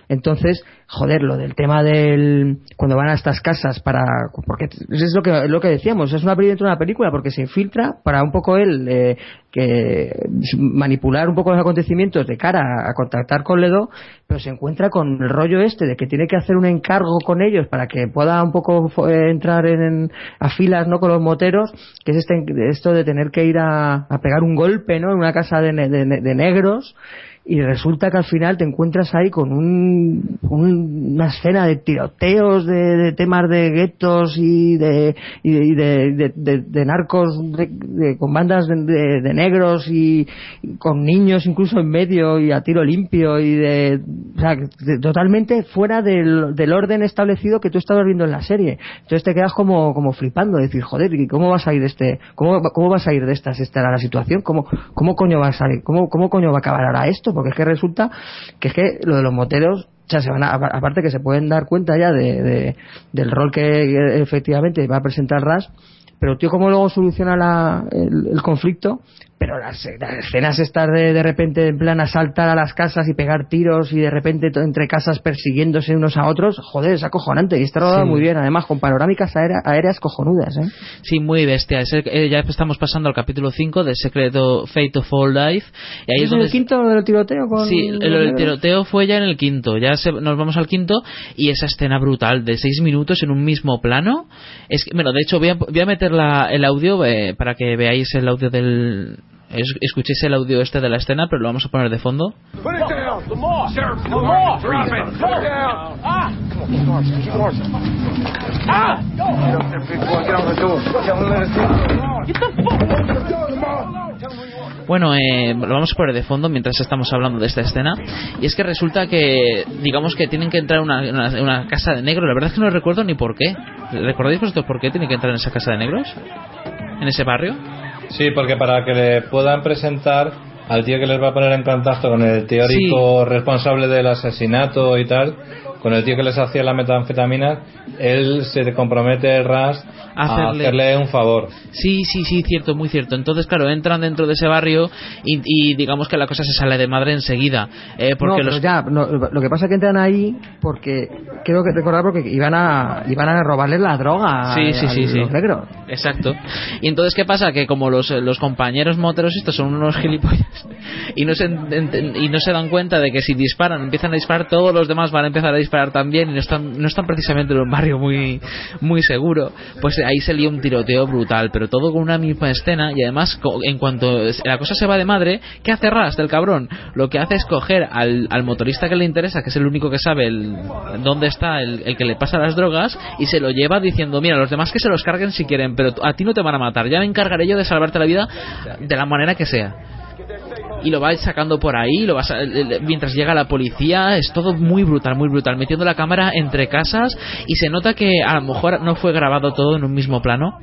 entonces joder lo del tema del cuando van a estas casas para porque es lo que lo que decíamos es una peli dentro de una película porque se infiltra para un poco él eh, que manipular un poco los acontecimientos de cara a contactar con Ledo pero se encuentra con el rollo este de que tiene que hacer un encargo con ellos para que pueda un poco eh, entrar en, a filas no con los moteros que es este esto de tener que ir a, pegar un golpe no en una casa de, de de negros y resulta que al final te encuentras ahí con un, un- una escena de tiroteos, de, de temas de guetos y de, y de, de- narcos con bandas de, negros y, con niños incluso en medio y a tiro limpio y de, o sea, totalmente fuera del, orden establecido que tú estabas viendo en la serie. Entonces te quedas como, como flipando, decir, joder, ¿y cómo vas a ir de este, cómo, cómo vas a ir de esta si esta la situación? ¿Cómo, cómo coño va a salir? ¿Cómo, cómo coño va a acabar ahora esto? Porque es que resulta que es que lo de los moteros, o sea, se van a- aparte que se pueden dar cuenta ya de, de- del rol que efectivamente va a presentar RAS, pero tío, ¿cómo luego soluciona la- el conflicto? Pero las, las escenas estas de de repente en plan asaltar a las casas y pegar tiros y de repente entre casas persiguiéndose unos a otros, joder, es acojonante y está rodado Sí. muy bien, además con panorámicas aérea- aéreas cojonudas, ¿eh? Sí, muy bestia. Es el- eh, ya estamos pasando al capítulo 5 de Secreto Fate of All Life. Y ahí es ¿Es donde el quinto del tiroteo con Sí, el, el tiroteo fue ya en el quinto. Ya se- nos vamos al quinto y esa escena brutal de seis minutos en un mismo plano. Es que, bueno, de hecho voy a, voy a meter la- el audio eh, para que veáis el audio del es- escuchéis el audio este de la escena, pero lo vamos a poner de fondo. Bueno, eh, lo vamos a poner de fondo mientras estamos hablando de esta escena. Y es que resulta que, digamos que tienen que entrar a una, una- una casa de negros. La verdad es que no recuerdo ni por qué. ¿Recordáis vosotros por qué tienen que entrar en esa casa de negros? ¿En ese barrio? Sí, porque para que le puedan presentar al tío que les va a poner en contacto con el teórico responsable del asesinato y tal, con el tío que les hacía la metanfetamina, él se compromete RAS a Hacerle- hacerle un favor. Sí, sí, sí, cierto, muy cierto. Entonces, claro, entran dentro de ese barrio y, y digamos que la cosa se sale de madre enseguida. Eh, porque no, los... ya, no, lo que pasa es que entran ahí porque, creo que recordar porque iban a, iban a robarles la droga Sí, a- sí, a sí, sí. los negros. Exacto. Y entonces, ¿qué pasa? Que como los, los compañeros moteros estos son unos gilipollas (laughs) y no, se, y no se dan cuenta de que si disparan, empiezan a disparar, todos los demás van a empezar a disparar también y no están, no están precisamente en un barrio muy, muy seguro, pues ahí se lía un tiroteo brutal, pero todo con una misma escena y además, en cuanto la cosa se va de madre, ¿qué hace Rast, el cabrón? Lo que hace es coger al, al motorista que le interesa, que es el único que sabe dónde está el, el que le pasa las drogas, y se lo lleva diciendo, mira, los demás que se los carguen si quieren, pero a ti no te van a matar, ya me encargaré yo de salvarte la vida de la manera que sea. Y lo va sacando por ahí, lo va mientras llega la policía, es todo muy brutal, muy brutal, metiendo la cámara entre casas y se nota que a lo mejor no fue grabado todo en un mismo plano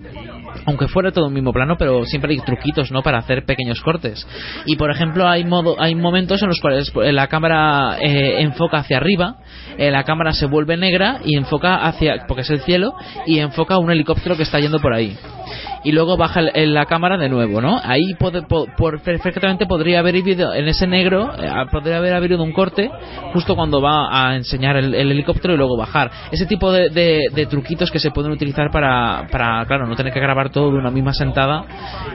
aunque fuera todo un mismo plano, pero siempre hay truquitos, ¿no? Para hacer pequeños cortes. Y por ejemplo, hay modo, hay momentos en los cuales pues, la cámara eh, enfoca hacia arriba, eh, la cámara se vuelve negra y enfoca hacia, porque es el cielo, y enfoca un helicóptero que está yendo por ahí. Y luego baja el- la cámara de nuevo, ¿no? Ahí perfectamente podría haber habido, en ese negro, eh, podría haber habido un corte justo cuando va a enseñar el, el helicóptero y luego bajar. Ese tipo de, de- truquitos que se pueden utilizar para, para, claro, no tener que grabar todo de una misma sentada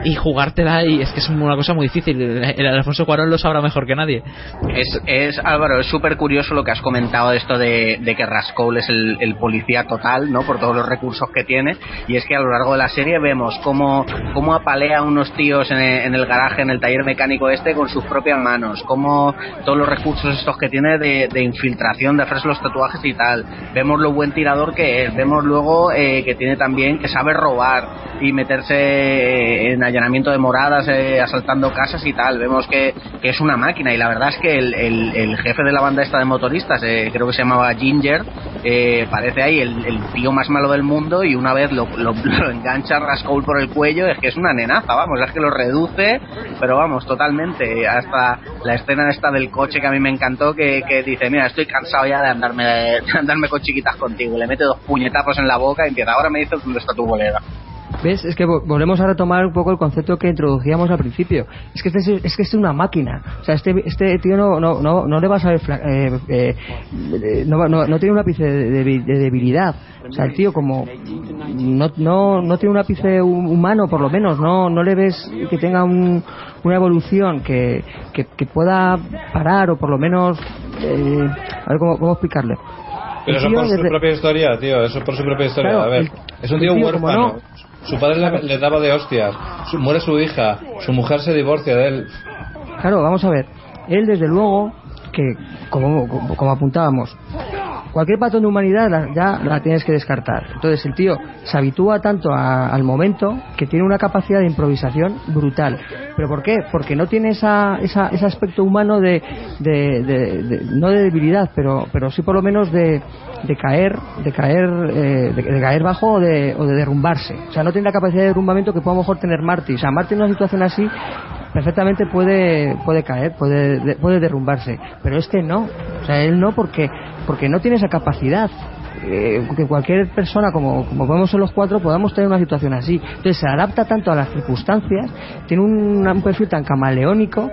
y jugártela y es que es una cosa muy difícil. El, Alfonso Cuarón lo sabrá mejor que nadie. Es, es Álvaro, es súper curioso lo que has comentado de esto de, que Rascol es el policía total, ¿no? Por todos los recursos que tiene. Y es que a lo largo de la serie vemos cómo, cómo apalea a unos tíos en el, en el garaje, en el taller mecánico este, con sus propias manos. Cómo todos los recursos estos que tiene de, de infiltración, de hacerse los tatuajes y tal. Vemos lo buen tirador que es. Vemos luego eh, que tiene también, que sabe robar y meterse eh, en allanamiento de moradas, eh, asaltando casas y tal. Vemos que, que es una máquina y la verdad es que el, el- el jefe de la banda esta de motoristas, eh, creo que se llamaba Ginger, eh, parece ahí el, el tío más malo del mundo y una vez lo, lo, (laughs) lo engancha Rascol por el cuello, es que es una nenaza, vamos, es que lo reduce, pero vamos, totalmente. Hasta la escena esta del coche que a mí me encantó, que, que dice, mira, estoy cansado ya de andarme, de andarme con chiquitas contigo. Le mete dos puñetazos en la boca y empieza, ahora me dices dónde está tu bolera. ¿Ves? Es que vo- volvemos a retomar un poco el concepto que introducíamos al principio. Es que este es, es que este es una máquina. O sea, este, este tío no, no, no, no le va a saber. fla- eh, eh, no, no, no tiene un ápice de, de- de debilidad. O sea, el tío, como. No, no, no tiene un ápice hu- humano, por lo menos. No, no le ves que tenga un- una evolución que, que, que pueda parar, o por lo menos. eh, a ver cómo, cómo explicarle. Pero eso por su desde- propia historia, tío. Eso por su propia historia. Claro, a ver, el- es un tío tío, como huérfano. no- Su padre le, le daba de hostias. Su- muere su hija. Su mujer se divorcia de él. Claro, vamos a ver. Él, desde luego, que como, como, apuntábamos, cualquier patrón de humanidad la- ya la tienes que descartar. Entonces el tío se habitúa tanto a- al momento que tiene una capacidad de improvisación brutal. ¿Pero por qué? Porque no tiene esa, esa- ese aspecto humano de, de- no de debilidad, pero, pero sí por lo menos de, caer, de caer, eh, de, caer bajo o de, o de derrumbarse. O sea, no tiene la capacidad de derrumbamiento que puede a lo mejor tener Marty. O sea, Marty en una situación así perfectamente puede puede caer, puede de- puede derrumbarse, pero este no. O sea, él no porque porque no tiene esa capacidad. Eh, que cualquier persona, como, como podemos ser los cuatro, podamos tener una situación así. Entonces se adapta tanto a las circunstancias, tiene un, perfil tan camaleónico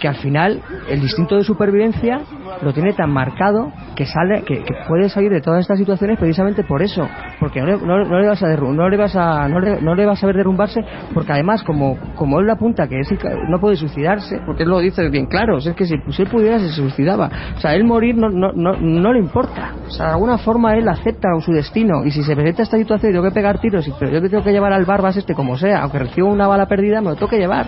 que al final el instinto de supervivencia lo tiene tan marcado que sale que, puede salir de todas estas situaciones precisamente por eso, porque no le, vas a derru- no le vas a no le, no le vas a ver derrumbarse, porque además como como él le apunta que es no puede suicidarse, porque él lo dice bien claro, es que si, si él pudiera se suicidaba, o sea, él morir no, no, no, no le importa, o sea, de alguna forma él acepta su destino y si se presenta esta situación y tengo que pegar tiros, y- pero yo que tengo que llevar al barbas este como sea, aunque reciba una bala perdida, me lo tengo que llevar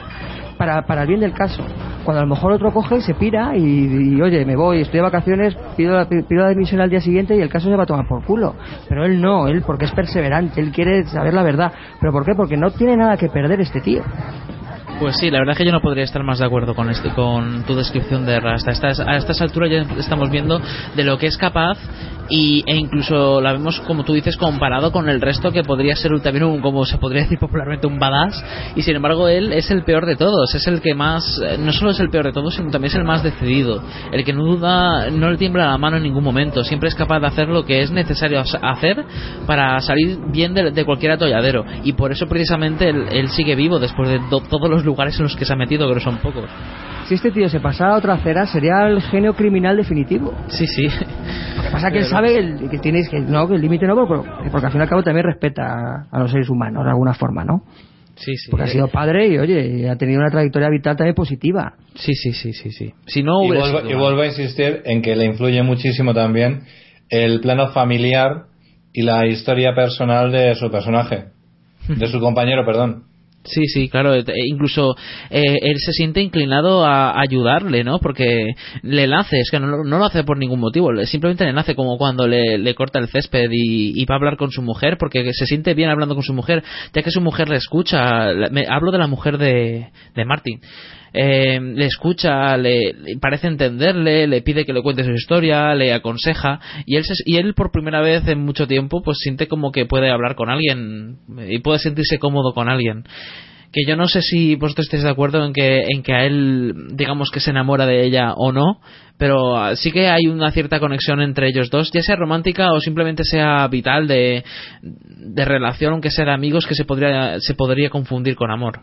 para, para el bien del caso. Cuando a lo mejor otro coge y se pira y, oye, me voy, estoy de vacaciones, pido la, pido la dimisión al día siguiente y el caso se va a tomar por culo. Pero él no, él porque es perseverante, él quiere saber la verdad. ¿Pero por qué? Porque no tiene nada que perder este tío. Pues sí, la verdad que yo no podría estar más de acuerdo con este, con tu descripción de Rasta. A estas alturas ya estamos viendo de lo que es capaz y, e incluso la vemos, como tú dices, comparado con el resto que podría ser también un, como se podría decir popularmente, un badass. Y sin embargo, él es el peor de todos. Es el que más, eh, no solo es el peor de todos, sino también es el más decidido. El que no duda, no le tiembla la mano en ningún momento. Siempre es capaz de hacer lo que es necesario hacer para salir bien de, de cualquier atolladero. Y por eso precisamente él, él sigue vivo después de do- todos los lugares en los que se ha metido, que no son pocos. Si este tío se pasara a otra acera, sería el genio criminal definitivo. Sí, sí. Lo que pasa es que (laughs) él sabe el- que tienes que no que el límite no, pero- porque al fin y al cabo también respeta a, a los seres humanos de alguna forma, ¿no? Sí, sí. Porque ha sido padre y oye, ha tenido una trayectoria vital también positiva. Sí, sí, sí, sí, sí. Si no Y hubiera vuelvo, y vuelvo a insistir en que le influye muchísimo también el plano familiar y la historia personal de su personaje, de su (laughs) compañero, perdón. Sí, sí, claro. e Incluso eh, él se siente inclinado a ayudarle, ¿no? Porque le nace, es que no, lo hace por ningún motivo, le- simplemente le nace como cuando le, corta el césped y, y va a hablar con su mujer, porque se siente bien hablando con su mujer, ya que su mujer le escucha. Me- hablo de la mujer de, de Martin. Eh, le escucha, le, parece entenderle, le pide que le cuente su historia, le aconseja y él, se- y él por primera vez en mucho tiempo pues siente como que puede hablar con alguien y puede sentirse cómodo con alguien. Que yo no sé si vosotros estáis de acuerdo en que en que a él digamos que se enamora de ella o no pero ah, sí que hay una cierta conexión entre ellos dos ya sea romántica o simplemente sea vital de, de relación aunque sea amigos que se podría se podría confundir con amor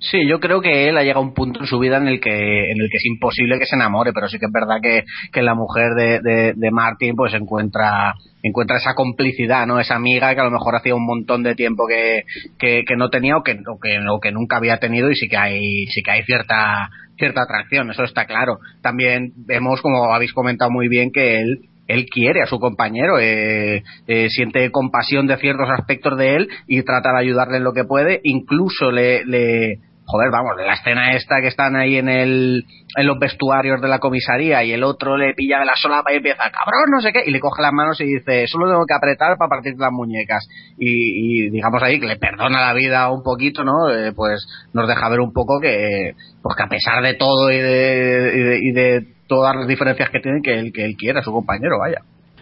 Sí, yo creo que él ha llegado a un punto en su vida en el que en el que es imposible que se enamore, pero sí que es verdad que, que la mujer de, de, Martin pues encuentra encuentra esa complicidad, ¿no? Esa amiga que a lo mejor hacía un montón de tiempo que, que, no tenía o que, o que nunca había tenido y sí que hay sí que hay cierta cierta atracción, eso está claro. También vemos como habéis comentado muy bien que él él quiere a su compañero, eh, eh, siente compasión de ciertos aspectos de él y trata de ayudarle en lo que puede, incluso le joder, vamos, la escena esta que están ahí en el en los vestuarios de la comisaría y el otro le pilla de la solapa y empieza, cabrón, no sé qué, y le coge las manos y dice, solo tengo que apretar para partir las muñecas. Y, y digamos ahí que le perdona la vida un poquito, ¿no? Eh, pues nos deja ver un poco que, pues que a pesar de todo y de, y de, todas las diferencias que tienen, que él, que él quiere a su compañero, vaya.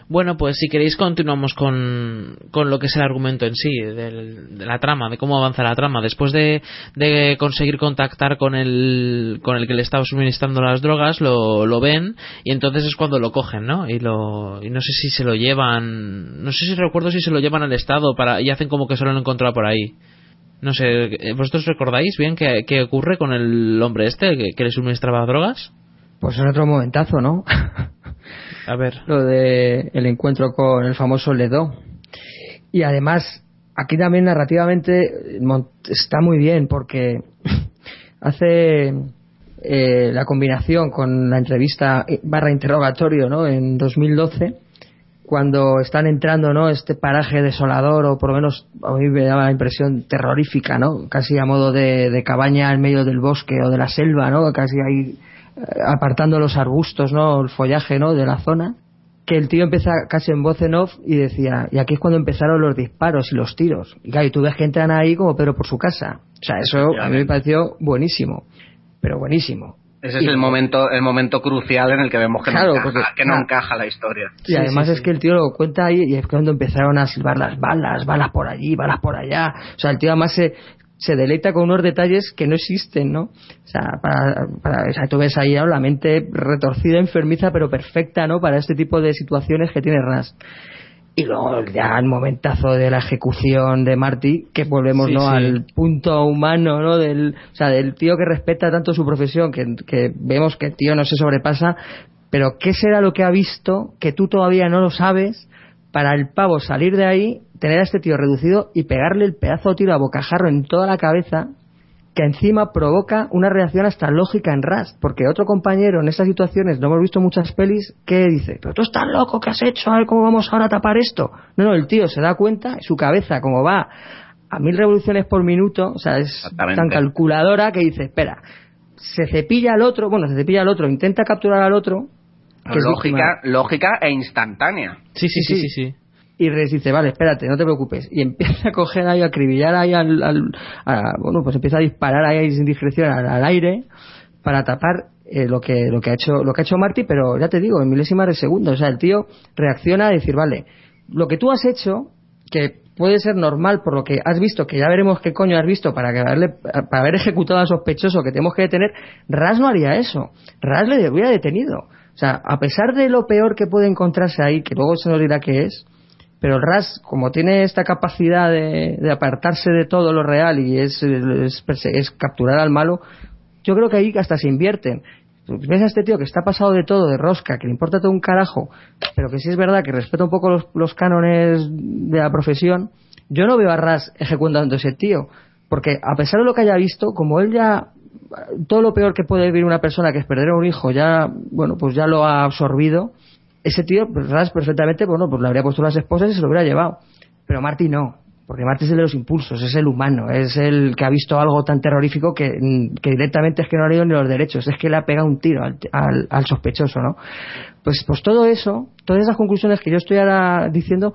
Bueno, pues si queréis continuamos con, con lo que es el argumento en sí, del- de la trama, de cómo avanza la trama. Después de, de conseguir contactar con el, con el que le estaba suministrando las drogas, lo, lo ven y entonces es cuando lo cogen, ¿no? Y, lo, y no sé si se lo llevan, no sé si recuerdo si se lo llevan al Estado para, y hacen como que solo lo han encontrado por ahí. No sé, eh, ¿vosotros recordáis bien qué, qué ocurre con el hombre este que, que le suministraba drogas? Pues en otro momentazo, ¿no? (laughs) A ver. Lo de el encuentro con el famoso Ledo. Y además, aquí también narrativamente mon- está muy bien porque (laughs) hace eh, la combinación con la entrevista eh, barra interrogatorio, ¿no? En 2012 cuando están entrando no este paraje desolador o por lo menos a mí me daba la impresión terrorífica no casi a modo de, de cabaña en medio del bosque o de la selva no casi ahí eh, apartando los arbustos no el follaje no de la zona que el tío empieza casi en voz en off y decía y aquí es cuando empezaron los disparos y los tiros y claro y tú ves que entran ahí como Pedro por su casa. O sea eso a mí me pareció buenísimo pero buenísimo. Ese es el momento, el momento crucial en el que vemos que Claro, no encaja, porque- que no encaja la historia. Y además es que el tío lo cuenta ahí y es cuando empezaron a silbar las balas, balas por allí, balas por allá. O sea, el tío además se, se deleita con unos detalles que no existen, ¿no? O sea, para, para, o sea, tú ves ahí ¿no? la mente retorcida, enfermiza, pero perfecta, ¿no? Para este tipo de situaciones que tiene Ras. Y luego ya el momentazo de la ejecución de Marty, que volvemos Sí, ¿no? sí. al punto humano, ¿no? Del, o sea, del tío que respeta tanto su profesión, que, que vemos que el tío no se sobrepasa, pero ¿qué será lo que ha visto que tú todavía no lo sabes para el pavo salir de ahí, tener a este tío reducido y pegarle el pedazo de tiro a bocajarro en toda la cabeza? que encima provoca una reacción hasta lógica en Rast, porque otro compañero en estas situaciones, no hemos visto muchas pelis, que dice, pero tú estás loco, ¿qué has hecho? A ver cómo vamos ahora a tapar esto. No, no, el tío se da cuenta, su cabeza como va a mil revoluciones por minuto, o sea, es tan calculadora que dice, espera, se cepilla al otro, bueno, se cepilla al otro, intenta capturar al otro, que es Lógica, lógica e instantánea. Sí, sí, sí, sí, sí. Y Rex dice, vale, espérate, no te preocupes. Y (laughs) empieza a coger ahí, a acribillar ahí al, al- a- bueno, pues empieza a disparar ahí sin discreción al, al aire para tapar eh, lo que lo que ha hecho lo que ha hecho Marty, pero ya te digo, en milésimas de segundo. O sea, el tío reacciona a decir, vale, lo que tú has hecho, que puede ser normal por lo que has visto, que ya veremos qué coño has visto para que haberle, para haber ejecutado al sospechoso que tenemos que detener, Ras no haría eso. Ras le hubiera detenido. O sea, a pesar de lo peor que puede encontrarse ahí, que luego se nos dirá qué es, pero RAS, como tiene esta capacidad de, de apartarse de todo lo real y es capturar al malo, yo creo que ahí hasta se invierten. Ves a este tío que está pasado de todo, de rosca, que le importa todo un carajo, pero que sí es verdad que respeta un poco los, los cánones de la profesión, yo no veo a Ras ejecutando a ese tío, porque a pesar de lo que haya visto, como él ya todo lo peor que puede vivir una persona que es perder a un hijo ya bueno pues ya lo ha absorbido ese tío pues, Ras perfectamente bueno pues le habría puesto las esposas y se lo hubiera llevado pero Marty no porque Marty es el de los impulsos, es el humano, es el que ha visto algo tan terrorífico que, que directamente es que no ha leído ni los derechos, es que le ha pegado un tiro al, al, al sospechoso, ¿no? Pues, pues todo eso, todas esas conclusiones que yo estoy ahora diciendo,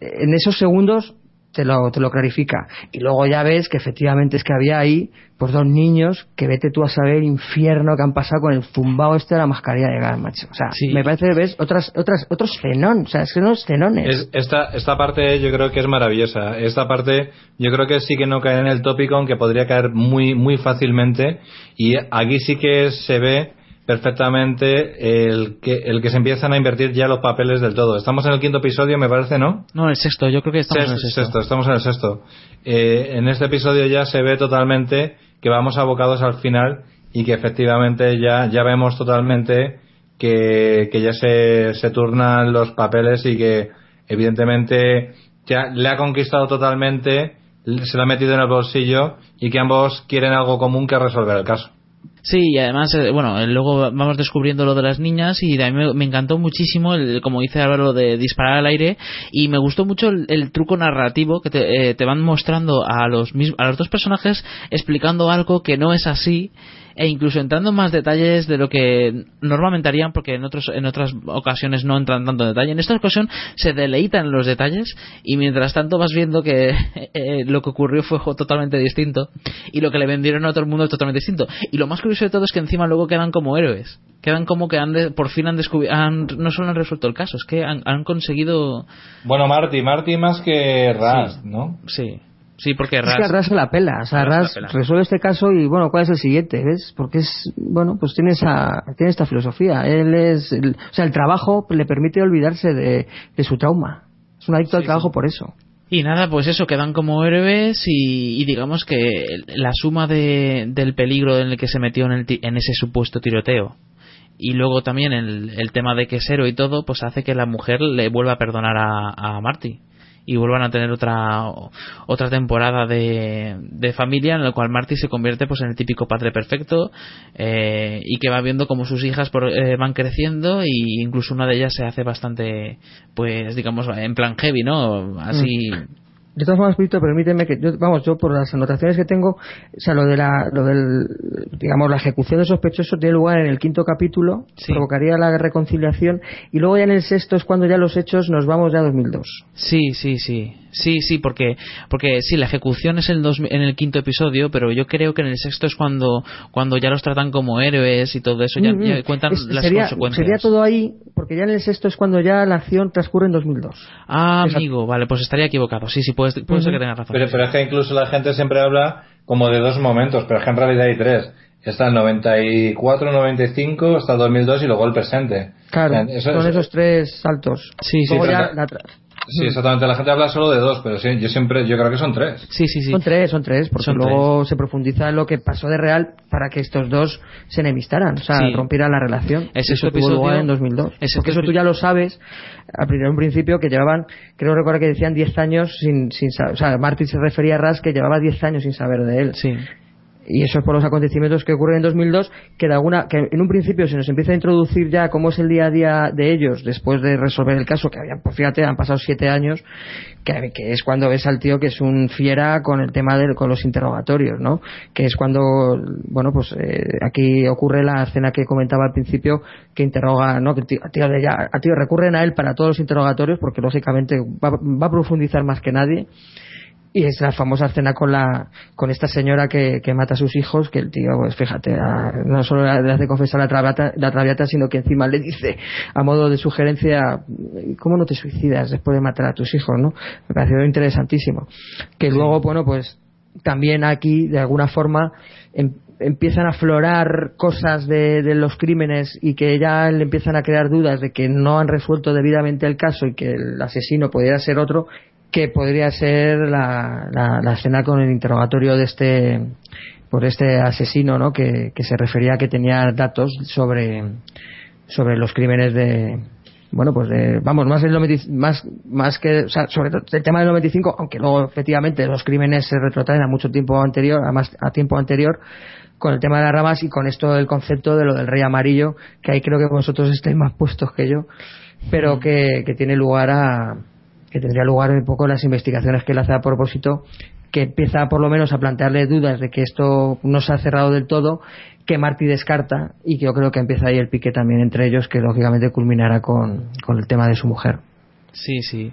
en esos segundos te lo, te lo clarifica. Y luego ya ves que efectivamente es que había ahí pues dos niños que vete tú a saber infierno que han pasado con el zumbao este de la mascarilla de gas, macho. O sea, me parece que ves otras, otras, otros fenón, o sea, es que unos fenones. Es- esta, esta parte yo creo que es maravillosa. Esta parte yo creo que sí que no cae en el tópico, aunque podría caer muy, muy fácilmente. Y aquí sí que se ve perfectamente el que, el que se empiezan a invertir ya los papeles del todo. Estamos en el quinto episodio, me parece, ¿no? No, el sexto, yo creo que estamos en el Sexto, sexto. estamos en el sexto. Eh, en este episodio ya se ve totalmente que vamos abocados al final y que efectivamente ya, ya vemos totalmente que, que ya se, se turnan los papeles y que evidentemente ya le ha conquistado totalmente, se lo ha metido en el bolsillo y que ambos quieren algo común que resolver el caso. Sí, y además, eh, bueno, eh, luego vamos descubriendo lo de las niñas y a mí me, encantó muchísimo, el, como dice Álvaro, de disparar al aire y me gustó mucho el, truco narrativo que te, eh, te van mostrando a los, a los dos personajes explicando algo que no es así e incluso entrando en más detalles de lo que normalmente harían porque en otros en otras ocasiones no entran tanto en detalle. En esta ocasión se deleitan los detalles y mientras tanto vas viendo que (laughs) eh, lo que ocurrió fue totalmente distinto y lo que le vendieron a todo el mundo es totalmente distinto. Y lo más curioso de todo es que encima luego quedan como héroes quedan como que han de- por fin han descubierto no solo han resuelto el caso es que han, han conseguido Bueno, Marty, Marty más que Raz, ¿no? sí sí porque Es Raz que a Ras se la pela, o sea, la pela. resuelve este caso y bueno, ¿cuál es el siguiente? ¿Ves? Porque es, bueno, pues tiene esa, tiene esta filosofía. Él es, el- o sea, el trabajo le permite olvidarse de, de su trauma. Es un adicto al trabajo por eso. Y nada, pues eso, quedan como héroes y, digamos que la suma de, del peligro en el que se metió en, el en ese supuesto tiroteo y luego también el, el tema de que es y todo, pues hace que la mujer le vuelva a perdonar a, a Marty y vuelvan a tener otra otra temporada de, de familia en la cual Marty se convierte pues en el típico padre perfecto eh, y que va viendo como sus hijas por- eh, van creciendo y incluso una de ellas se hace bastante pues digamos en plan heavy no así De todas formas, Víctor, permíteme que yo, vamos, yo por las anotaciones que tengo, o sea, lo de la, lo del, digamos, la ejecución del sospechoso tiene lugar en el quinto capítulo, provocaría la reconciliación, y luego ya en el sexto es cuando ya los hechos nos vamos ya a 2002. Sí, sí, sí. Sí, sí, porque porque sí, la ejecución es el dos, en el quinto episodio, pero yo creo que en el sexto es cuando cuando ya los tratan como héroes y todo eso, ya, Mm, ya mm. cuentan Es- las sería, consecuencias. sería todo ahí, porque ya en el sexto es cuando ya la acción transcurre en 2002. Ah, amigo, vale, pues estaría equivocado. Sí, sí, puede, puede ser que tengas razón. Pero, pero es que incluso la gente siempre habla como de dos momentos, pero es que en realidad hay tres. Está el 94, 95, hasta el 2002 y luego el presente. Claro, Eso- son eso- esos tres saltos. Sí, sí, ya la- Sí, exactamente. La gente habla solo de dos, pero sí, yo siempre, yo creo que son tres. Sí, sí, sí. Son tres, son tres, porque Son luego se profundiza en lo que pasó de real para que estos dos se enemistaran, o sea, Sí. rompieran la relación. Ese eso tuvo episodio- lugar en 2002. ese porque eso tú ya lo sabes, al primer- en un principio que llevaban, creo recordar que decían 10 años sin, sin saber, o sea, Martin se refería a Ras que llevaba 10 años sin saber de él. Sí. Y eso es por los acontecimientos que ocurren en 2002, que de alguna, que en un principio se nos empieza a introducir ya cómo es el día a día de ellos después de resolver el caso, que habían, pues fíjate, han pasado siete años, que, es cuando ves al tío que es un fiera con el tema de con los interrogatorios, ¿no? Que es cuando, bueno, pues eh, aquí ocurre la escena que comentaba al principio, que interroga, ¿no? Que tío, tío ya- al tío recurren a él para todos los interrogatorios, porque lógicamente va, va a profundizar más que nadie. Y es la famosa escena con la con esta señora que, que mata a sus hijos, que el tío, pues fíjate, a- no solo le hace confesar la traviata, la traviata, sino que encima le dice, a modo de sugerencia, ¿cómo no te suicidas después de matar a tus hijos? no Me pareció interesantísimo. Que luego, bueno, pues también aquí, de alguna forma, em- empiezan a aflorar cosas de, de los crímenes y que ya le empiezan a crear dudas de que no han resuelto debidamente el caso y que el asesino podría ser otro, que podría ser la, la, la escena con el interrogatorio de este por este asesino ¿no? que, que se refería a que tenía datos sobre sobre los crímenes de bueno pues de vamos más el 90 más más que o sea sobre todo el tema del 95 aunque luego efectivamente los crímenes se retrotraen a mucho tiempo anterior a más a tiempo anterior con el tema de las ramas y con esto del concepto de lo del rey amarillo que ahí creo que vosotros estáis más puestos que yo pero que, que tiene lugar a que tendría lugar un poco las investigaciones que él hace a propósito que empieza por lo menos a plantearle dudas de que esto no se ha cerrado del todo, que Marty descarta y que yo creo que empieza ahí el pique también entre ellos, que lógicamente culminará con, con el tema de su mujer. Sí, sí.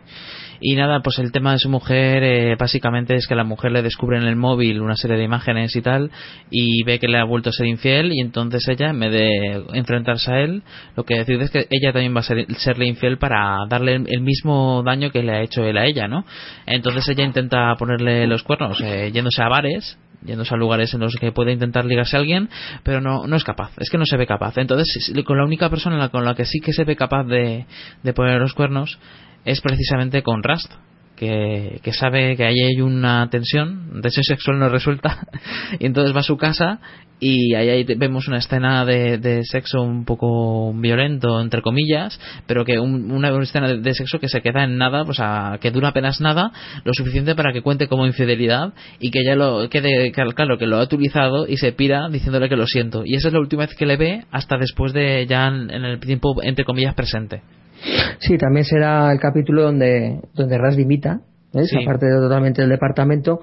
Y nada, pues el tema de su mujer eh, básicamente es que la mujer le descubre en el móvil una serie de imágenes y tal y ve que le ha vuelto a ser infiel y entonces ella, en vez de enfrentarse a él, lo que decide es que ella también va a ser, serle infiel para darle el mismo daño que le ha hecho él a ella, ¿no? Entonces ella intenta ponerle los cuernos eh, yéndose a bares yéndose a lugares en los que puede intentar ligarse a alguien, pero no, no es capaz, es que no se ve capaz. Entonces, con la única persona con la que sí que se ve capaz de, de poner los cuernos es precisamente con Rust, que, que, sabe que ahí hay una tensión, tensión sexual no resuelta, (laughs) y entonces va a su casa y ahí, vemos una escena de, de, sexo un poco violento, entre comillas, pero que una escena de, sexo que se queda en nada, o sea, que dura apenas nada, lo suficiente para que cuente como infidelidad y que ya lo quede claro que lo ha utilizado y se pira diciéndole que lo siento. Y esa es la última vez que le ve hasta después de ya en el tiempo, entre comillas, presente. Sí, también será el capítulo donde, donde Ras dimita, ¿ves? aparte de totalmente del departamento,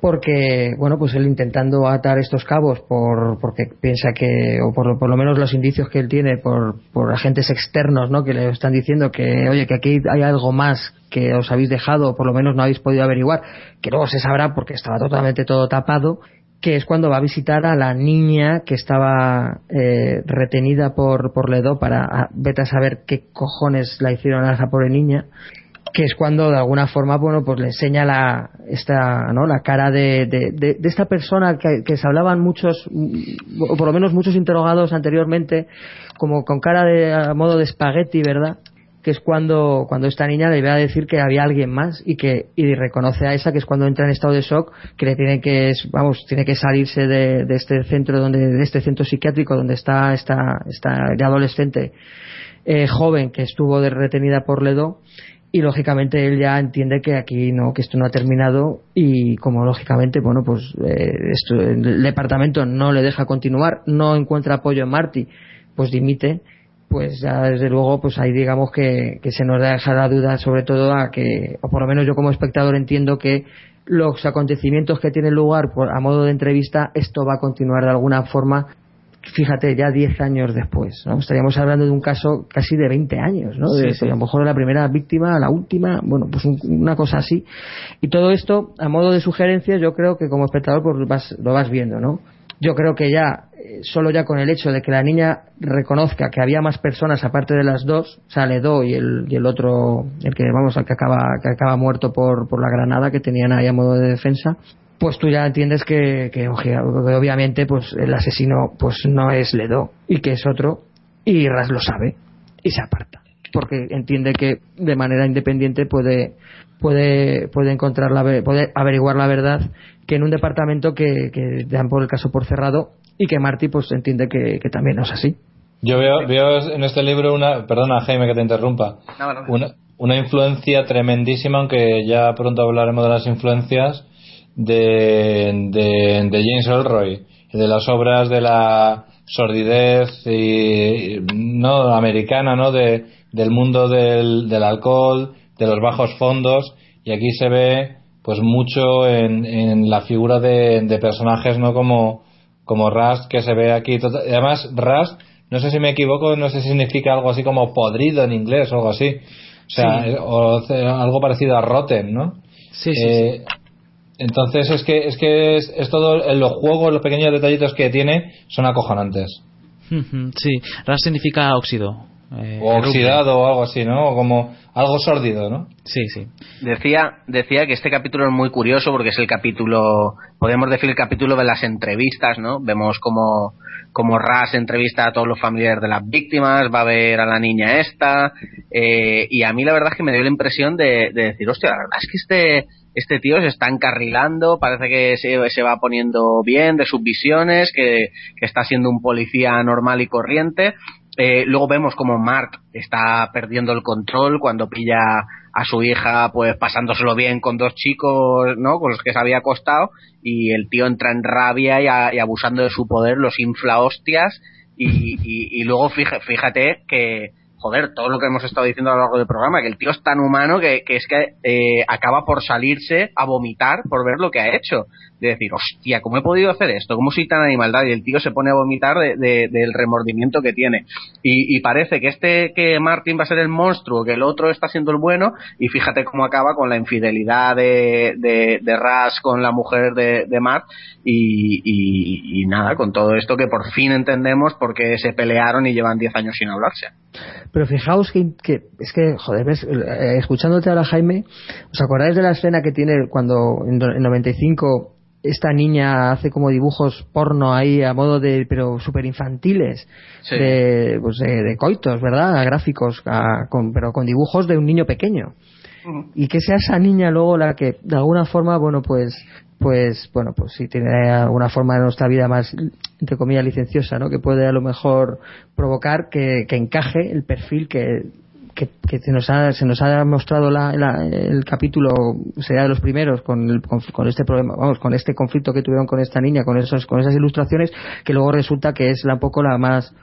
porque, bueno, pues él intentando atar estos cabos por, porque piensa que, o por, por lo menos los indicios que él tiene por, por agentes externos, ¿no? Que le están diciendo que, oye, que aquí hay algo más que os habéis dejado, o por lo menos no habéis podido averiguar, que luego se sabrá porque estaba totalmente todo tapado, que es cuando va a visitar a la niña que estaba eh, retenida por, por Ledo para a, vete a saber qué cojones la hicieron a esa pobre niña que es cuando de alguna forma bueno pues le enseña la esta no la cara de, de, esta persona que, se hablaban muchos o por lo menos muchos interrogados anteriormente como con cara de a modo de espagueti verdad que es cuando, cuando esta niña le va a decir que había alguien más y que y reconoce a esa que es cuando entra en estado de shock que le tiene que vamos tiene que salirse de, de este centro donde de este centro psiquiátrico donde está esta esta adolescente eh, joven que estuvo retenida por Ledo y lógicamente él ya entiende que aquí no que esto no ha terminado y como lógicamente bueno pues eh, esto, el departamento no le deja continuar no encuentra apoyo en Marty pues dimite pues ya desde luego pues ahí digamos que, que se nos deja la duda sobre todo a que o por lo menos yo como espectador entiendo que los acontecimientos que tienen lugar por, a modo de entrevista esto va a continuar de alguna forma fíjate ya 10 años después ¿no? estaríamos hablando de un caso casi de 20 años ¿no? de, Sí, sí. a lo mejor la primera víctima la última bueno pues un- una cosa así y todo esto a modo de sugerencia yo creo que como espectador pues vas- lo vas viendo ¿no? Yo creo que ya eh, solo ya con el hecho de que la niña reconozca que había más personas aparte de las dos, o sea, Ledo y el, y el otro, el que vamos, el que acaba, que acaba muerto por, por la granada que tenían ahí a modo de defensa, pues tú ya entiendes que, que, obviamente pues el asesino pues no es Ledo y que es otro y Ras lo sabe y se aparta porque entiende que de manera independiente puede puede puede encontrar la puede averiguar la verdad que en un departamento que, que dan por el caso por cerrado y que Marty pues entiende que, que también no es así Yo veo, veo en este libro una. Perdona, Jaime, que te interrumpa. Una, una influencia tremendísima, aunque ya pronto hablaremos de las influencias, de, de, de James Elroy de las obras de la sordidez y, no americana, ¿no? De, del mundo del, del alcohol, de los bajos fondos, y aquí se ve pues mucho en, en la figura de, de personajes, ¿no? Como, como Rust, que se ve aquí. tota- Además, Rust, no sé si me equivoco, no sé si significa algo así como podrido en inglés o algo así. O sea, Sí. o algo parecido a rotten, ¿no? Sí, sí, Eh, Entonces es que es que es, es todo en los juegos, los pequeños detallitos que tiene son acojonantes. Sí, Ras significa óxido. Eh, O oxidado o algo así, ¿no? O como algo sórdido, ¿no? Sí, sí. Decía, decía que este capítulo es muy curioso porque es el capítulo, podemos decir el capítulo de las entrevistas, ¿no? Vemos como, como Ras entrevista a todos los familiares de las víctimas, va a ver a la niña esta, eh, y a mí la verdad es que me dio la impresión de, de decir, hostia, la verdad es que este, este tío se está encarrilando, parece que se, se va poniendo bien de sus visiones, que, que está siendo un policía normal y corriente. Eh, luego vemos como Mark está perdiendo el control cuando pilla a su hija pues pasándoselo bien con dos chicos no con los que se había acostado y el tío entra en rabia y, a- y abusando de su poder los infla hostias y, y- y luego fíjate que, joder, todo lo que hemos estado diciendo a lo largo del programa, que el tío es tan humano que, es que eh, acaba por salirse a vomitar por ver lo que ha hecho. De decir, hostia, ¿cómo he podido hacer esto? ¿Cómo soy tan animaldad? Y el tío se pone a vomitar de, de- del remordimiento que tiene. Y, parece que este, que Martin va a ser el monstruo, que el otro está siendo el bueno, y fíjate cómo acaba con la infidelidad de, de, de Ras con la mujer de, de Matt, y, y, y nada, con todo esto que por fin entendemos por qué se pelearon y llevan 10 años sin hablarse. Pero fijaos que, que es que, joder, ves, Eh, escuchándote ahora, Jaime, ¿os acordáis de la escena que tiene cuando en en 95 esta niña hace como dibujos porno ahí a modo de, pero súper infantiles, Sí. de, pues de, de coitos, ¿verdad? Gráficos, a- con- pero con dibujos de un niño pequeño. Y que sea esa niña luego la que, de alguna forma, bueno, pues, pues, bueno, pues si tiene alguna forma de nuestra vida más, entre comillas, licenciosa, ¿no? Que puede a lo mejor provocar que, que encaje el perfil que, que, se, nos ha, se nos ha mostrado la- el capítulo, sería de los primeros, con, el- con, con este problema, vamos, con este conflicto que tuvieron con esta niña, con esos, con esas ilustraciones, que luego resulta que es la un poco la más,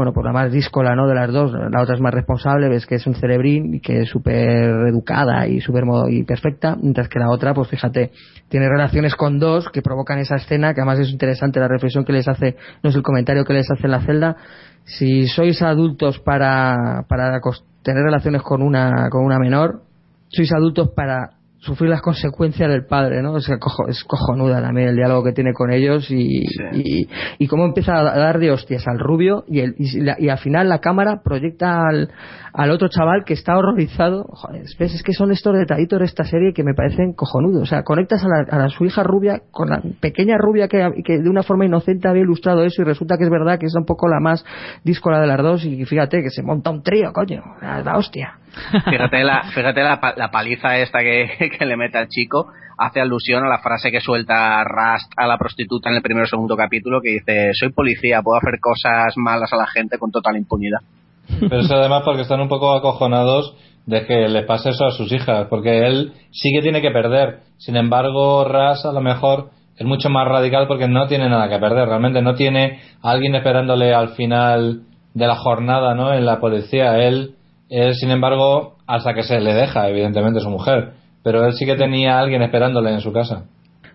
bueno, pues la más díscola, ¿no? De las dos. La otra es más responsable, ves que es un cerebrín y que es súper educada y súper y perfecta, mientras que la otra, pues fíjate, tiene relaciones con dos que provocan esa escena, que además es interesante la reflexión que les hace, no es el comentario que les hace la celda. Si sois adultos para, para tener relaciones con una, con una menor, sois adultos para sufrir las consecuencias del padre, ¿no? O sea, cojo- es cojonuda también el diálogo que tiene con ellos y, y, y cómo empieza a dar de hostias al rubio y, el- y, la- y al final la cámara proyecta al, al otro chaval que está horrorizado. Joder, ¿ves? Es que son estos detallitos de esta serie que me parecen cojonudos. O sea, conectas a, la, a la- su hija rubia con la pequeña rubia que, que de una forma inocente había ilustrado eso y resulta que es verdad que es un poco la más díscola de las dos y fíjate que se monta un trío, coño. La, la hostia. Fíjate la, fíjate la, la paliza esta (laughs) que, le mete al chico, hace alusión a la frase que suelta Rust a la prostituta en el primer o segundo capítulo que dice, soy policía, puedo hacer cosas malas a la gente con total impunidad. Pero eso además porque están un poco acojonados de que le pase eso a sus hijas, porque él sí que tiene que perder. Sin embargo, Ras a lo mejor es mucho más radical porque no tiene nada que perder, realmente no tiene a alguien esperándole al final de la jornada, ¿no? En la policía. Él, él, sin embargo, hasta que se le deja, evidentemente, su mujer. Pero él sí que tenía a alguien esperándole en su casa.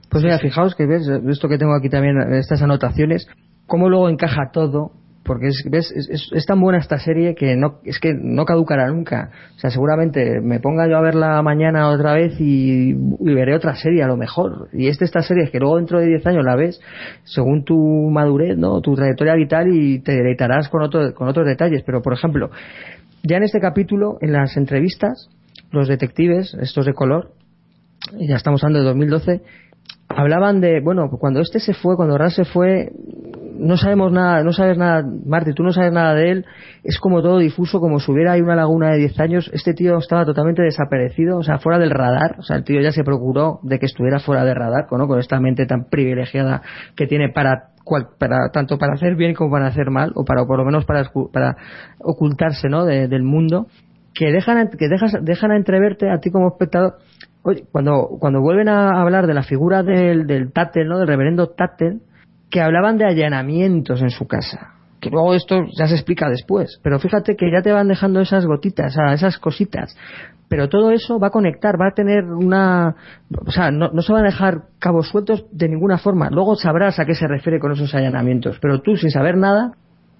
Pues mira, fijaos que ves, esto que tengo aquí también, estas anotaciones, cómo luego encaja todo, porque es, ves, es, tan buena esta serie que no, es que no caducará nunca. O sea, seguramente me ponga yo a verla mañana otra vez y, y veré otra serie a lo mejor. Y es de estas series que luego dentro de 10 años la ves según tu madurez, ¿no? Tu trayectoria vital y te deleitarás con, otro, con otros detalles. Pero, por ejemplo, ya en este capítulo, en las entrevistas, los detectives, estos de color, ya estamos hablando de 2012, hablaban de, bueno, cuando este se fue, cuando Ras se fue, no sabemos nada, no sabes nada, Marty, tú no sabes nada de él, es como todo difuso, como si hubiera ahí una laguna de 10 años, este tío estaba totalmente desaparecido, o sea, fuera del radar, o sea, el tío ya se procuró de que estuviera fuera del radar, ¿no? con esta mente tan privilegiada que tiene para, cual- para tanto para hacer bien como para hacer mal, o para por lo menos para, para ocultarse ¿no? de- del mundo, que dejan, que dejas, dejan a entreverte a ti como espectador. Oye, cuando, cuando vuelven a hablar de la figura del, del Tattel, ¿no? del reverendo Tattel, que hablaban de allanamientos en su casa. Que luego esto ya se explica después. Pero fíjate que ya te van dejando esas gotitas, ah, esas cositas. Pero todo eso va a conectar, va a tener una. O sea, no, se van a dejar cabos sueltos de ninguna forma. Luego sabrás a qué se refiere con esos allanamientos. Pero tú, sin saber nada,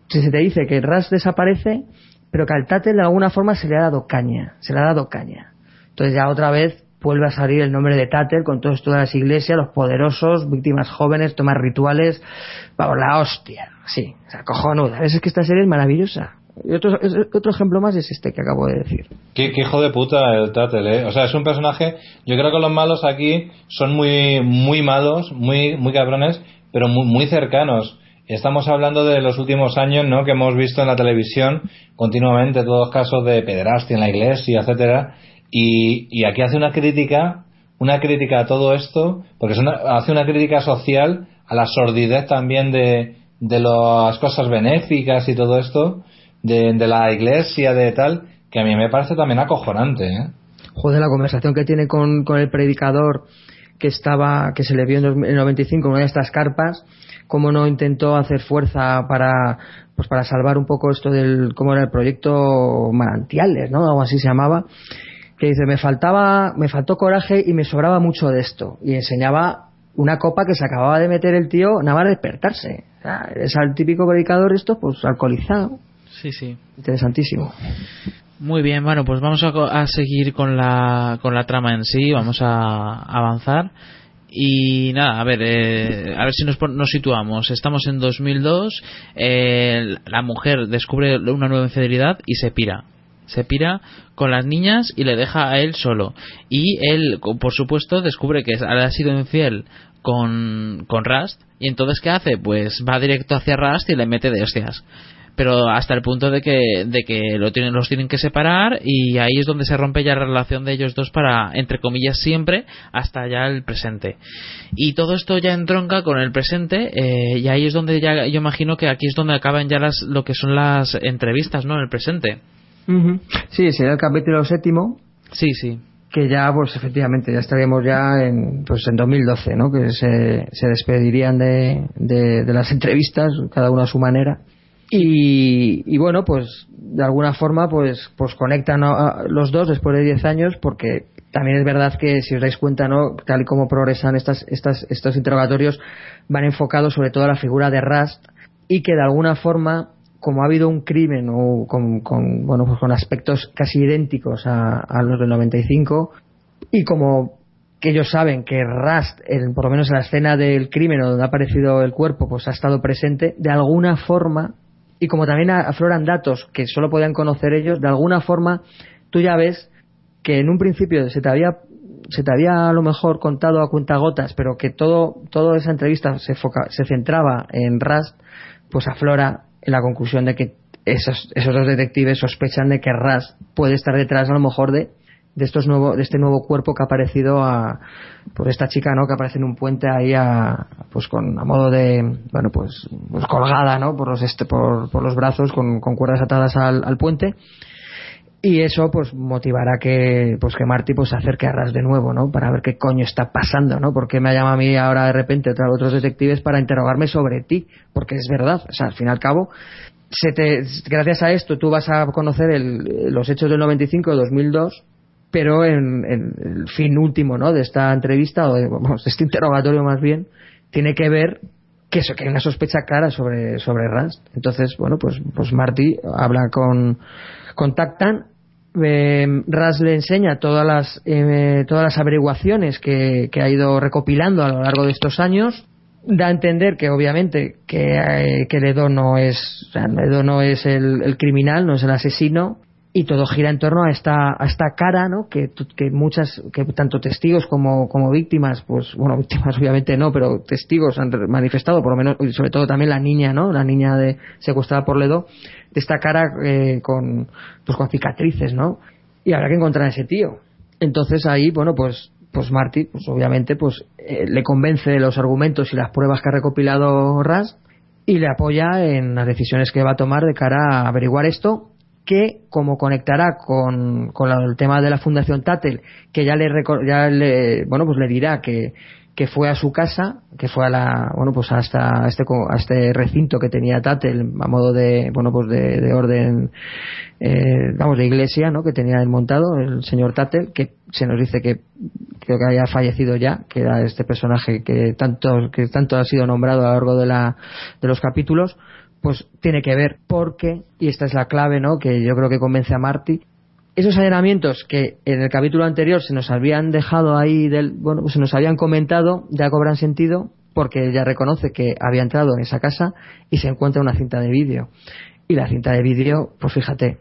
si se te dice que Ras desaparece, pero que al Tattel de alguna forma se le ha dado caña. Se le ha dado caña. Entonces ya otra vez vuelve a salir el nombre de Tattel con todas todas las iglesias, los poderosos, víctimas jóvenes, tomas rituales. Vamos, la hostia. Sí, o sea, cojonuda. Es que esta serie es maravillosa. Y otro, otro ejemplo más es este que acabo de decir. Qué, hijo de puta el Tattel, ¿eh? O sea, es un personaje. Yo creo que los malos aquí son muy, muy malos, muy, muy cabrones, pero muy, muy cercanos. Estamos hablando de los últimos años, ¿no? Que hemos visto en la televisión continuamente todos casos de pederastia en la iglesia, etcétera. Y, y aquí hace una crítica, una crítica a todo esto, porque es una- hace una crítica social a la sordidez también de, de las cosas benéficas y todo esto, de, de la iglesia, de tal, que a mí me parece también acojonante, ¿eh? Joder, la conversación que tiene con, con el predicador que estaba que se le vio en el 95 en una de estas carpas cómo no intentó hacer fuerza para pues para salvar un poco esto del cómo era el proyecto manantiales no algo así se llamaba que dice me faltaba me faltó coraje y me sobraba mucho de esto y enseñaba una copa que se acababa de meter el tío nada más de despertarse o sea, es el típico predicador esto pues alcoholizado Sí, sí. interesantísimo Muy bien, bueno, pues vamos a, a seguir con la, con la trama en sí, vamos a avanzar. Y nada, a ver, eh, a ver si nos, pon- nos situamos. Estamos en 2002, eh, la mujer descubre una nueva infidelidad y se pira. Se pira con las niñas y le deja a él solo. Y él, por supuesto, descubre que ha sido infiel con, con Rust. Y entonces, ¿qué hace? Pues va directo hacia Rust y le mete de hostias pero hasta el punto de que de que lo tienen los tienen que separar y ahí es donde se rompe ya la relación de ellos dos para entre comillas siempre hasta ya el presente y todo esto ya entronca con el presente eh, y ahí es donde ya yo imagino que aquí es donde acaban ya las lo que son las entrevistas no en el presente Sí, sería el capítulo séptimo. Sí, sí. Que ya, pues efectivamente, ya estaríamos ya en, pues, en 2012, ¿no? Que se, se despedirían de, de, de las entrevistas, cada uno a su manera. Y, y bueno, pues de alguna forma, pues, pues conectan a- a los dos después de 10 años, porque también es verdad que, si os dais cuenta, ¿no? Tal y como progresan estas, estas, estos interrogatorios, van enfocados sobre todo a la figura de Rust y que de alguna forma como ha habido un crimen o con, pues aspectos casi idénticos a, los del 95 y como que ellos saben que Rust en- por lo menos en la escena del crimen o donde ha aparecido el cuerpo pues ha estado presente de alguna forma y como también afloran datos que solo podían conocer ellos de alguna forma tú ya ves que en un principio se te había se te había a lo mejor contado a cuentagotas, pero que todo toda esa entrevista se, foca- se centraba en Rust, pues aflora en la conclusión de que esos, esos dos detectives sospechan de que Rust puede estar detrás a lo mejor de de estos nuevo, de este nuevo cuerpo que ha aparecido a por esta chica no que aparece en un puente ahí a pues con a modo de bueno pues, pues colgada no por los este por, por los brazos con, con cuerdas atadas al, al puente y eso pues motivará que pues que Marty pues se acerque a Ras de nuevo no para ver qué coño está pasando no porque me llama a mí ahora de repente otra otros detectives para interrogarme sobre ti porque es verdad. O sea al fin y al cabo se te, gracias a esto tú vas a conocer el- los hechos del 95 de 2002 pero en, en el fin último ¿no? de esta entrevista o de este interrogatorio más bien tiene que ver que eso que hay una sospecha clara sobre sobre Rust entonces bueno pues pues Marty habla con contactan eh, Ras le enseña todas las eh, todas las averiguaciones que, que ha ido recopilando a lo largo de estos años da a entender que obviamente que, eh, Ledo no es Ledo no es el criminal no es el asesino y todo gira en torno a esta a esta cara no que, que muchas que tanto testigos como como víctimas pues bueno (laughs) víctimas obviamente no pero testigos han manifestado por lo menos y sobre todo también la niña no la niña de secuestrada por Ledo de esta cara eh, con pues con cicatrices no y habrá que encontrar a ese tío. Entonces ahí bueno pues pues Marty pues obviamente pues eh, le convence de los argumentos y las pruebas que ha recopilado Ras y le apoya en las decisiones que va a tomar de cara a averiguar esto que como conectará con, con el tema de la fundación Tatel que ya le ya le bueno pues le dirá que que fue a su casa, que fue a la, bueno, pues hasta este, este recinto que tenía Tatel a modo de, bueno, pues de, de orden, eh, vamos, de iglesia, ¿no? Que tenía él montado el señor Tatel, que se nos dice que creo que haya fallecido ya, que era este personaje que tanto, que tanto ha sido nombrado a lo largo de la, de los capítulos, pues tiene que ver porque, y esta es la clave, ¿no? Que yo creo que convence a Marty, esos allanamientos que en el capítulo anterior se nos habían dejado ahí del, bueno pues se nos habían comentado ya cobran sentido porque ella reconoce que había entrado en esa casa y se encuentra una cinta de vídeo y la cinta de vídeo pues fíjate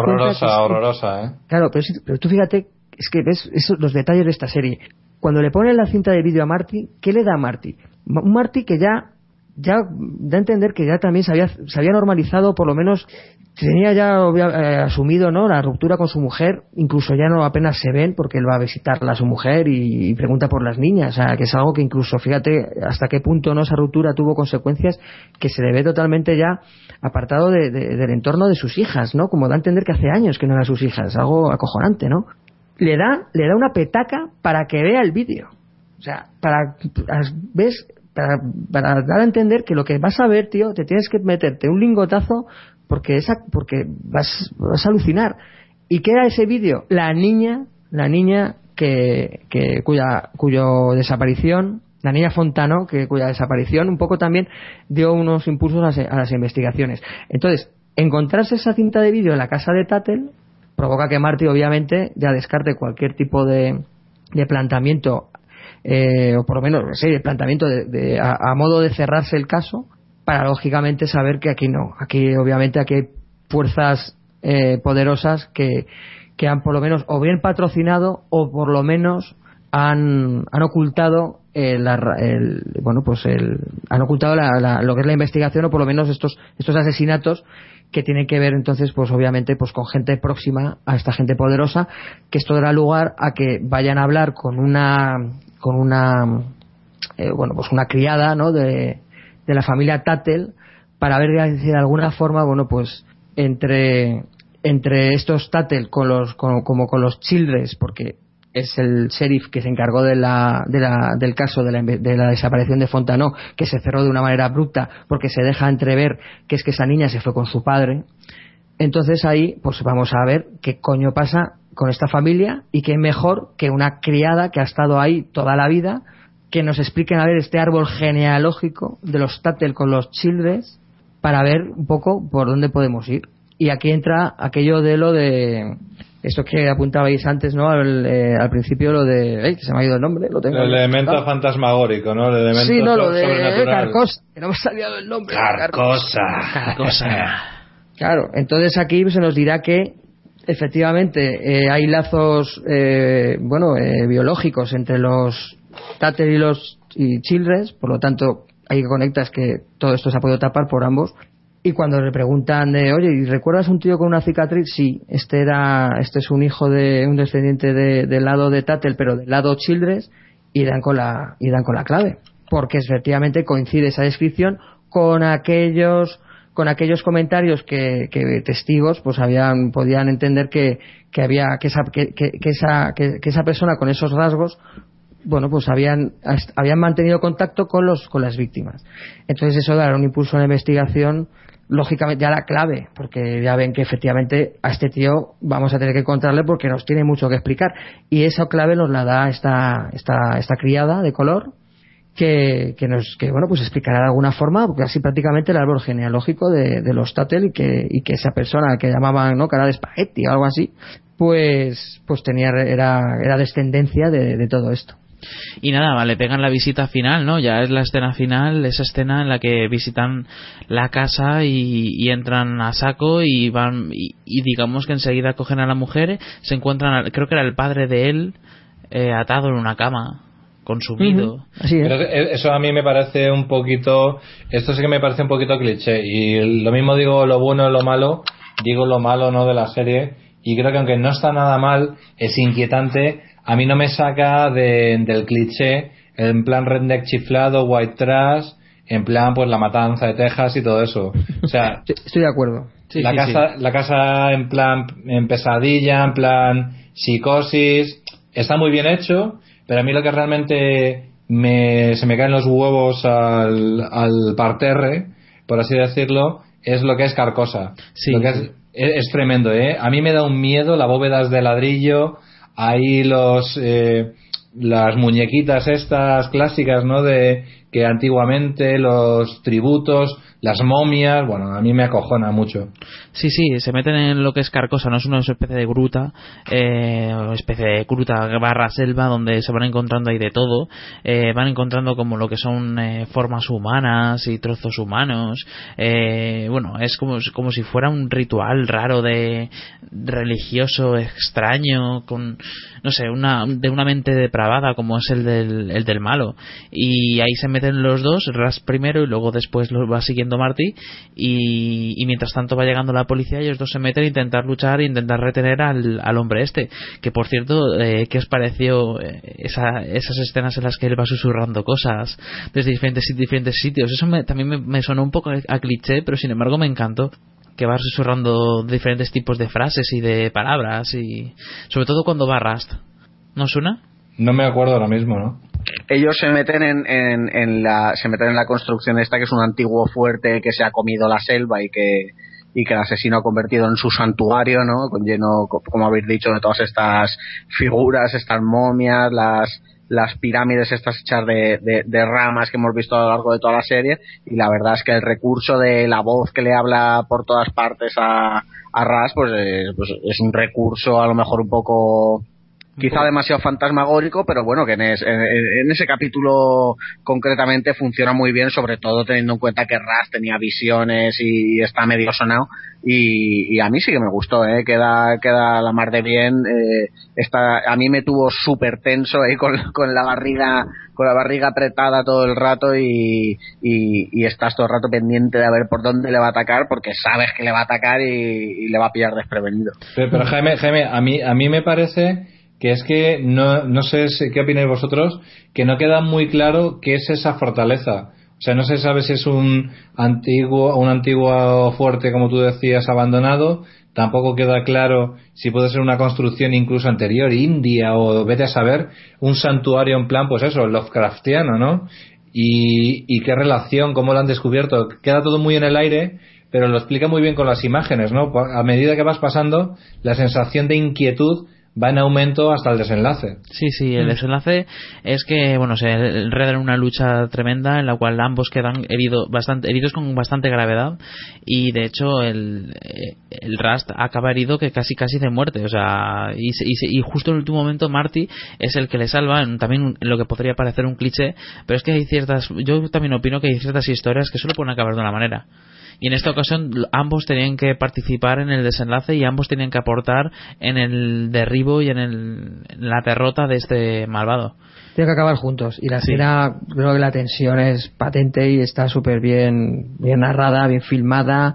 Horrorosa, es- horrorosa, ¿eh? Claro, pero, pero tú fíjate, es que ves esos, los detalles de esta serie. Cuando le ponen la cinta de vídeo a Marty, ¿qué le da a Marty? Ma- Un Marty que ya, ya da a entender que ya también se había, se había normalizado, por lo menos tenía ya eh, asumido ¿no? la ruptura con su mujer, incluso ya no apenas se ven porque él va a visitarla a su mujer y, pregunta por las niñas, o sea, que es algo que incluso, fíjate hasta qué punto no esa ruptura tuvo consecuencias que se le ve totalmente ya apartado de- del entorno de sus hijas, ¿no? Como da a entender que hace años que no eran sus hijas, algo acojonante, ¿no? Le da, le da una petaca para que vea el vídeo. O sea, para, ¿ves? Para, para dar a entender que lo que vas a ver, tío, te tienes que meterte un lingotazo porque esa, porque vas, vas a alucinar. ¿Y qué era ese vídeo? La niña, la niña que, que cuya, cuyo desaparición, la niña Fontano, que cuya desaparición un poco también dio unos impulsos a, a las investigaciones. Entonces, encontrarse esa cinta de vídeo en la casa de Tattel provoca que Marty obviamente ya descarte cualquier tipo de, de planteamiento eh, o por lo menos de planteamiento de, a, modo de cerrarse el caso para lógicamente saber que aquí no. Aquí obviamente aquí hay fuerzas eh, poderosas que, que han por lo menos o bien patrocinado o por lo menos han, han ocultado eh, la ra- el, bueno pues el, han ocultado la- la- lo que es la investigación o por lo menos estos estos asesinatos que tienen que ver entonces pues obviamente pues con gente próxima a esta gente poderosa que esto dará lugar a que vayan a hablar con una con una eh, bueno pues una criada no de, de la familia Tattel para ver si de alguna forma bueno pues entre entre estos Tattel con los con- como con los Childress porque es el sheriff que se encargó de la, de la- del caso de la, de la desaparición de Fontanó, que se cerró de una manera abrupta porque se deja entrever que es que esa niña se fue con su padre. Entonces ahí, pues vamos a ver qué coño pasa con esta familia y qué mejor que una criada que ha estado ahí toda la vida, que nos expliquen a ver este árbol genealógico de los Tattel con los Childress para ver un poco por dónde podemos ir. Y aquí entra aquello de lo de esto que apuntabais antes, ¿no? Al, eh, al principio lo de, ¡ay, que se me ha ido el nombre! Lo tengo El elemento fantasmagórico, ¿no? El elemento Sí, no, lo de. Carcosa, que no me ha salido el nombre. Carcosa. Carcosa. (laughs) Claro, entonces aquí se nos dirá que efectivamente eh, hay lazos, eh, bueno, eh, biológicos entre los Tater y los y Childress, por lo tanto hay que conectas que todo esto se ha podido tapar por ambos. Y cuando le preguntan de, oye, ¿y recuerdas un tío con una cicatriz? Sí, este era, este es un hijo de un descendiente de- del lado de Tattel, pero del lado Childress, y dan con la, y dan con la clave. Porque efectivamente coincide esa descripción con aquellos, con aquellos comentarios que, testigos pues habían, podían entender que, que había, que esa, que, que- esa, que esa persona con esos rasgos bueno, pues habían, habían mantenido contacto con los, con las víctimas. Entonces eso dará un impulso a la investigación, lógicamente ya la clave, porque ya ven que efectivamente a este tío vamos a tener que encontrarle porque nos tiene mucho que explicar. Y esa clave nos la da esta, esta, esta criada de color, que, que nos, que bueno, pues explicará de alguna forma, porque así prácticamente el árbol genealógico de, los Tatel y que, y que esa persona que llamaban, ¿no? Cara o algo así, pues, pues tenía, era, era descendencia de, todo esto. Y nada, le pegan la visita final, ¿no? Ya es la escena final, esa escena en la que visitan la casa y, y entran a saco y van y, digamos que enseguida cogen a la mujer, se encuentran, creo que era el padre de él eh, atado en una cama, consumido. Pero e- eso a mí me parece un poquito, esto sí que me parece un poquito cliché y lo mismo digo lo bueno y lo malo, digo lo malo no de la serie y creo que aunque no está nada mal, es inquietante, a mí no me saca de- del cliché en plan redneck chiflado, white trash, en plan pues la matanza de Texas y todo eso. O sea, (laughs) Estoy de acuerdo. la casa la casa en plan en pesadilla en plan psicosis está muy bien hecho pero a mí lo que realmente me, se me caen los huevos al, al parterre por así decirlo es lo que es Carcosa. Lo que es, es, es tremendo ¿eh? a mí me da un miedo las bóvedas de ladrillo ahí los eh, las muñequitas estas clásicas no de que antiguamente los tributos las momias bueno a mí me acojona mucho. Sí, sí, se meten en lo que es Carcosa, no es una especie de gruta, eh, especie de gruta barra selva donde se van encontrando ahí de todo, eh, van encontrando como lo que son eh, formas humanas y trozos humanos, eh, bueno, es como, como si fuera un ritual raro de religioso extraño, con, no sé, una, de una mente depravada como es el del, el del malo, y ahí se meten los dos, Ras primero y luego después lo va siguiendo Marty, y, y mientras tanto va llegando la policía, ellos dos se meten a intentar luchar e intentar retener al, al hombre este. Que por cierto, eh, ¿qué os pareció eh, esa, esas escenas en las que él va susurrando cosas desde diferentes, diferentes sitios? Eso me- también me, me sonó un poco a cliché, pero sin embargo me encantó que va susurrando diferentes tipos de frases y de palabras y sobre todo cuando va Rust. ¿No suena? no me acuerdo ahora mismo no ellos se meten en, en, en la se meten en la construcción esta que es un antiguo fuerte que se ha comido la selva y que y que el asesino ha convertido en su santuario, ¿no? Con lleno, co- como habéis dicho, de todas estas figuras, estas momias, las las pirámides estas hechas de, de, de ramas que hemos visto a lo largo de toda la serie y la verdad es que el recurso de la voz que le habla por todas partes a, a Ras pues, eh, pues es un recurso a lo mejor un poco quizá demasiado fantasmagórico, pero bueno, que en, es- en- en ese capítulo concretamente funciona muy bien, sobre todo teniendo en cuenta que Ras tenía visiones y está medio sonado. Y, y a mí sí que me gustó, ¿eh? queda, queda la mar de bien. Eh, está, a mí me tuvo súper tenso ahí con, con la barriga con la barriga apretada todo el rato y, y, estás todo el rato pendiente de a ver por dónde le va a atacar porque sabes que le va a atacar y, y le va a pillar desprevenido. Pero, pero Jaime, Jaime, a mí, a mí me parece que es que no, no sé qué opináis vosotros, que no queda muy claro qué es esa fortaleza. O sea, no se sabe si es un antiguo, un antiguo fuerte, como tú decías, abandonado. Tampoco queda claro si puede ser una construcción incluso anterior, India o vete a saber, un santuario en plan, pues eso, Lovecraftiano, ¿no? Y, y qué relación, cómo lo han descubierto. Queda todo muy en el aire, pero lo explica muy bien con las imágenes, ¿no? A medida que vas pasando, la sensación de inquietud va en aumento hasta el desenlace. Sí, sí, el desenlace es que, bueno, se enredan en una lucha tremenda en la cual ambos quedan herido, bastante, heridos con bastante gravedad y de hecho el, eh, el Rust acaba herido que casi casi de muerte, o sea, y, se- y, se- y justo en el último momento Marty es el que le salva, también lo que podría parecer un cliché, pero es que hay ciertas, yo también opino que hay ciertas historias que solo pueden acabar de una manera. Y en esta ocasión ambos tenían que participar en el desenlace y ambos tenían que aportar en el derribo y en, el- en la derrota de este malvado. Tiene que acabar juntos. Y la Sí. escena, creo que la tensión es patente y está súper bien, bien narrada, bien filmada,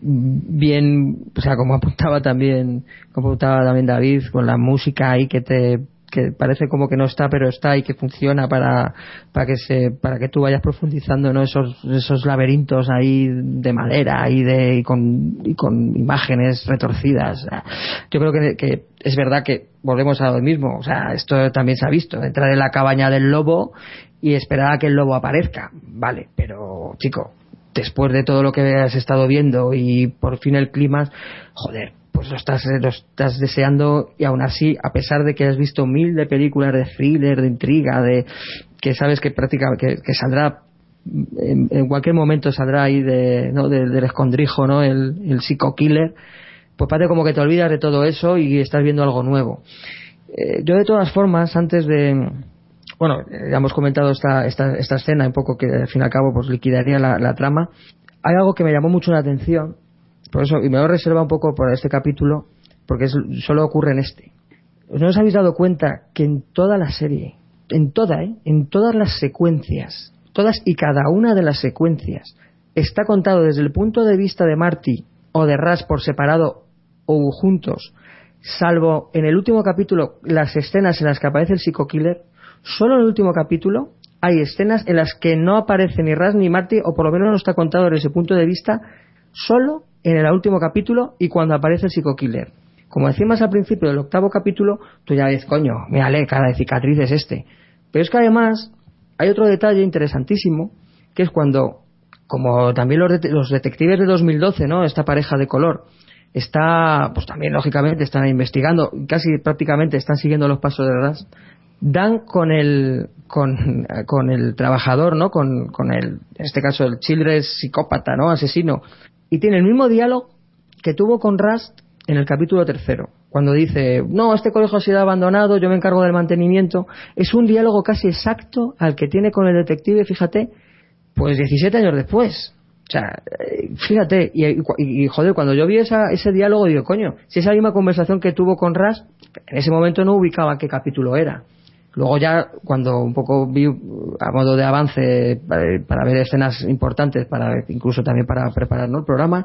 bien, o sea, como apuntaba también, como apuntaba también David, con la música ahí que te que parece como que no está pero está y que funciona para para que se para que tú vayas profundizando no esos esos laberintos ahí de madera y de y con y con imágenes retorcidas. Yo creo que, que es verdad que volvemos a lo mismo. O sea esto también se ha visto. Entrar en la cabaña del lobo y esperar a que el lobo aparezca. Vale pero chico después de todo lo que has estado viendo y por fin el clima joder pues lo estás, lo estás deseando y aún así, a pesar de que has visto mil de películas de thriller, de intriga, de que sabes que prácticamente que, saldrá en, en cualquier momento saldrá ahí de, ¿no? de- del escondrijo, ¿no? El, el psico killer, pues parece como que te olvidas de todo eso y estás viendo algo nuevo. Eh, yo de todas formas, antes de, bueno, eh, ya hemos comentado esta, esta, esta escena un poco que al fin y al cabo pues liquidaría la trama, hay algo que me llamó mucho la atención, por eso, y me lo reserva un poco por este capítulo, porque es- solo ocurre en este. ¿No os habéis dado cuenta que en toda la serie, en toda, ¿eh? en todas las secuencias, todas y cada una de las secuencias, está contado desde el punto de vista de Marty o de Ras por separado o juntos, salvo en el último capítulo las escenas en las que aparece el psico-killer, solo en el último capítulo hay escenas en las que no aparece ni Ras ni Marty, o por lo menos no está contado desde ese punto de vista, solo en el último capítulo y cuando aparece el psico-killer. Como decíamos al principio del octavo capítulo, tú ya ves, coño, mírale, cara de cicatriz es este. Pero es que además hay otro detalle interesantísimo, que es cuando, como también los, los detectives de 2012, ¿no? Esta pareja de color, está, pues también lógicamente están investigando, casi prácticamente están siguiendo los pasos de Ras, dan con el, con, con el trabajador, ¿no? Con, con el, en este caso el Childress psicópata, ¿no? Asesino. Y tiene el mismo diálogo que tuvo con Rust en el capítulo tercero, cuando dice, no, este colegio ha sido abandonado, yo me encargo del mantenimiento. Es un diálogo casi exacto al que tiene con el detective, fíjate, pues 17 años después. O sea, eh, fíjate, y, joder, cuando yo vi esa, ese diálogo, digo, coño, si esa misma conversación que tuvo con Ras, en ese momento no ubicaba qué capítulo era. Luego ya, cuando un poco vi a modo de avance eh, para ver escenas importantes, para incluso también para preparar ¿no? el programa,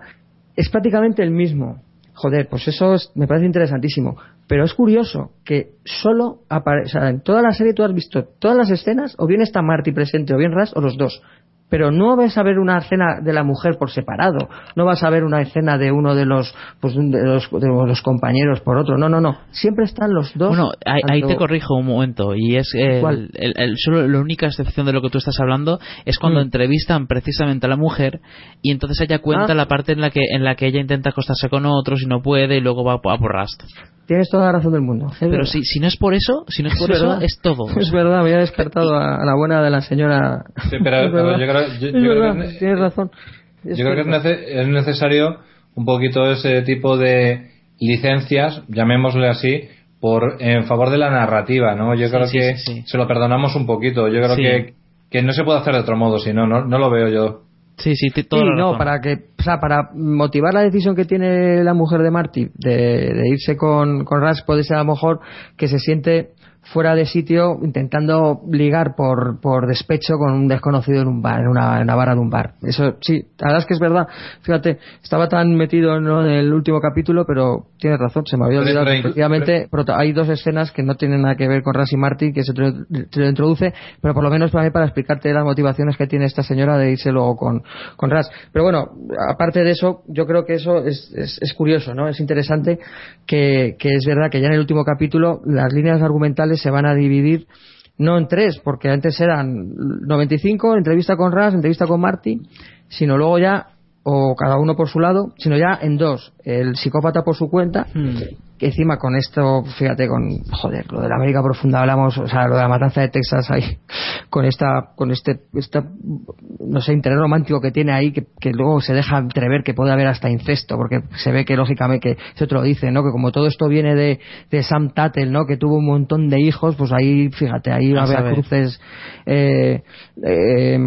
es prácticamente el mismo. Joder, pues eso es- me parece interesantísimo. Pero es curioso que solo aparece, o sea, en toda la serie tú has visto todas las escenas, o bien está Marty presente, o bien Ras, o los dos. Pero no vas a ver una escena de la mujer por separado, no vas a ver una escena de uno de los, pues, de los, de los compañeros por otro, no, no, no, siempre están los dos. Bueno, ahí, te corrijo un momento y es el, ¿Cuál? el- el- solo la única excepción de lo que tú estás hablando es cuando Mm. entrevistan precisamente a la mujer y entonces ella cuenta Ah. la parte en la que en la que ella intenta acostarse con otros y no puede y luego va a por Rust. Tienes toda la razón del mundo. es Pero verdad. si, si no es por eso, si no es por Es eso, verdad. es todo. Es verdad, me había descartado a, a la buena de la señora. Sí, pero- Es pero verdad. yo creo- yo- Es yo creo que es- tienes razón. Es Yo creo que es, verdad. nece- es necesario un poquito ese tipo de licencias, llamémosle así, por en favor de la narrativa, ¿no? Yo Sí, creo sí, que sí, sí. se lo perdonamos un poquito. Yo creo Sí. que, que no se puede hacer de otro modo, si no, no, no lo veo yo. Sí, sí, Sí, no, para que, o sea, para motivar la decisión que tiene la mujer de Marty de, de irse con, con Ras puede ser a lo mejor que se siente fuera de sitio intentando ligar por, por despecho con un desconocido en un bar, en una, en barra de un bar. Eso sí, la verdad es que es verdad. Fíjate, estaba tan metido ¿no? en el último capítulo, pero tienes razón, se me había Pero- olvidado. pero Efectivamente, prota- hay dos escenas que no tienen nada que ver con Ras y Marty, que se te lo introduce, pero por lo menos para mí para explicarte las motivaciones que tiene esta señora de irse luego con, con Ras. Pero bueno, aparte de eso, yo creo que eso es, es, es curioso, ¿no? Es interesante que, que es verdad que ya en el último capítulo las líneas argumentales se van a dividir no en tres, porque antes eran 95, entrevista con Ras, entrevista con Marty, sino luego ya, o cada uno por su lado, sino ya en dos, el psicópata por su cuenta, que encima con esto, fíjate, con, joder, lo de la América Profunda hablamos, o sea, lo de la matanza de Texas ahí, (laughs) con esta, con este, esta, no sé, interés romántico que tiene ahí, que, que luego se deja entrever que puede haber hasta incesto, porque se ve que lógicamente, que se te lo dice, ¿no? Que como todo esto viene de, de Sam Tattle, ¿no? Que tuvo un montón de hijos, pues ahí, fíjate, ahí va a haber cruces, eh, eh,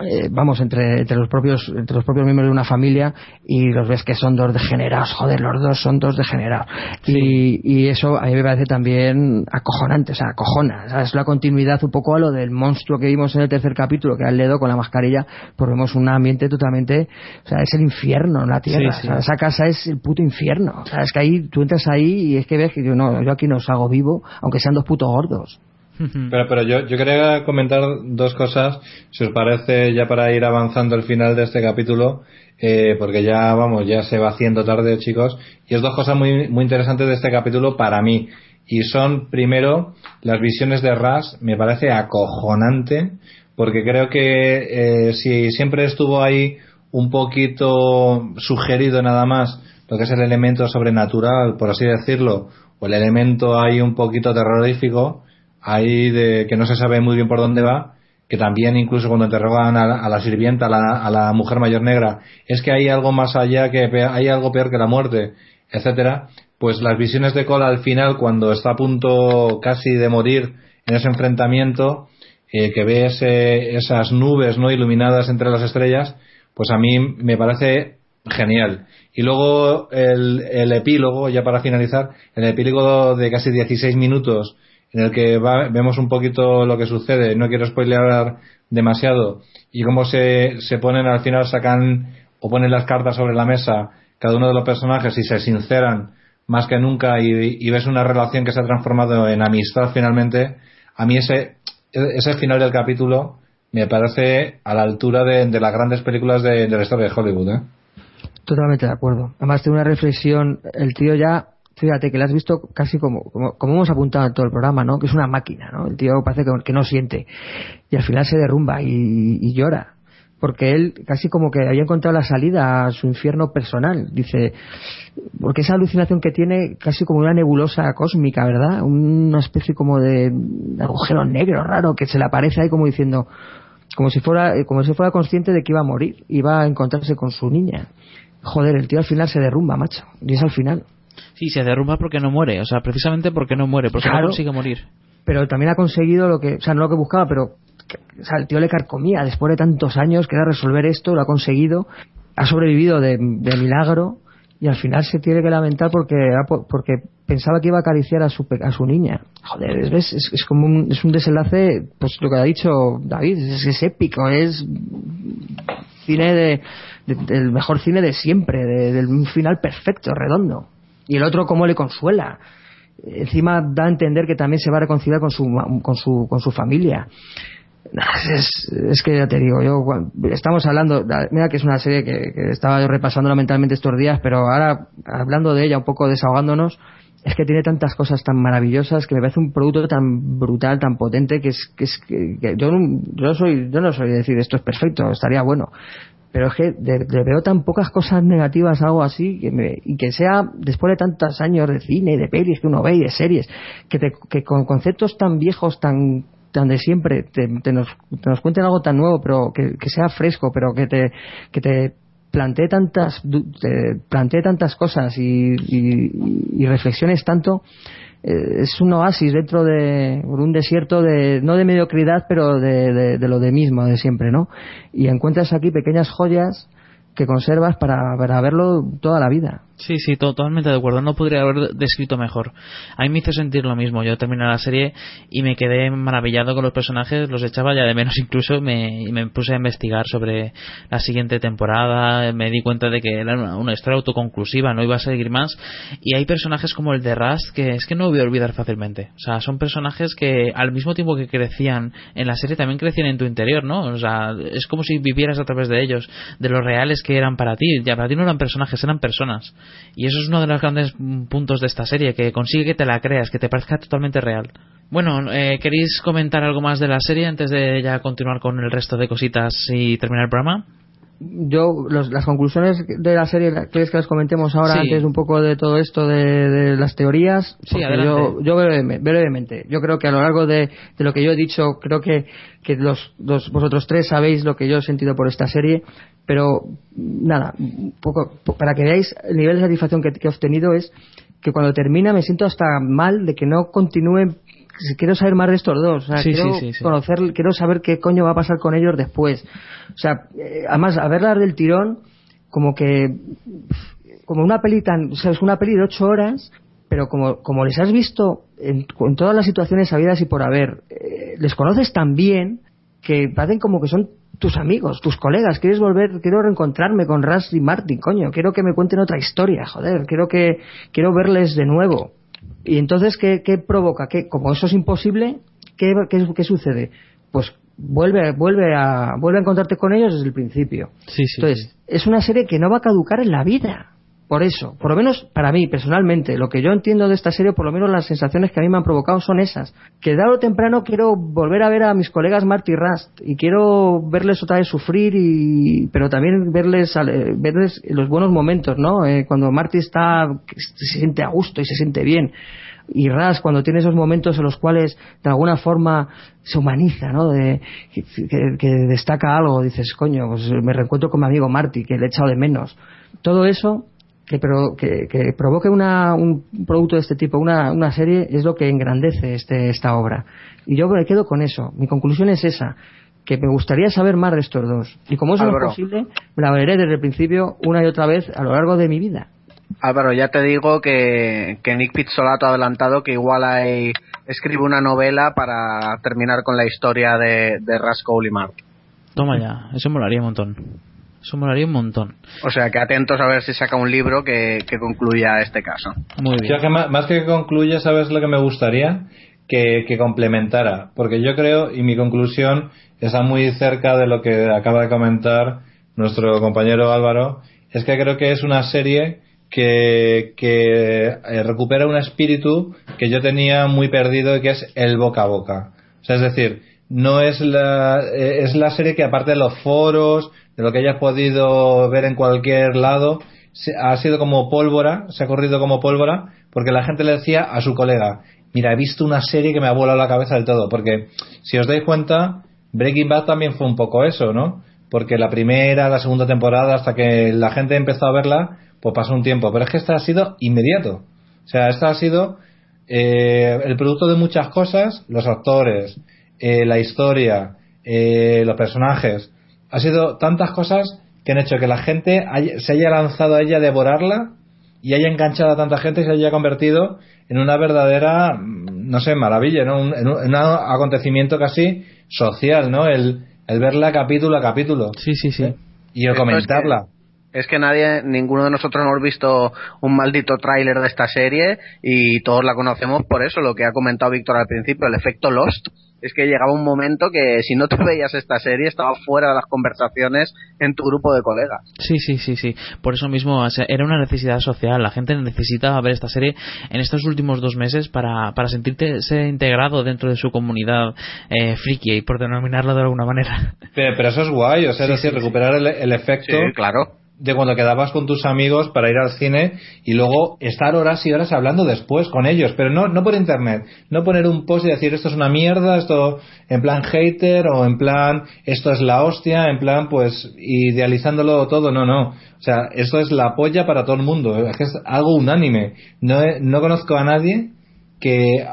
eh, vamos entre, entre los propios entre los propios miembros de una familia y los ves que son dos degenerados. Joder los dos son dos degenerados. Y, y eso a mí me parece también acojonante o sea acojona. O sea, es la continuidad un poco a lo del monstruo que vimos en el tercer capítulo que era el dedo con la mascarilla pues vemos un ambiente totalmente o sea es el infierno en la tierra. Sí, sí. O sea, esa casa es el puto infierno. O sea es que ahí tú entras ahí y es que ves que yo no yo aquí no salgo vivo aunque sean dos putos gordos Pero, pero yo, yo quería comentar dos cosas, si os parece, ya para ir avanzando al final de este capítulo, eh, porque ya, vamos, ya se va haciendo tarde, chicos, y es dos cosas muy, muy interesantes de este capítulo para mí. Y son, primero, las visiones de Ras, me parece acojonante, porque creo que eh, si siempre estuvo ahí un poquito sugerido nada más lo que es el elemento sobrenatural, por así decirlo, o el elemento ahí un poquito terrorífico, ahí de que no se sabe muy bien por dónde va, que también incluso cuando interrogan a la, a la sirvienta, a la, a la mujer mayor negra, es que hay algo más allá, que hay algo peor que la muerte, etcétera, pues las visiones de Cole al final, cuando está a punto casi de morir en ese enfrentamiento, eh, que ve ese- esas nubes no iluminadas entre las estrellas, pues a mí me parece genial. Y luego el, el epílogo, ya para finalizar, el epílogo de casi 16 minutos en el que va- vemos un poquito lo que sucede, no quiero spoilear demasiado, y cómo se, se ponen al final, sacan o ponen las cartas sobre la mesa cada uno de los personajes y se sinceran más que nunca y, ves una relación que se ha transformado en amistad finalmente, a mí ese, ese final del capítulo me parece a la altura de, de las grandes películas de, de la historia de Hollywood. ¿eh? Totalmente de acuerdo. Además, tiene una reflexión. El tío ya, fíjate que le has visto casi como, como, como hemos apuntado en todo el programa, ¿no? Que es una máquina, ¿no? El tío parece que, que no siente. Y al final se derrumba y, y llora. Porque él casi como que había encontrado la salida a su infierno personal. Dice, porque esa alucinación que tiene casi como una nebulosa cósmica, ¿verdad? Una especie como de agujero negro raro que se le aparece ahí como diciendo, como si fuera, como si fuera consciente de que iba a morir, iba a encontrarse con su niña. Joder, el tío al final se derrumba, macho. Y es al final. Sí, se derrumba porque no muere, o sea, precisamente porque no muere, porque Claro. no consigue morir. Pero también ha conseguido lo que, o sea, no lo que buscaba, pero, que- o sea, el tío le carcomía después de tantos años, que era resolver esto, lo ha conseguido, ha sobrevivido de, de milagro, y al final se tiene que lamentar porque, porque pensaba que iba a acariciar a su, a su niña. Joder, es, ves, es, es como un, es un desenlace, pues lo que ha dicho David, es, es épico, es cine de, de- del mejor cine de siempre, de, del un final perfecto, redondo. Y el otro cómo le consuela. Encima da a entender que también se va a reconciliar con su, con su, con su familia. Es, es que ya te digo, yo estamos hablando, mira que es una serie que, estaba yo repasándola mentalmente estos días, pero ahora hablando de ella, un poco desahogándonos, es que tiene tantas cosas tan maravillosas que me parece un producto tan brutal, tan potente que es que, es, que, yo, no- soy yo no soy de decir esto es perfecto, estaría bueno, pero es que le veo tan pocas cosas negativas algo así que me- y que sea después de tantos años de cine y de pelis que uno ve y de series que, te- que con conceptos tan viejos tan tan de siempre te, te nos, te nos cuenten algo tan nuevo pero que, sea fresco pero que te que te plantee tantas te plantee tantas cosas y, y- y reflexiones tanto eh, es un oasis dentro de un desierto de no de mediocridad pero de, de- de lo de mismo de siempre no y encuentras aquí pequeñas joyas que conservas para, para verlo toda la vida Sí, sí, to- totalmente de acuerdo. No podría haber descrito mejor. A mí me hizo sentir lo mismo. Yo terminé la serie y me quedé maravillado con los personajes, los echaba ya de menos (laughs) incluso me, me puse a investigar sobre la siguiente temporada. Me di cuenta de que era una, una historia autoconclusiva, no iba a seguir más. Y hay personajes como el de Rust que es que no voy a olvidar fácilmente. O sea, son personajes que al mismo tiempo que crecían en la serie también crecían en tu interior, ¿no? O sea, es como si vivieras a través de ellos, de los reales que eran para ti. Ya para ti no eran personajes, eran personas. Y eso es uno de los grandes mm, puntos de esta serie, que consigue que te la creas, que te parezca totalmente real. Bueno, eh, ¿queréis comentar algo más de la serie antes de ya continuar con el resto de cositas y terminar el programa? Yo los- las conclusiones de la serie ¿quieres que las comentemos ahora Sí. antes un poco de todo esto de, de las teorías Sí, adelante. yo, yo breveme- brevemente yo creo que a lo largo de, de lo que yo he dicho creo que, que los, los- vosotros tres sabéis lo que yo he sentido por esta serie pero nada un poco po- para que veáis el nivel de satisfacción que, que he obtenido es que cuando termina me siento hasta mal de que no continúe si quiero saber más de estos dos o sea, Sí, quiero sí, sí, sí. conocer quiero saber qué coño va a pasar con ellos después o sea eh, además a verlas del tirón como que como una peli tan o sea, es una peli de ocho horas pero como, como les has visto en, en todas las situaciones habidas y por haber eh, les conoces tan bien que parecen como que son tus amigos, tus colegas, quieres volver, quiero reencontrarme con Ras y Martin, coño, quiero que me cuenten otra historia, joder, quiero que quiero verles de nuevo. Y entonces, ¿qué, qué provoca? ¿Qué, como eso es imposible, ¿qué, qué, qué sucede? Pues vuelve, vuelve, a, vuelve a encontrarte con ellos desde el principio. Sí, sí. Entonces, es una serie que no va a caducar en la vida. Por eso, por lo menos para mí, personalmente, lo que yo entiendo de esta serie, por lo menos las sensaciones que a mí me han provocado son esas. Que tarde o temprano quiero volver a ver a mis colegas Marty y Rust y quiero verles otra vez sufrir, y, pero también verles, eh, verles los buenos momentos, ¿no? Eh, cuando Marty está, se siente a gusto y se siente bien. Y Ras cuando tiene esos momentos en los cuales de alguna forma se humaniza, ¿no? De, que- que destaca algo, dices, coño, pues me reencuentro con mi amigo Marty, que le he echado de menos. Todo eso que, pero, que, que provoque una, un producto de este tipo, una, una serie, es lo que engrandece este, esta obra. Y yo me quedo con eso. Mi conclusión es esa, que me gustaría saber más de estos dos. Y como eso no Álvaro. es posible, me la veré desde el principio una y otra vez a lo largo de mi vida. Álvaro, ya te digo que, que Nick Pizzolato ha adelantado que igual hay, escribe una novela para terminar con la historia de, de Rascal y Mark. Toma ya, eso molaría un montón. Eso molaría un montón. O sea que atentos a ver si saca un libro que, que concluya este caso. Muy Yo que más, más que concluya, ¿sabes lo que me gustaría? Que, que complementara. Porque yo creo, y mi conclusión está muy cerca de lo que acaba de comentar nuestro compañero Álvaro, es que creo que es una serie que, que eh, recupera un espíritu que yo tenía muy perdido y que es el boca a boca. O sea, es decir, no es la, eh, es la serie que aparte de los foros, de lo que hayas podido ver en cualquier lado, ha sido como pólvora, se ha corrido como pólvora, porque la gente le decía a su colega, mira, he visto una serie que me ha volado la cabeza del todo, porque si os dais cuenta, Breaking Bad también fue un poco eso, ¿no? Porque la primera, la segunda temporada, hasta que la gente empezó a verla, pues pasó un tiempo, pero es que esta ha sido inmediato. O sea, esta ha sido eh, el producto de muchas cosas, los actores, eh, la historia, eh, los personajes. Ha sido tantas cosas que han hecho que la gente haya- se haya lanzado a ella a devorarla y haya enganchado a tanta gente y se haya convertido en una verdadera, mm, no sé, maravilla, ¿no? Un, en un, en un acontecimiento casi social, ¿no? El, el verla capítulo a capítulo. Sí, sí, sí. Y el comentarla. Es que nadie, ninguno de nosotros hemos visto un maldito tráiler de esta serie y todos la conocemos por eso, lo que ha comentado Víctor al principio, el efecto Lost. Es que llegaba un momento que si no te (laughs) veías esta serie estaba fuera de las conversaciones en tu grupo de colegas. Sí, sí, sí, sí. Por eso mismo o sea, era una necesidad social. La gente necesitaba ver esta serie en estos últimos dos meses para, para sentirte ser integrado dentro de su comunidad eh, friki, por denominarlo de alguna manera. Pero, pero eso es guay, o sea, Sí, es decir, sí, sí. recuperar el, el efecto Sí, claro. De cuando quedabas con tus amigos para ir al cine y luego estar horas y horas hablando después con ellos, pero no, no por internet, no poner un post y decir esto es una mierda, esto en plan hater o en plan esto es la hostia, en plan pues idealizándolo todo, no, no. O sea, esto es la polla para todo el mundo, es que es algo unánime. No, no conozco a nadie que,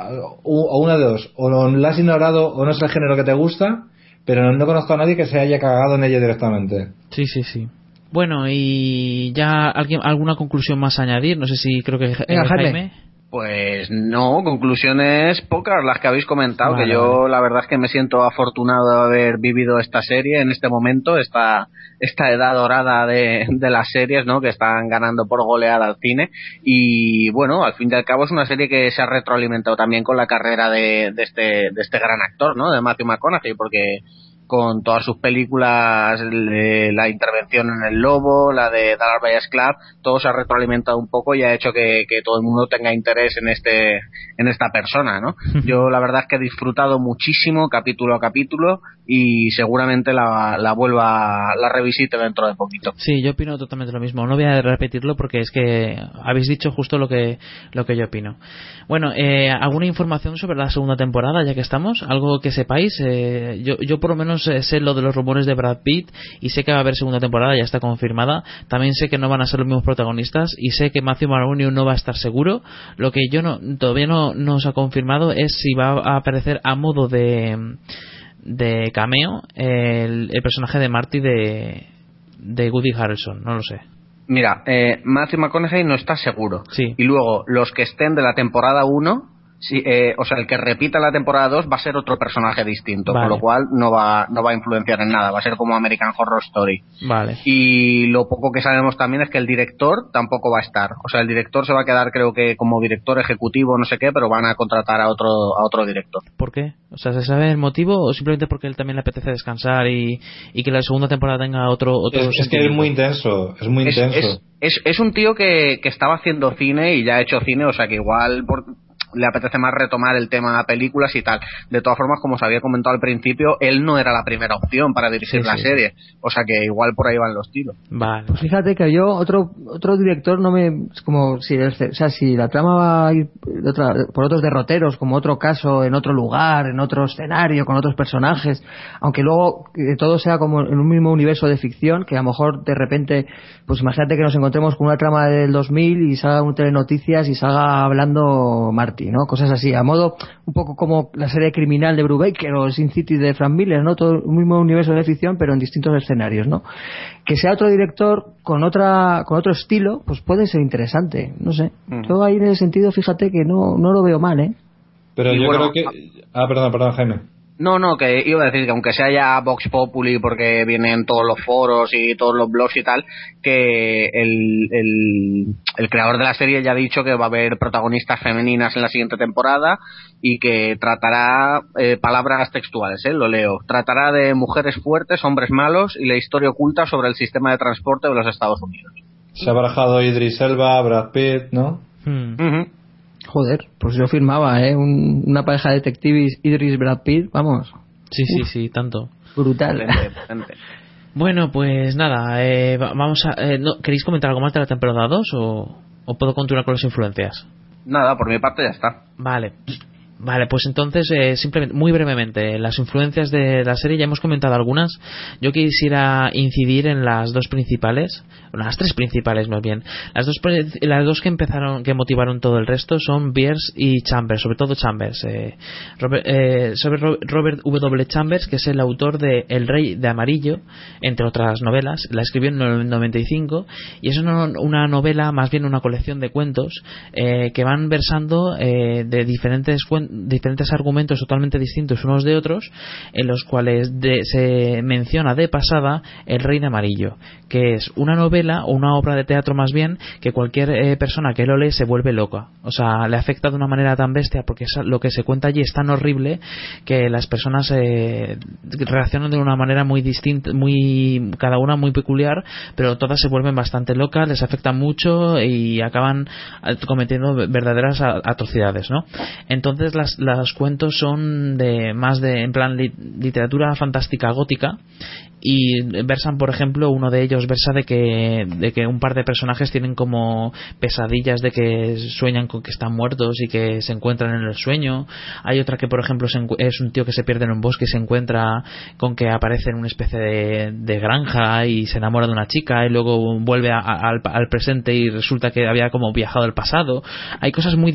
o una de dos, o lo has ignorado o no es el género que te gusta, pero no conozco a nadie que se haya cagado en ella directamente. Sí, sí, sí. Bueno, y ya alguien alguna conclusión más a añadir. No sé si creo que Venga, Jaime. Pues no, conclusiones pocas las que habéis comentado, Vale, que yo la verdad es que me siento afortunado de haber vivido esta serie en este momento, esta, esta edad dorada de, de las series, ¿no? Que están ganando por goleada al cine. Y bueno, al fin y al cabo es una serie que se ha retroalimentado también con la carrera de, de este, de este gran actor, ¿no? De Matthew McConaughey, porque con todas sus películas, el- la intervención en El Lobo, la de Dallas Buyers Club, todo se ha retroalimentado un poco y ha hecho que, que todo el mundo tenga interés en este en esta persona, ¿no? (laughs) Yo la verdad es que he disfrutado muchísimo capítulo a capítulo y seguramente la, la vuelva, la revisite dentro de poquito. Sí, yo opino totalmente lo mismo. No voy a repetirlo porque es que habéis dicho justo lo que lo que yo opino. Bueno, eh, ¿alguna información sobre la segunda temporada ya que estamos? ¿Algo que sepáis? Eh, yo, yo por lo menos sé lo de los rumores de Brad Pitt y sé que va a haber segunda temporada, ya está confirmada. También sé que no van a ser los mismos protagonistas y sé que Matthew Maloney no va a estar seguro. Lo que yo no todavía no nos ha confirmado es si va a aparecer a modo de de cameo el, el personaje de Marty de de Woody Harrelson, no lo sé. Mira, eh, Matthew McConaughey no está seguro. Sí. Y luego, los que estén de la temporada 1, sí, eh, o sea, el que repita la temporada 2 va a ser otro personaje distinto, Vale. con lo cual no va, no va a influenciar en nada, va a ser como American Horror Story. Vale. Y lo poco que sabemos también es que el director tampoco va a estar. O sea, el director se va a quedar, creo que como director ejecutivo, no sé qué, pero van a contratar a otro, a otro director. ¿Por qué? O sea, ¿se sabe el motivo o simplemente porque él también le apetece descansar y, y que la segunda temporada tenga otro otro Es, es que es muy intenso, es muy Es, intenso. es, es, es un tío que, que estaba haciendo cine y ya ha hecho cine, o sea que igual por- le apetece más retomar el tema películas y tal. De todas formas, como os había comentado al principio, él no era la primera opción para dirigir Sí, la sí. serie. O sea que igual por ahí van los tiros. Vale. Pues fíjate que yo, otro otro director, no me. Como si, el- o sea, si la trama va a ir de otra- por otros derroteros, como otro caso, en otro lugar, en otro escenario, con otros personajes, aunque luego que todo sea como en un mismo universo de ficción, que a lo mejor de repente, pues imagínate que nos encontremos con una trama del 2000 y salga un telenoticias y salga hablando Cosas así, a modo un poco como la serie criminal de Brubaker o Sin City de Frank Miller, ¿no? Todo un mismo universo de ficción, pero en distintos escenarios, ¿no? que sea otro director con otra con otro estilo pues puede ser interesante no sé yo ahí en ese sentido fíjate que no no lo veo mal eh Pero Y yo bueno, creo que... Ah, perdón, perdón, Jaime. No, no, que iba a decir que aunque sea ya Vox Populi, porque vienen todos los foros y todos los blogs y tal, que el, el, el creador de la serie ya ha dicho que va a haber protagonistas femeninas en la siguiente temporada y que tratará, eh, palabras textuales, eh, lo leo, tratará de mujeres fuertes, hombres malos y la historia oculta sobre el sistema de transporte de los Estados Unidos. Se ha barajado Idris Elba, Brad Pitt, ¿no? Hmm. Joder pues yo firmaba eh Un- una pareja de detectives Idris Brad Pitt vamos Sí, sí, sí, tanto. brutal (laughs) Bueno, pues nada, eh, va- vamos a... eh, no, ¿Queréis comentar algo más de la temporada 2 o, o puedo continuar con las influencias? Nada, por mi parte ya está. Vale. Vale, pues entonces, eh, simplemente, muy brevemente, las influencias de la serie, ya hemos comentado algunas. Yo quisiera incidir en las dos principales, las tres principales más bien. Las dos, las dos que empezaron, que motivaron todo el resto son Bierce y Chambers, sobre todo Chambers. Eh, Robert, eh, sobre Ro- Robert W. Chambers, que es el autor de El Rey de Amarillo, entre otras novelas. La escribió en el 95 y es una, una novela, más bien una colección de cuentos eh, que van versando eh, de diferentes cuen- diferentes argumentos totalmente distintos unos de otros, en los cuales se menciona de pasada El Rey de Amarillo, que es una novela o una obra de teatro más bien que cualquier eh, persona que lo lee se vuelve loca. O sea, le afecta de una manera tan bestia porque lo que se cuenta allí es tan horrible que las personas eh, reaccionan de una manera muy distinta, muy cada una muy peculiar, pero todas se vuelven bastante locas, les afecta mucho y acaban eh, cometiendo verdaderas atrocidades, ¿no? Entonces las, los cuentos son de más de en plan literatura fantástica gótica y versan por ejemplo uno de ellos versa de que de que un par de personajes tienen como pesadillas de que sueñan con que están muertos y que se encuentran en el sueño. Hay otra que por ejemplo es un tío que se pierde en un bosque y se encuentra con que aparece en una especie de, granja y se enamora de una chica y luego vuelve al, presente y resulta que había como viajado al pasado. Hay cosas muy,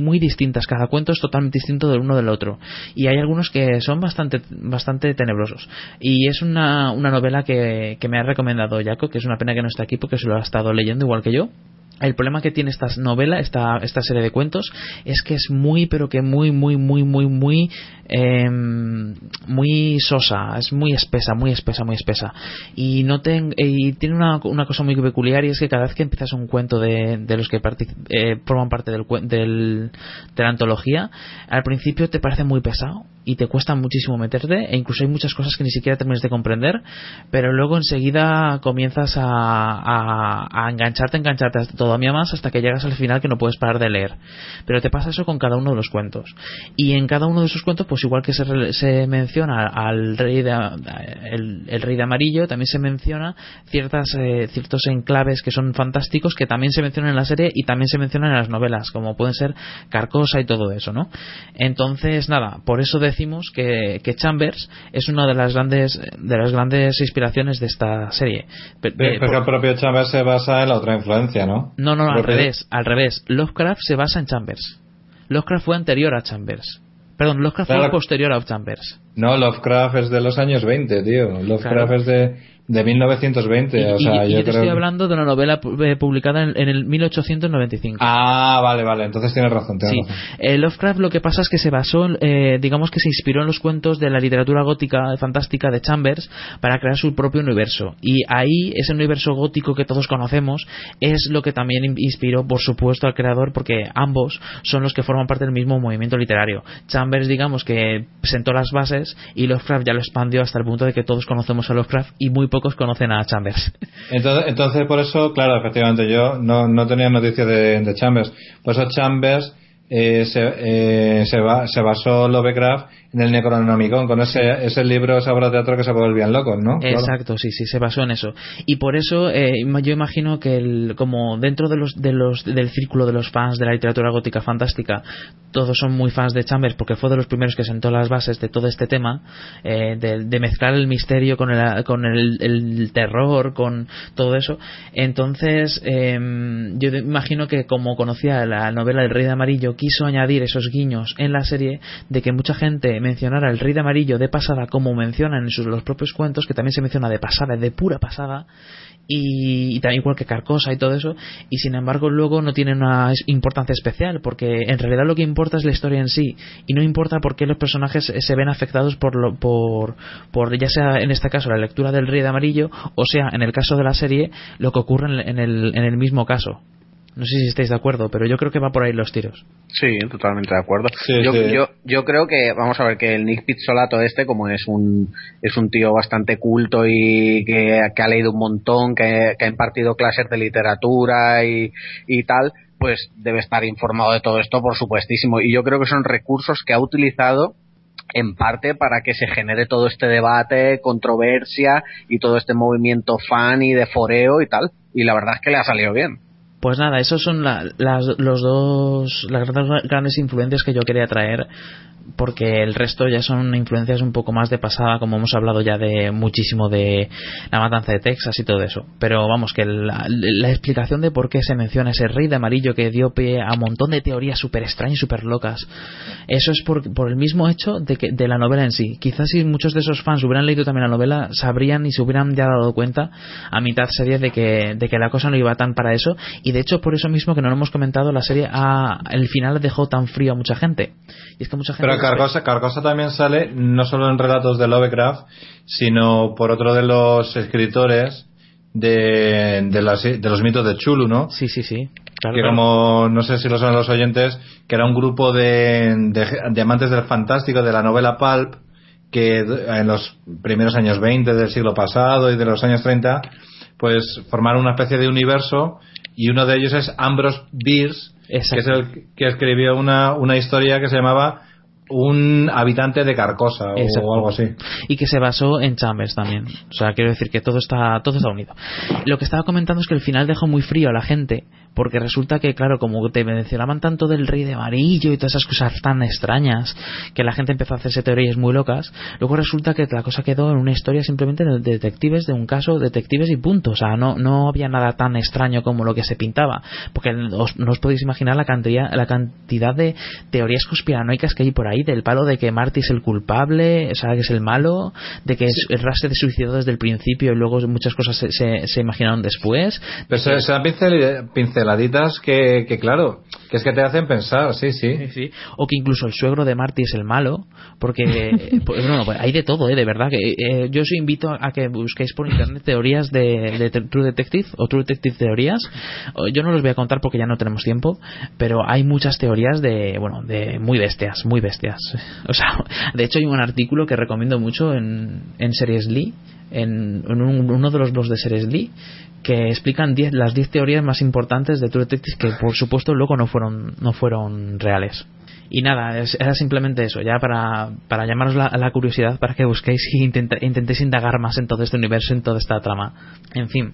muy distintas. Cada cuento es totalmente distinto del uno del otro. Y hay algunos que son bastante bastante tenebrosos. Y es una una, novela que, que me ha recomendado Jaco, que es una pena que no esté aquí porque se lo ha estado leyendo igual que yo el problema que tiene esta novela, esta, esta serie de cuentos, es que es muy, pero que muy, muy, muy, muy, muy, eh, muy sosa, es muy espesa, muy espesa, muy espesa. Y no y tiene una, una, cosa muy peculiar y es que cada vez que empiezas un cuento de, de los que eh, forman parte del, del, de la antología, al principio te parece muy pesado y te cuesta muchísimo meterte e incluso hay muchas cosas que ni siquiera terminas de comprender, pero luego enseguida comienzas a, a, a engancharte, engancharte todavía más hasta que llegas al final que no puedes parar de leer. Pero te pasa eso con cada uno de los cuentos. Y en cada uno de esos cuentos, pues igual que se, se menciona al rey de, el, rey de amarillo, también se menciona ciertas, eh, ciertos enclaves que son fantásticos que también se mencionan en la serie y también se mencionan en las novelas, como pueden ser Carcosa y todo eso, ¿no? Entonces, nada, por eso decimos que, que Chambers es una de las grandes, de las grandes inspiraciones de esta serie. Porque el propio Chambers se basa en la otra influencia, ¿no? No, no, al revés, al revés. Lovecraft se basa en Chambers. Lovecraft fue anterior a Chambers. Perdón, Lovecraft fue posterior a Chambers. No, Lovecraft es de los años 20, tío. Lovecraft es de de 1920, o sea, y, yo y te estoy hablando de una novela eh, publicada en, el 1895. Ah, vale, vale, entonces tienes razón. Tienes sí. Eh, Lovecraft lo que pasa es que se basó, eh, digamos que se inspiró en los cuentos de la literatura gótica fantástica de Chambers para crear su propio universo. Y ahí, ese universo gótico que todos conocemos, es lo que también inspiró, por supuesto, al creador, porque ambos son los que forman parte del mismo movimiento literario. Chambers, digamos que sentó las bases y Lovecraft ya lo expandió hasta el punto de que todos conocemos a Lovecraft y muy pocos conocen a Chambers. (laughs) Entonces, entonces por eso, claro, efectivamente, yo no, no tenía noticia de, de Chambers. Por eso Chambers eh, se, eh, se, va, se basó Lovecraft en el Necronomicon, con ese, ese libro, esa obra de teatro que se volvían locos, ¿no? Exacto, sí, sí, se basó en eso. Y por eso eh, yo imagino que el, como dentro de los, de los, del círculo de los fans de la literatura gótica fantástica, todos son muy fans de Chambers porque fue de los primeros que sentó las bases de todo este tema, eh, de, mezclar el misterio con el, con el, terror, con todo eso. Entonces, em, yo imagino que como conocía la novela del Rey de Amarillo, quiso añadir esos guiños en la serie de que mucha gente mencionar al rey de amarillo de pasada como mencionan en sus, los propios cuentos, que también se menciona de pasada, de pura pasada, y, también igual que Carcosa y todo eso, y sin embargo luego no tiene una importancia especial, porque en realidad lo que importa es la historia en sí, y no importa por qué los personajes se ven afectados por, lo, por, por ya sea en este caso la lectura del rey de amarillo, o sea en el caso de la serie lo que ocurre en el, en el mismo caso. No sé si estáis de acuerdo, pero yo creo que va por ahí los tiros. Sí, totalmente de acuerdo. yo, Yo, yo creo que, vamos a ver, que el Nick Pizzolato este, como es un, es un tío bastante culto y que, ha leído un montón, que, ha impartido clases de literatura y, y tal, pues debe estar informado de todo esto, por supuestísimo. Y yo creo que son recursos que ha utilizado en parte para que se genere todo este debate, controversia y todo este movimiento fan y de foreo y tal. Y la verdad es que le ha salido bien. Pues nada, esos son las, los dos, las grandes influencias que yo quería traer porque el resto ya son influencias un poco más de pasada, como hemos hablado ya de muchísimo de la matanza de Texas y todo eso. Pero vamos, que la, explicación de por qué se menciona ese rey de amarillo que dio pie a un montón de teorías súper extrañas y súper locas, eso es por, por, el mismo hecho de, que, de la novela en sí. Quizás si muchos de esos fans hubieran leído también la novela, sabrían y se hubieran ya dado cuenta a mitad serie de que, de que la cosa no iba tan para eso de hecho, por eso mismo que no lo hemos comentado, la serie a, el final dejó tan frío a mucha gente. Y es que mucha gente. Pero Carcosa, Carcosa también sale no solo en relatos de Lovecraft, sino por otro de los escritores de, de, las- de los mitos de Chulu, ¿no? Sí, sí, sí. Claro, que como, no sé si lo saben los oyentes, que era un grupo de, de, de amantes del fantástico, de la novela Pulp, que en los primeros años 20 del siglo pasado y de los años 30, pues formaron una especie de universo y uno de ellos es Ambrose Bierce, que es el que escribió una, una historia que se llamaba Un habitante de Carcosa Exacto. o algo así. y que se basó en Chambers también. O sea, quiero decir que todo está todo está unido. Lo que estaba comentando es que el final dejó muy frío a la gente, porque resulta que, claro, como te mencionaban tanto del rey de amarillo y todas esas cosas tan extrañas, que la gente empezó a hacerse teorías muy locas, luego resulta que la cosa quedó en una historia simplemente de detectives, de un caso, detectives y punto. O sea, no, no había nada tan extraño como lo que se pintaba, porque os- no os podéis imaginar la cantidad, la cantidad de teorías conspiranoicas que hay por ahí, del palo de que Marty es el culpable, o sea, que es el malo, de que el Rush se suicidó desde el principio y luego muchas cosas se, se, se imaginaron después. Pero se, se dan pincel- pinceladitas que, que, claro, que es que te hacen pensar, sí, sí. O que incluso el suegro de Marty es el malo, porque (laughs) pues, no, pues hay de todo, ¿eh? de verdad. que eh, Yo os invito a que busquéis por internet teorías de, de True Detective o True Detective teorías. Yo no los voy a contar porque ya no tenemos tiempo, pero hay muchas teorías de, bueno, de muy bestias, muy bestias. O sea, de hecho hay un artículo que recomiendo mucho en, en Series Lee, en, en un- uno de los blogs de Series Lee, que explican 10 las 10 teorías más importantes de True Detective que por supuesto luego no fueron no fueron reales y nada es- era simplemente eso ya para, para llamaros la, la curiosidad para que busquéis y intenta- intentéis indagar más en todo este universo en toda esta trama en fin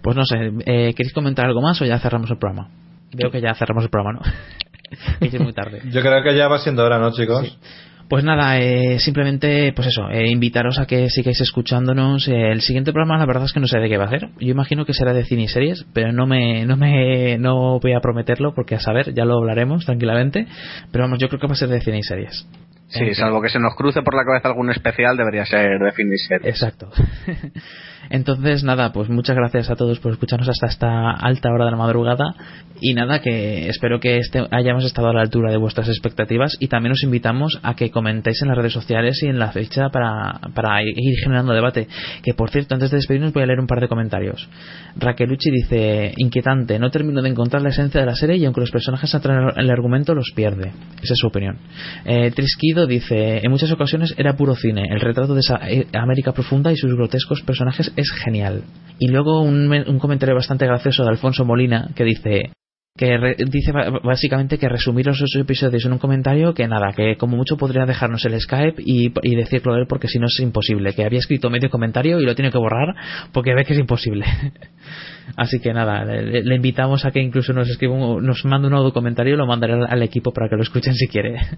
pues no sé eh, ¿queréis comentar algo más o ya cerramos el programa? veo que ya cerramos el programa ¿no? (laughs) Que ya es muy tarde Yo creo que ya va siendo hora, ¿no, chicos? pues nada, eh, simplemente, pues eso, eh, invitaros a que sigáis escuchándonos. Eh, el siguiente programa, la verdad es que no sé de qué va a ser. Yo imagino que será de cine y series, pero no me, no me, no voy a prometerlo porque a saber, ya lo hablaremos tranquilamente. Pero vamos, yo creo que va a ser de cine y series. Sí, salvo que se nos cruce por la cabeza algún especial, debería ser de fin. Exacto. (laughs) Entonces, nada, pues muchas gracias a todos por escucharnos hasta esta alta hora de la madrugada. Y nada, que espero que este, hayamos estado a la altura de vuestras expectativas. Y también os invitamos a que comentéis en las redes sociales y en la fecha para, para ir generando debate. Que por cierto, antes de despedirnos, voy a leer un par de comentarios. Raquelucci dice: Inquietante, no termino de encontrar la esencia de la serie y aunque los personajes atraen el argumento, los pierde. Esa es su opinión. Eh, Trisquido dice: En muchas ocasiones era puro cine. El retrato de esa eh, América profunda y sus grotescos personajes es genial. Y luego un, un comentario bastante gracioso de Alfonso Molina que dice que re- dice básicamente que resumir los ocho episodios en un comentario que nada, que como mucho podría dejarnos el Skype y, y decirlo él porque si no es imposible, que había escrito medio comentario y lo tiene que borrar porque ve que es imposible. (laughs) Así que nada, le, le invitamos a que incluso nos escriba un- nos mande un nuevo comentario y lo mandaré al, al equipo para que lo escuchen si quiere. (laughs)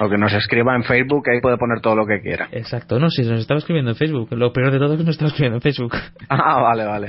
O que nos escriba en Facebook, ahí puede poner todo lo que quiera. Exacto, no, si nos estaba escribiendo en Facebook, lo peor de todo es que nos estaba escribiendo en Facebook. (laughs) Ah, vale, vale.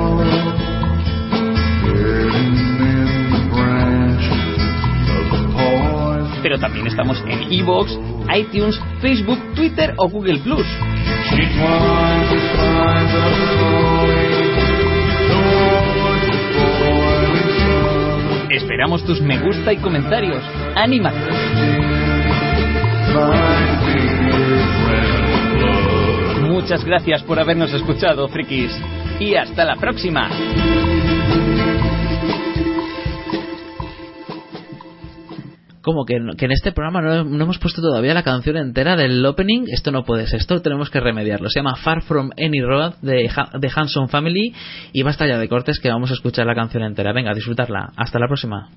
Pero también estamos en Evox, iTunes, Facebook, Twitter o Google Plus. Esperamos tus me gusta y comentarios. ¡Anímate! Muchas gracias por habernos escuchado, frikis. Y hasta la próxima. como que, que, en este programa no, no, hemos puesto todavía la canción entera del opening, esto no puede ser, esto tenemos que remediarlo. Se llama Far From Any Road de, de Hanson Family y basta ya de cortes que vamos a escuchar la canción entera. Venga, disfrutarla. Hasta la próxima.